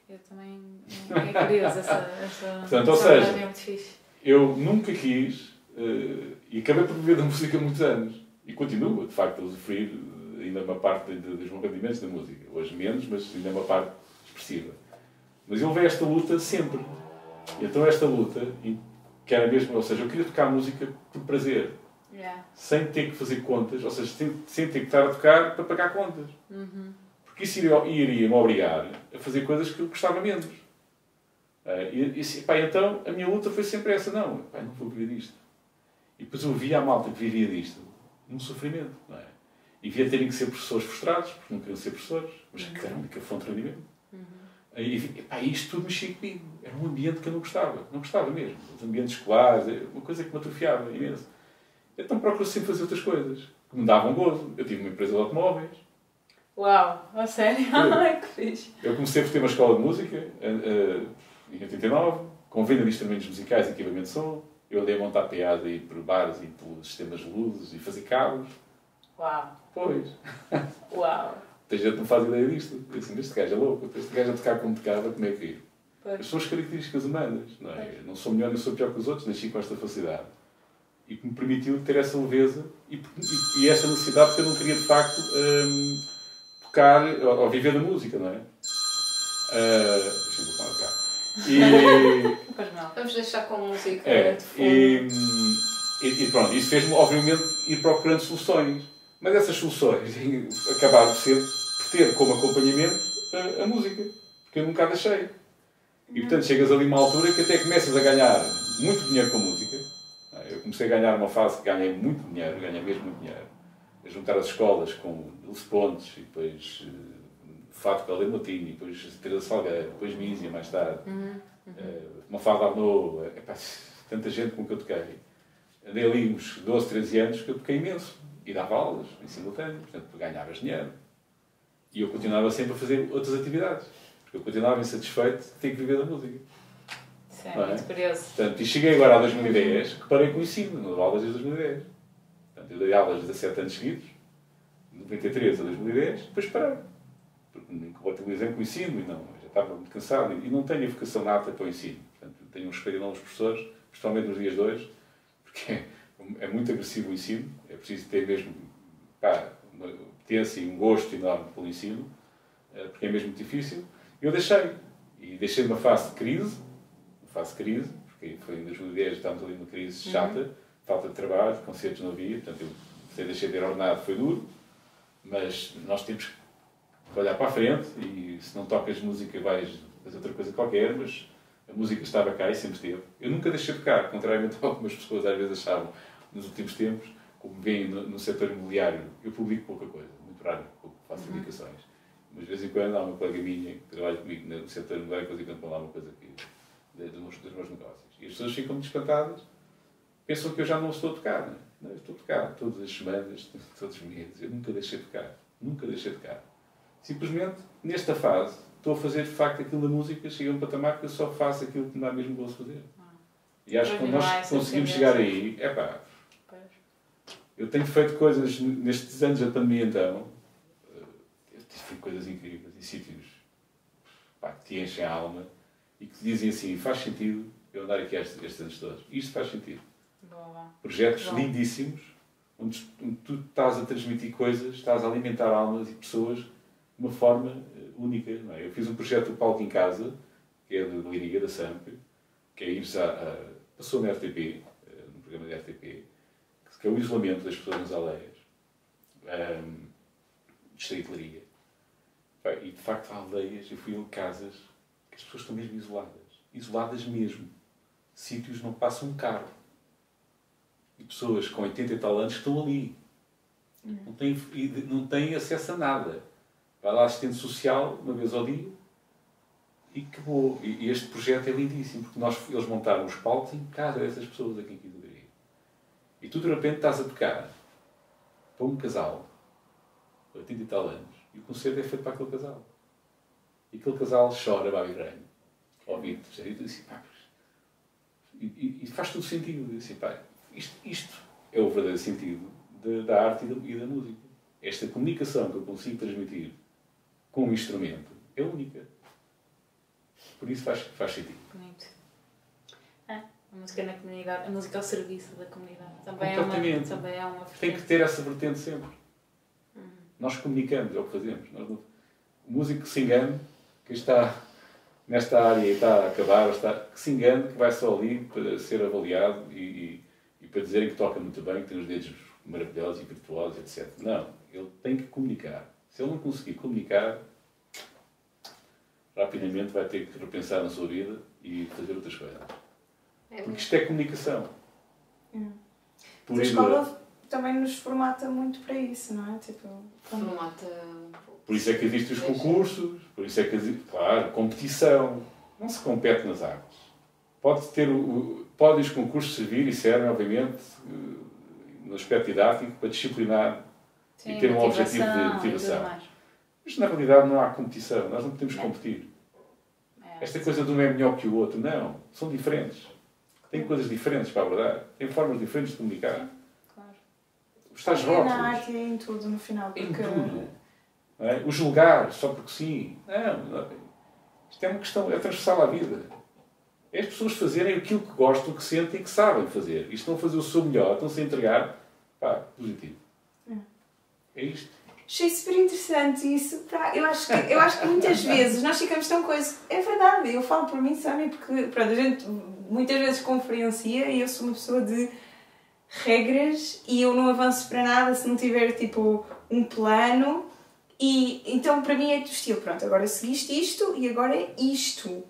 Eu também. É curioso essa. essa Portanto, ou seja, é muito fixe. Eu nunca quis, eh, e acabei por viver da música há muitos anos. E continuo, de facto, a usufruir ainda uma parte dos meus rendimentos da música. Hoje menos, mas ainda uma parte expressiva. Mas eu levei esta luta sempre. Então esta luta, que era mesmo, ou seja, eu queria tocar música por prazer, Yeah. sem ter que fazer contas, ou seja, sem, sem ter que estar a tocar para pagar contas. Uhum. Porque isso iria, iria me obrigar a fazer coisas que eu gostava menos. Ah, e, e, assim, pá, então a minha luta foi sempre essa: não, pá, não vou viver disto. E depois eu via a malta que vivia disto num sofrimento, não é? E via terem que ser professores frustrados, porque não queriam ser professores, mas que era a única fonte de rendimento. E, e isto tudo mexia comigo. Era um ambiente que eu não gostava, não gostava mesmo. Os ambientes escolares, é uma coisa que me atrofiava imenso. Então procuro sempre fazer outras coisas que me davam gozo. Eu tive uma empresa de automóveis, Uau, a sério? *laughs* Ai, que fixe. Eu comecei por ter uma escola de música eh, eh, em 89, com venda de instrumentos musicais e equipamento de som. Eu andei a montar piada e por bares e por sistemas de luzes e fazer cabos. Uau, Pois, uau. tem gente que não faz ideia disto. Eu assim, este gajo é louco, este gajo a tocar como tocava, como é que é? Pois. São as características humanas, não é? Eu não sou melhor nem sou pior que os outros, nasci com esta facilidade. E que me permitiu ter essa leveza e, e, e essa necessidade porque eu não queria de facto hum, tocar ou, ou viver da música, não é? Ah, Deixa-me colocar cá. E, *laughs* Não. Vamos deixar com música é, de fundo. e, e, e pronto, isso fez-me, obviamente, ir procurando soluções. Mas essas soluções acabaram sempre por ter como acompanhamento a, a música, porque eu nunca deixei. E portanto chegas ali uma altura que até começas a ganhar muito dinheiro com a música. Eu comecei a ganhar uma fase que ganhei muito dinheiro, ganhei mesmo muito dinheiro. A juntar as escolas com Dulce Pontes, e depois uh, Fato Calé Matinho, e depois Teresa Salgueiro, depois Mísia mais tarde. Uh, uma fada Arnaud, epá, tanta gente com que eu toquei. Andei ali uns 12, 13 anos que eu toquei imenso. E dava aulas em simultâneo, portanto ganhavas dinheiro. E eu continuava sempre a fazer outras atividades. Porque eu continuava insatisfeito de ter que viver da música. Isso é é? muito curioso. Portanto, e cheguei agora a 2010, que parei com o ensino, não dou aulas desde 2010. Portanto, eu dei aulas 17 anos seguidos, de 93 a 2010, depois parei. Porque me compatibilizei com o ensino e não, já estava muito cansado e não tenho a vocação nata para o ensino. Portanto, tenho um respeito enorme aos professores, principalmente nos dias de hoje, porque é muito agressivo o ensino, é preciso ter mesmo pá, uma potência e um gosto enorme pelo ensino, eh, porque é mesmo muito difícil. E eu deixei. E deixei uma fase de crise, uma fase de crise, porque foi em 2010, estávamos ali numa crise chata, falta de trabalho, concertos não havia, portanto eu deixei de ir ordenado foi duro, mas nós temos que olhar para a frente e se não tocas música vais fazer outra coisa qualquer, mas a música estava cá e sempre esteve. Eu nunca deixei de tocar, contrariamente a *laughs* algumas pessoas às vezes achavam nos últimos tempos, como veem no, no setor imobiliário, eu publico pouca coisa, muito raro, faço publicações. Mas de vez em quando há uma colega minha que trabalha comigo no setor imobiliário, de vez em quando lá uma coisa de, dos, meus, dos meus negócios. E as pessoas ficam descantadas, pensam que eu já não estou a tocar. Não, é? não eu estou a tocar todas as semanas, *laughs* todos os meses. Eu nunca deixei de tocar. Nunca deixei de tocar. Simplesmente, nesta fase, estou a fazer de facto aquilo da música, chega a um patamar que eu só faço aquilo que me dá mesmo gosto fazer. E acho que nós conseguimos chegar aí, é pá, eu tenho feito coisas nestes anos da pandemia, então. eh, Eu tenho feito coisas incríveis em sítios pá, que te enchem a alma e que te dizem assim: faz sentido eu andar aqui estes, estes anos todos. Isto faz sentido. Boa. Projetos Bom. lindíssimos, onde, onde tu estás a transmitir coisas, estás a alimentar almas e pessoas de uma forma eh, única. É? Eu fiz um projeto do Palco em Casa, que é de Liria, da SAMP, que é ir a, a, passou na RTP, eh, no programa da RTP, que é o isolamento das pessoas nas aldeias, um, distrito de Liria. Pá, E de facto há aldeias, eu fui em casas que as pessoas estão mesmo isoladas. Isoladas mesmo. Sítios não passa um carro. E pessoas com 80 e tal anos estão ali. Não têm, não têm acesso a nada. Vai lá assistente social uma vez ao dia e acabou. E, este projeto é lindíssimo, porque nós, eles montaram os palcos em casa dessas pessoas aqui em Quintaria. E tu de repente estás a tocar para um casal, 80 e tal anos, e o concerto é feito para aquele casal. E aquele casal chora, vai ranho, ouvir-te, e tu dizes, pá, e, e- faz todo sentido. Disse, pá, isto, isto é o verdadeiro sentido da, da arte e da, e da música. Esta comunicação que eu consigo transmitir com um instrumento é única. por isso faz, faz sentido. Bonito. É, a música na comunidade, a música ao serviço da comunidade. Também é uma, também é uma Tem que ter essa vertente sempre. Nós comunicamos, é o que fazemos. Nós O músico que se engane, que está nesta área e está a acabar, está, que se engane, que vai só ali para ser avaliado e, e, e para dizerem que toca muito bem, que tem os dedos maravilhosos e virtuosos, etc. Não, ele tem que comunicar. Se ele não conseguir comunicar, rapidamente vai ter que repensar na sua vida e fazer outras coisas. É Porque isto é comunicação. Hum. Por a escola também nos formata muito para isso, não é? Tipo, quando- formata. Por isso é que existem os concursos, por isso é que existe, claro, competição. Não se compete nas artes. Pode ter o, podem os concursos servir e servem, obviamente, eh, no aspecto didático, para disciplinar Sim, e ter um objetivo de motivação tudo. Mas na realidade não há competição, nós não podemos Não. competir. É, Esta coisa de um é melhor que o outro, não. São diferentes. Têm coisas diferentes para abordar, têm formas diferentes de comunicar. claro. Os tais é rótulos. na arte é em tudo no final, Em porque tudo. Não é? O julgar só porque sim. Não, não. Isto é uma questão, é transversal à vida. É as pessoas fazerem aquilo que gostam, que sentem e que sabem fazer. Estão a fazer o seu melhor, estão-se a entregar. Pá, positivo. É isto. Achei super interessante isso. Eu, acho que, eu acho que muitas *laughs* vezes nós ficamos tão coisa. É verdade, eu falo por mim, sabem? Porque pronto, a gente muitas vezes conferencia e eu sou uma pessoa de regras e eu não avanço para nada se não tiver tipo um plano. E então para mim é do estilo: pronto, agora seguiste isto e agora é isto.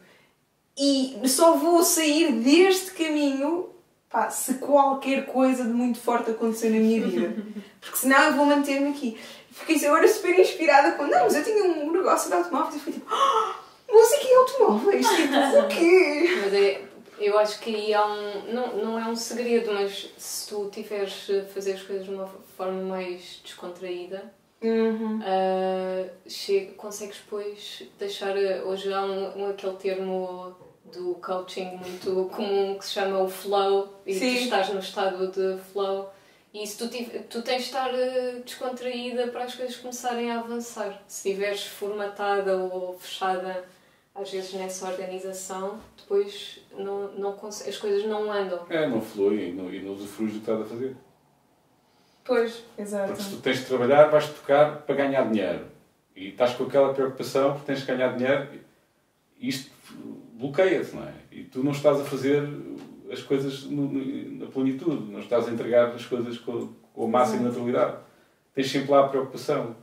E só vou sair deste caminho pá, se qualquer coisa de muito forte acontecer na minha vida. Porque senão eu vou manter-me aqui. Fiquei agora super inspirada com. Não, mas eu tinha um negócio de automóveis e fui tipo. "Ah, música e automóveis? Tipo, *laughs* o quê? Mas é, eu acho que aí há um. Não, não é um segredo, mas se tu tiveres a fazer as coisas de uma forma mais descontraída, Uhum. ah, chega, consegues depois deixar. ah, Hoje há um, um- aquele termo do coaching muito comum que se chama o flow e Sim. tu estás no estado de flow. E se tu, tu tens de estar ah, descontraída para as coisas começarem a avançar. Se estiveres formatada ou fechada, às vezes nessa organização, depois não, não as coisas não andam. É, não flui e não, e não usufruis do que estás a fazer. Pois, exato. Porque se tu tens de trabalhar, vais tocar para ganhar dinheiro. E estás com aquela preocupação porque tens de ganhar dinheiro. Isto bloqueia-te, não é? E tu não estás a fazer as coisas no- no- na plenitude. Não estás a entregar as coisas com, com a máxima naturalidade. Tens sempre lá a preocupação.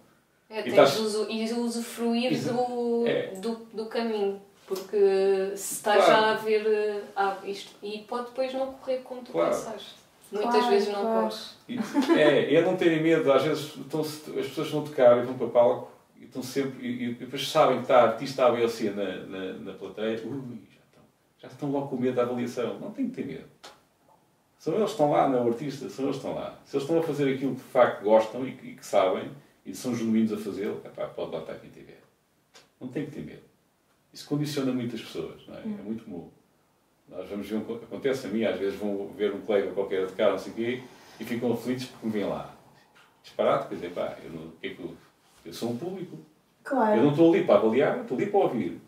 É, E tens estás- de e usufruir Exa- do, é. do, do caminho. Porque se estás Claro. já a ver eh, ah, isto, e pode depois não correr como tu Claro. pensaste. Muitas Claro, vezes não claro. corre. E, é, é não terem medo. Às vezes estão as pessoas vão tocar e vão para o palco e estão sempre. E, e depois sabem que está artista A, B ou C na, na, na plateia. Ui, já estão, já estão logo com medo da avaliação. Não tem que ter medo. São eles que estão lá, não é o artista, são eles que estão lá. Se eles estão a fazer aquilo que de facto gostam e que, e que sabem e são genuínos a fazê-lo, pode lá estar quem tiver. Não tem que ter medo. Isso condiciona muitas pessoas, não é? É muito comum. Nós vamos ver, um, acontece a mim, às vezes vão ver um colega qualquer de cá, não sei o quê, e ficam aflitos porque me vêm lá. Disparado, quer dizer, pá, eu, não, o que é que eu, eu sou um público. Eu Claro. não estou ali para avaliar, estou ali para ouvir.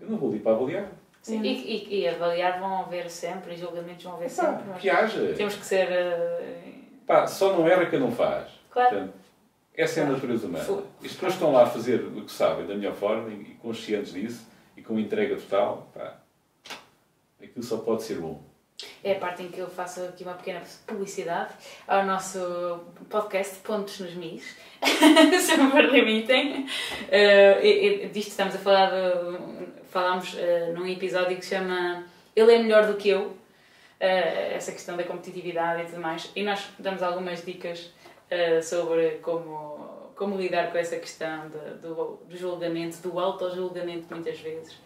Eu não vou ali para avaliar. Sim, e, e, e avaliar vão haver sempre, e julgamentos vão haver Pá, sempre. que haja. Temos que ser. eh, Pá, só não erra quem não faz. Claro. Portanto, essa é a Claro. natureza humana. Fu- E as pessoas estão lá a fazer o que sabem da melhor forma e e conscientes disso e com entrega total, pá, aquilo só pode ser bom. É a parte em que eu faço aqui uma pequena publicidade ao nosso podcast Pontos nos Mis, *laughs* se me permitem. Uh, disto estamos a falar, de, falámos uh, num episódio que se chama Ele é melhor do que eu, uh, essa questão da competitividade e tudo mais, e nós damos algumas dicas uh, sobre como, como lidar com essa questão de- do, do julgamento, do auto-julgamento muitas vezes.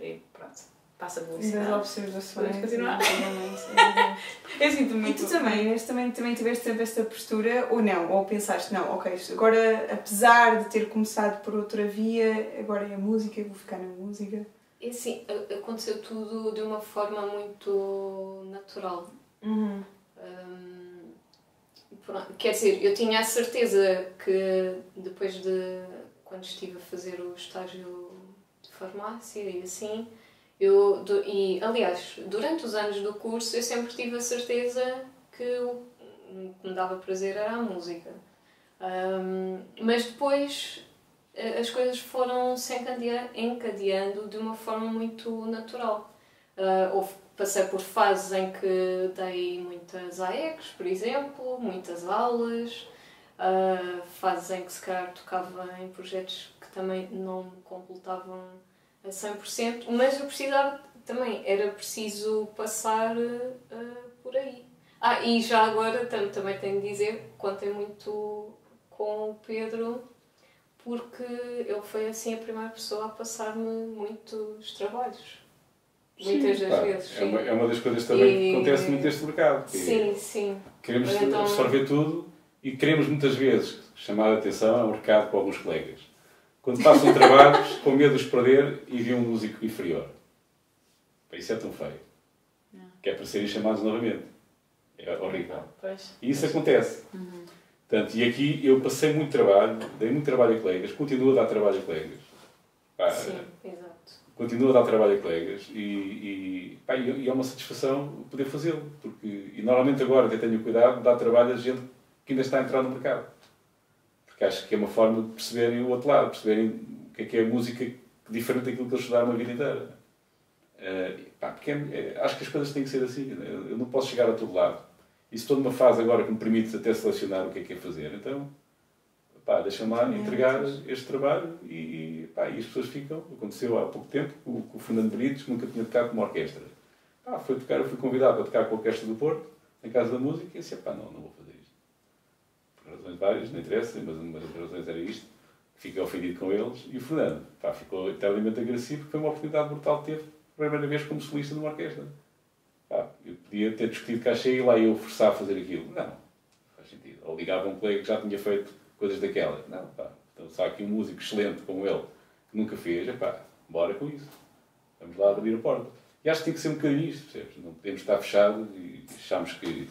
E pronto, passa a Das publicidade. observações. Podemos continuar. *laughs* Eu sinto E muito. tu também, também, também tiveste sempre esta postura, ou não? Ou pensaste, não, ok, agora apesar de ter começado por outra via, agora é a música, vou ficar na música. E assim, a- aconteceu tudo de uma forma muito natural. Uhum. Hum, pronto, quer dizer, eu tinha a certeza que depois de quando estive a fazer o estágio de farmácia e assim. Eu, e, aliás, durante os anos do curso eu sempre tive a certeza que o que me dava prazer era a música. Ahm, mas depois eh, as coisas foram se encadea- encadeando de uma forma muito natural. Ah, houve- passei por fases em que dei muitas AECs, por exemplo, muitas aulas, ah, fases em que se calhar tocava em projetos que também não me completavam a 100%, mas eu precisava também, era preciso passar ah, por aí. Ah, e já agora tam- também tenho de dizer, contei muito com o Pedro, porque ele foi assim a primeira pessoa a passar-me muitos trabalhos. Muitas das Pá, vezes. é, sim. uma, é uma das coisas também que E- acontece muito neste mercado. que Sim, sim. Queremos Então- absorver tudo e queremos muitas vezes chamar a atenção ao mercado com alguns colegas. Quando passam trabalhos, com medo de os perder e vi um músico inferior. Isso é tão feio. Que é para serem chamados novamente. É horrível. Pois. E isso acontece. Portanto, e aqui eu passei muito trabalho, dei muito trabalho a colegas, continuo a dar trabalho a colegas. Pá, Sim, exato. continuo a dar trabalho a colegas e, e, pá, e é uma satisfação poder fazê-lo. Porque, e normalmente agora até tenho cuidado de dar trabalho a gente que ainda está a entrar no mercado. Porque acho que é uma forma de perceberem o outro lado, perceberem o que é que é a música diferente daquilo que eles estudaram a vida inteira. Eh, pá, porque é- é- acho que as coisas têm que ser assim. né? Eu eu não posso chegar a todo lado. E se estou numa fase agora que me permite até selecionar o que é que é fazer, então pá, deixa-me lá entregar este trabalho e, e, pá, e as pessoas ficam. Aconteceu há pouco tempo com, com o Fernando que nunca tinha tocado com uma orquestra. Pá, foi tocar, eu fui convidado para tocar com a Orquestra do Porto, na Casa da Música, e disse: pá, não, não vou fazer razões várias, não interessa, mas uma das razões era isto. Fiquei ofendido com eles e o Fernando pá, ficou eternamente agressivo porque foi uma oportunidade brutal que teve, primeira vez como solista numa orquestra. Pá, eu podia ter discutido cachê e lá eu forçar a fazer aquilo. Não, faz sentido. Ou ligava um colega que já tinha feito coisas daquelas. Não, pá, então há aqui um músico excelente como ele, que nunca fez, é pá, bora com isso. Vamos lá abrir a porta. E acho que tem que ser um bocadinho isto, percebes? Não podemos estar fechados e achamos que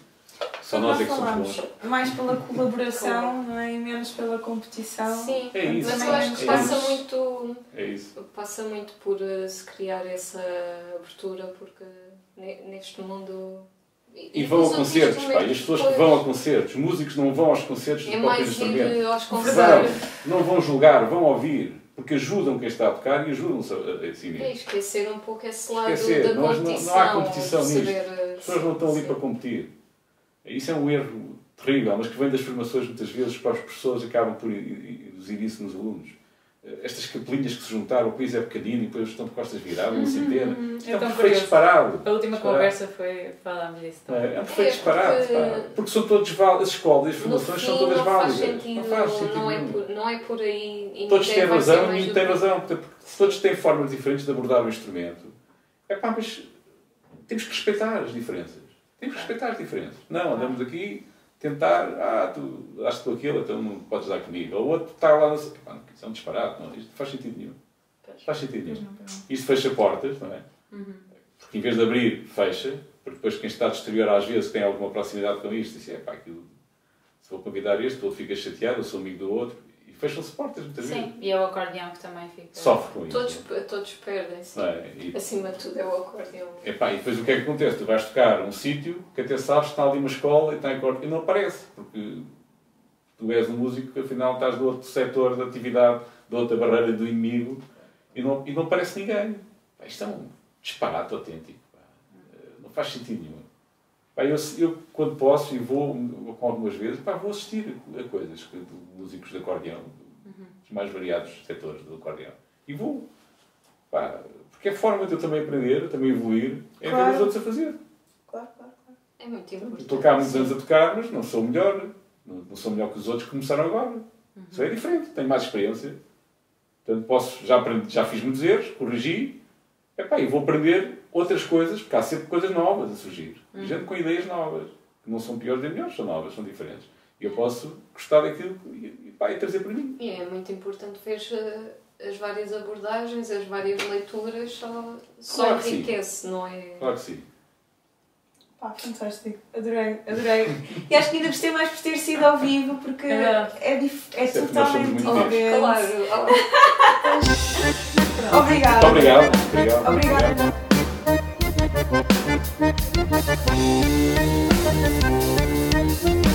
só nós é que somos bons. mais pela *laughs* colaboração não é? e menos pela competição. Sim, É isso. mas eu Também acho que é passa isso. muito, É isso. passa muito por eh, se criar essa abertura, porque ne- neste mundo. E vão a os concertos, pá, e as pessoas que vão a concertos, músicos não vão aos concertos É ir aos Não, concertos. não vão julgar, vão ouvir, porque ajudam quem está a tocar e ajudam-se a, a, a si É mesmo. esquecer um pouco esse lado Esquecer, da nós não- não há competição. competição nisto. As pessoas não estão ali sim. para competir. Isso é um erro terrível, mas que vem das formações muitas vezes para os professores acabam por induzir isso nos alunos. Eh, Estas capelinhas que se juntaram, o país é pequenino e depois estão de costas viradas, uma centena. Isto é É um tão perfeito disparado. A última Disparado. conversa foi falarmos disso Não é? também. É um perfeito É, disparado. porque-. Porque são todos válidos, as escolas e as formações fim, são todas não faz válidas. sentido, não faz sentido não, é por, não é por aí. E Todos têm razão e têm razão. Porque todos têm formas diferentes de abordar o instrumento. É pá, mas temos que respeitar as diferenças. Temos que respeitar as diferenças. Não, andamos aqui tentar, ah, tu daste com aquilo, então não podes dar comigo. Ou o outro está lá, não sei, isso é um disparate, não, isto faz sentido nenhum. Pois. Faz sentido nenhum. não, pois não. Isto fecha portas, não é? Porque em vez de abrir, fecha. Porque depois quem está de exterior às vezes tem alguma proximidade com isto. Diz, é pá, aquilo, se vou convidar este, o outro fica chateado, eu sou amigo do outro. Fecham-se portas muitas vezes. Sim, e é o acordeão que também fica. Sofre com isso. Todos, todos perdem, sim. É? E, Acima de tudo é o acordeão. epá, e depois o que é que acontece? Tu vais tocar um sítio que até sabes que está ali uma escola e está em corte e não aparece. Porque tu és um músico que afinal estás do outro setor da atividade, da outra barreira do inimigo e não, e não aparece ninguém. Pá, isto é um disparate autêntico. pá. Eh, Não faz sentido nenhum. Pá, eu, eu, quando posso, e vou com algumas vezes, pá, vou assistir a coisas que- de músicos de acordeão, dos mais variados setores do acordeão. E vou. Pá, porque é forma de eu também aprender, também evoluir, é ver Claro. os outros a fazer. Claro, claro, claro. É muito importante. Estou cá há muitos anos a tocar, mas não sou melhor. Não, não sou melhor que os outros que começaram agora. Isso é diferente, tenho mais experiência. Portanto, posso, já, aprendi, já fiz muitos erros, corrigi. Epá, e vou aprender outras coisas, porque há sempre coisas novas a surgir. Gente com ideias novas, que não são piores nem melhores, são novas, são diferentes. E eu posso gostar daquilo e, e, pá, e trazer para mim. E é muito importante ver eh, as várias abordagens, as várias leituras, só, só Claro enriquece, não é? Claro que sim. Pá, fantástico. Adorei, adorei. E acho que ainda gostei mais por ter sido ao vivo, porque É é, dif- é somos totalmente diferente. Claro. Obrigada. Muito. Obrigado. Obrigada. Thank you.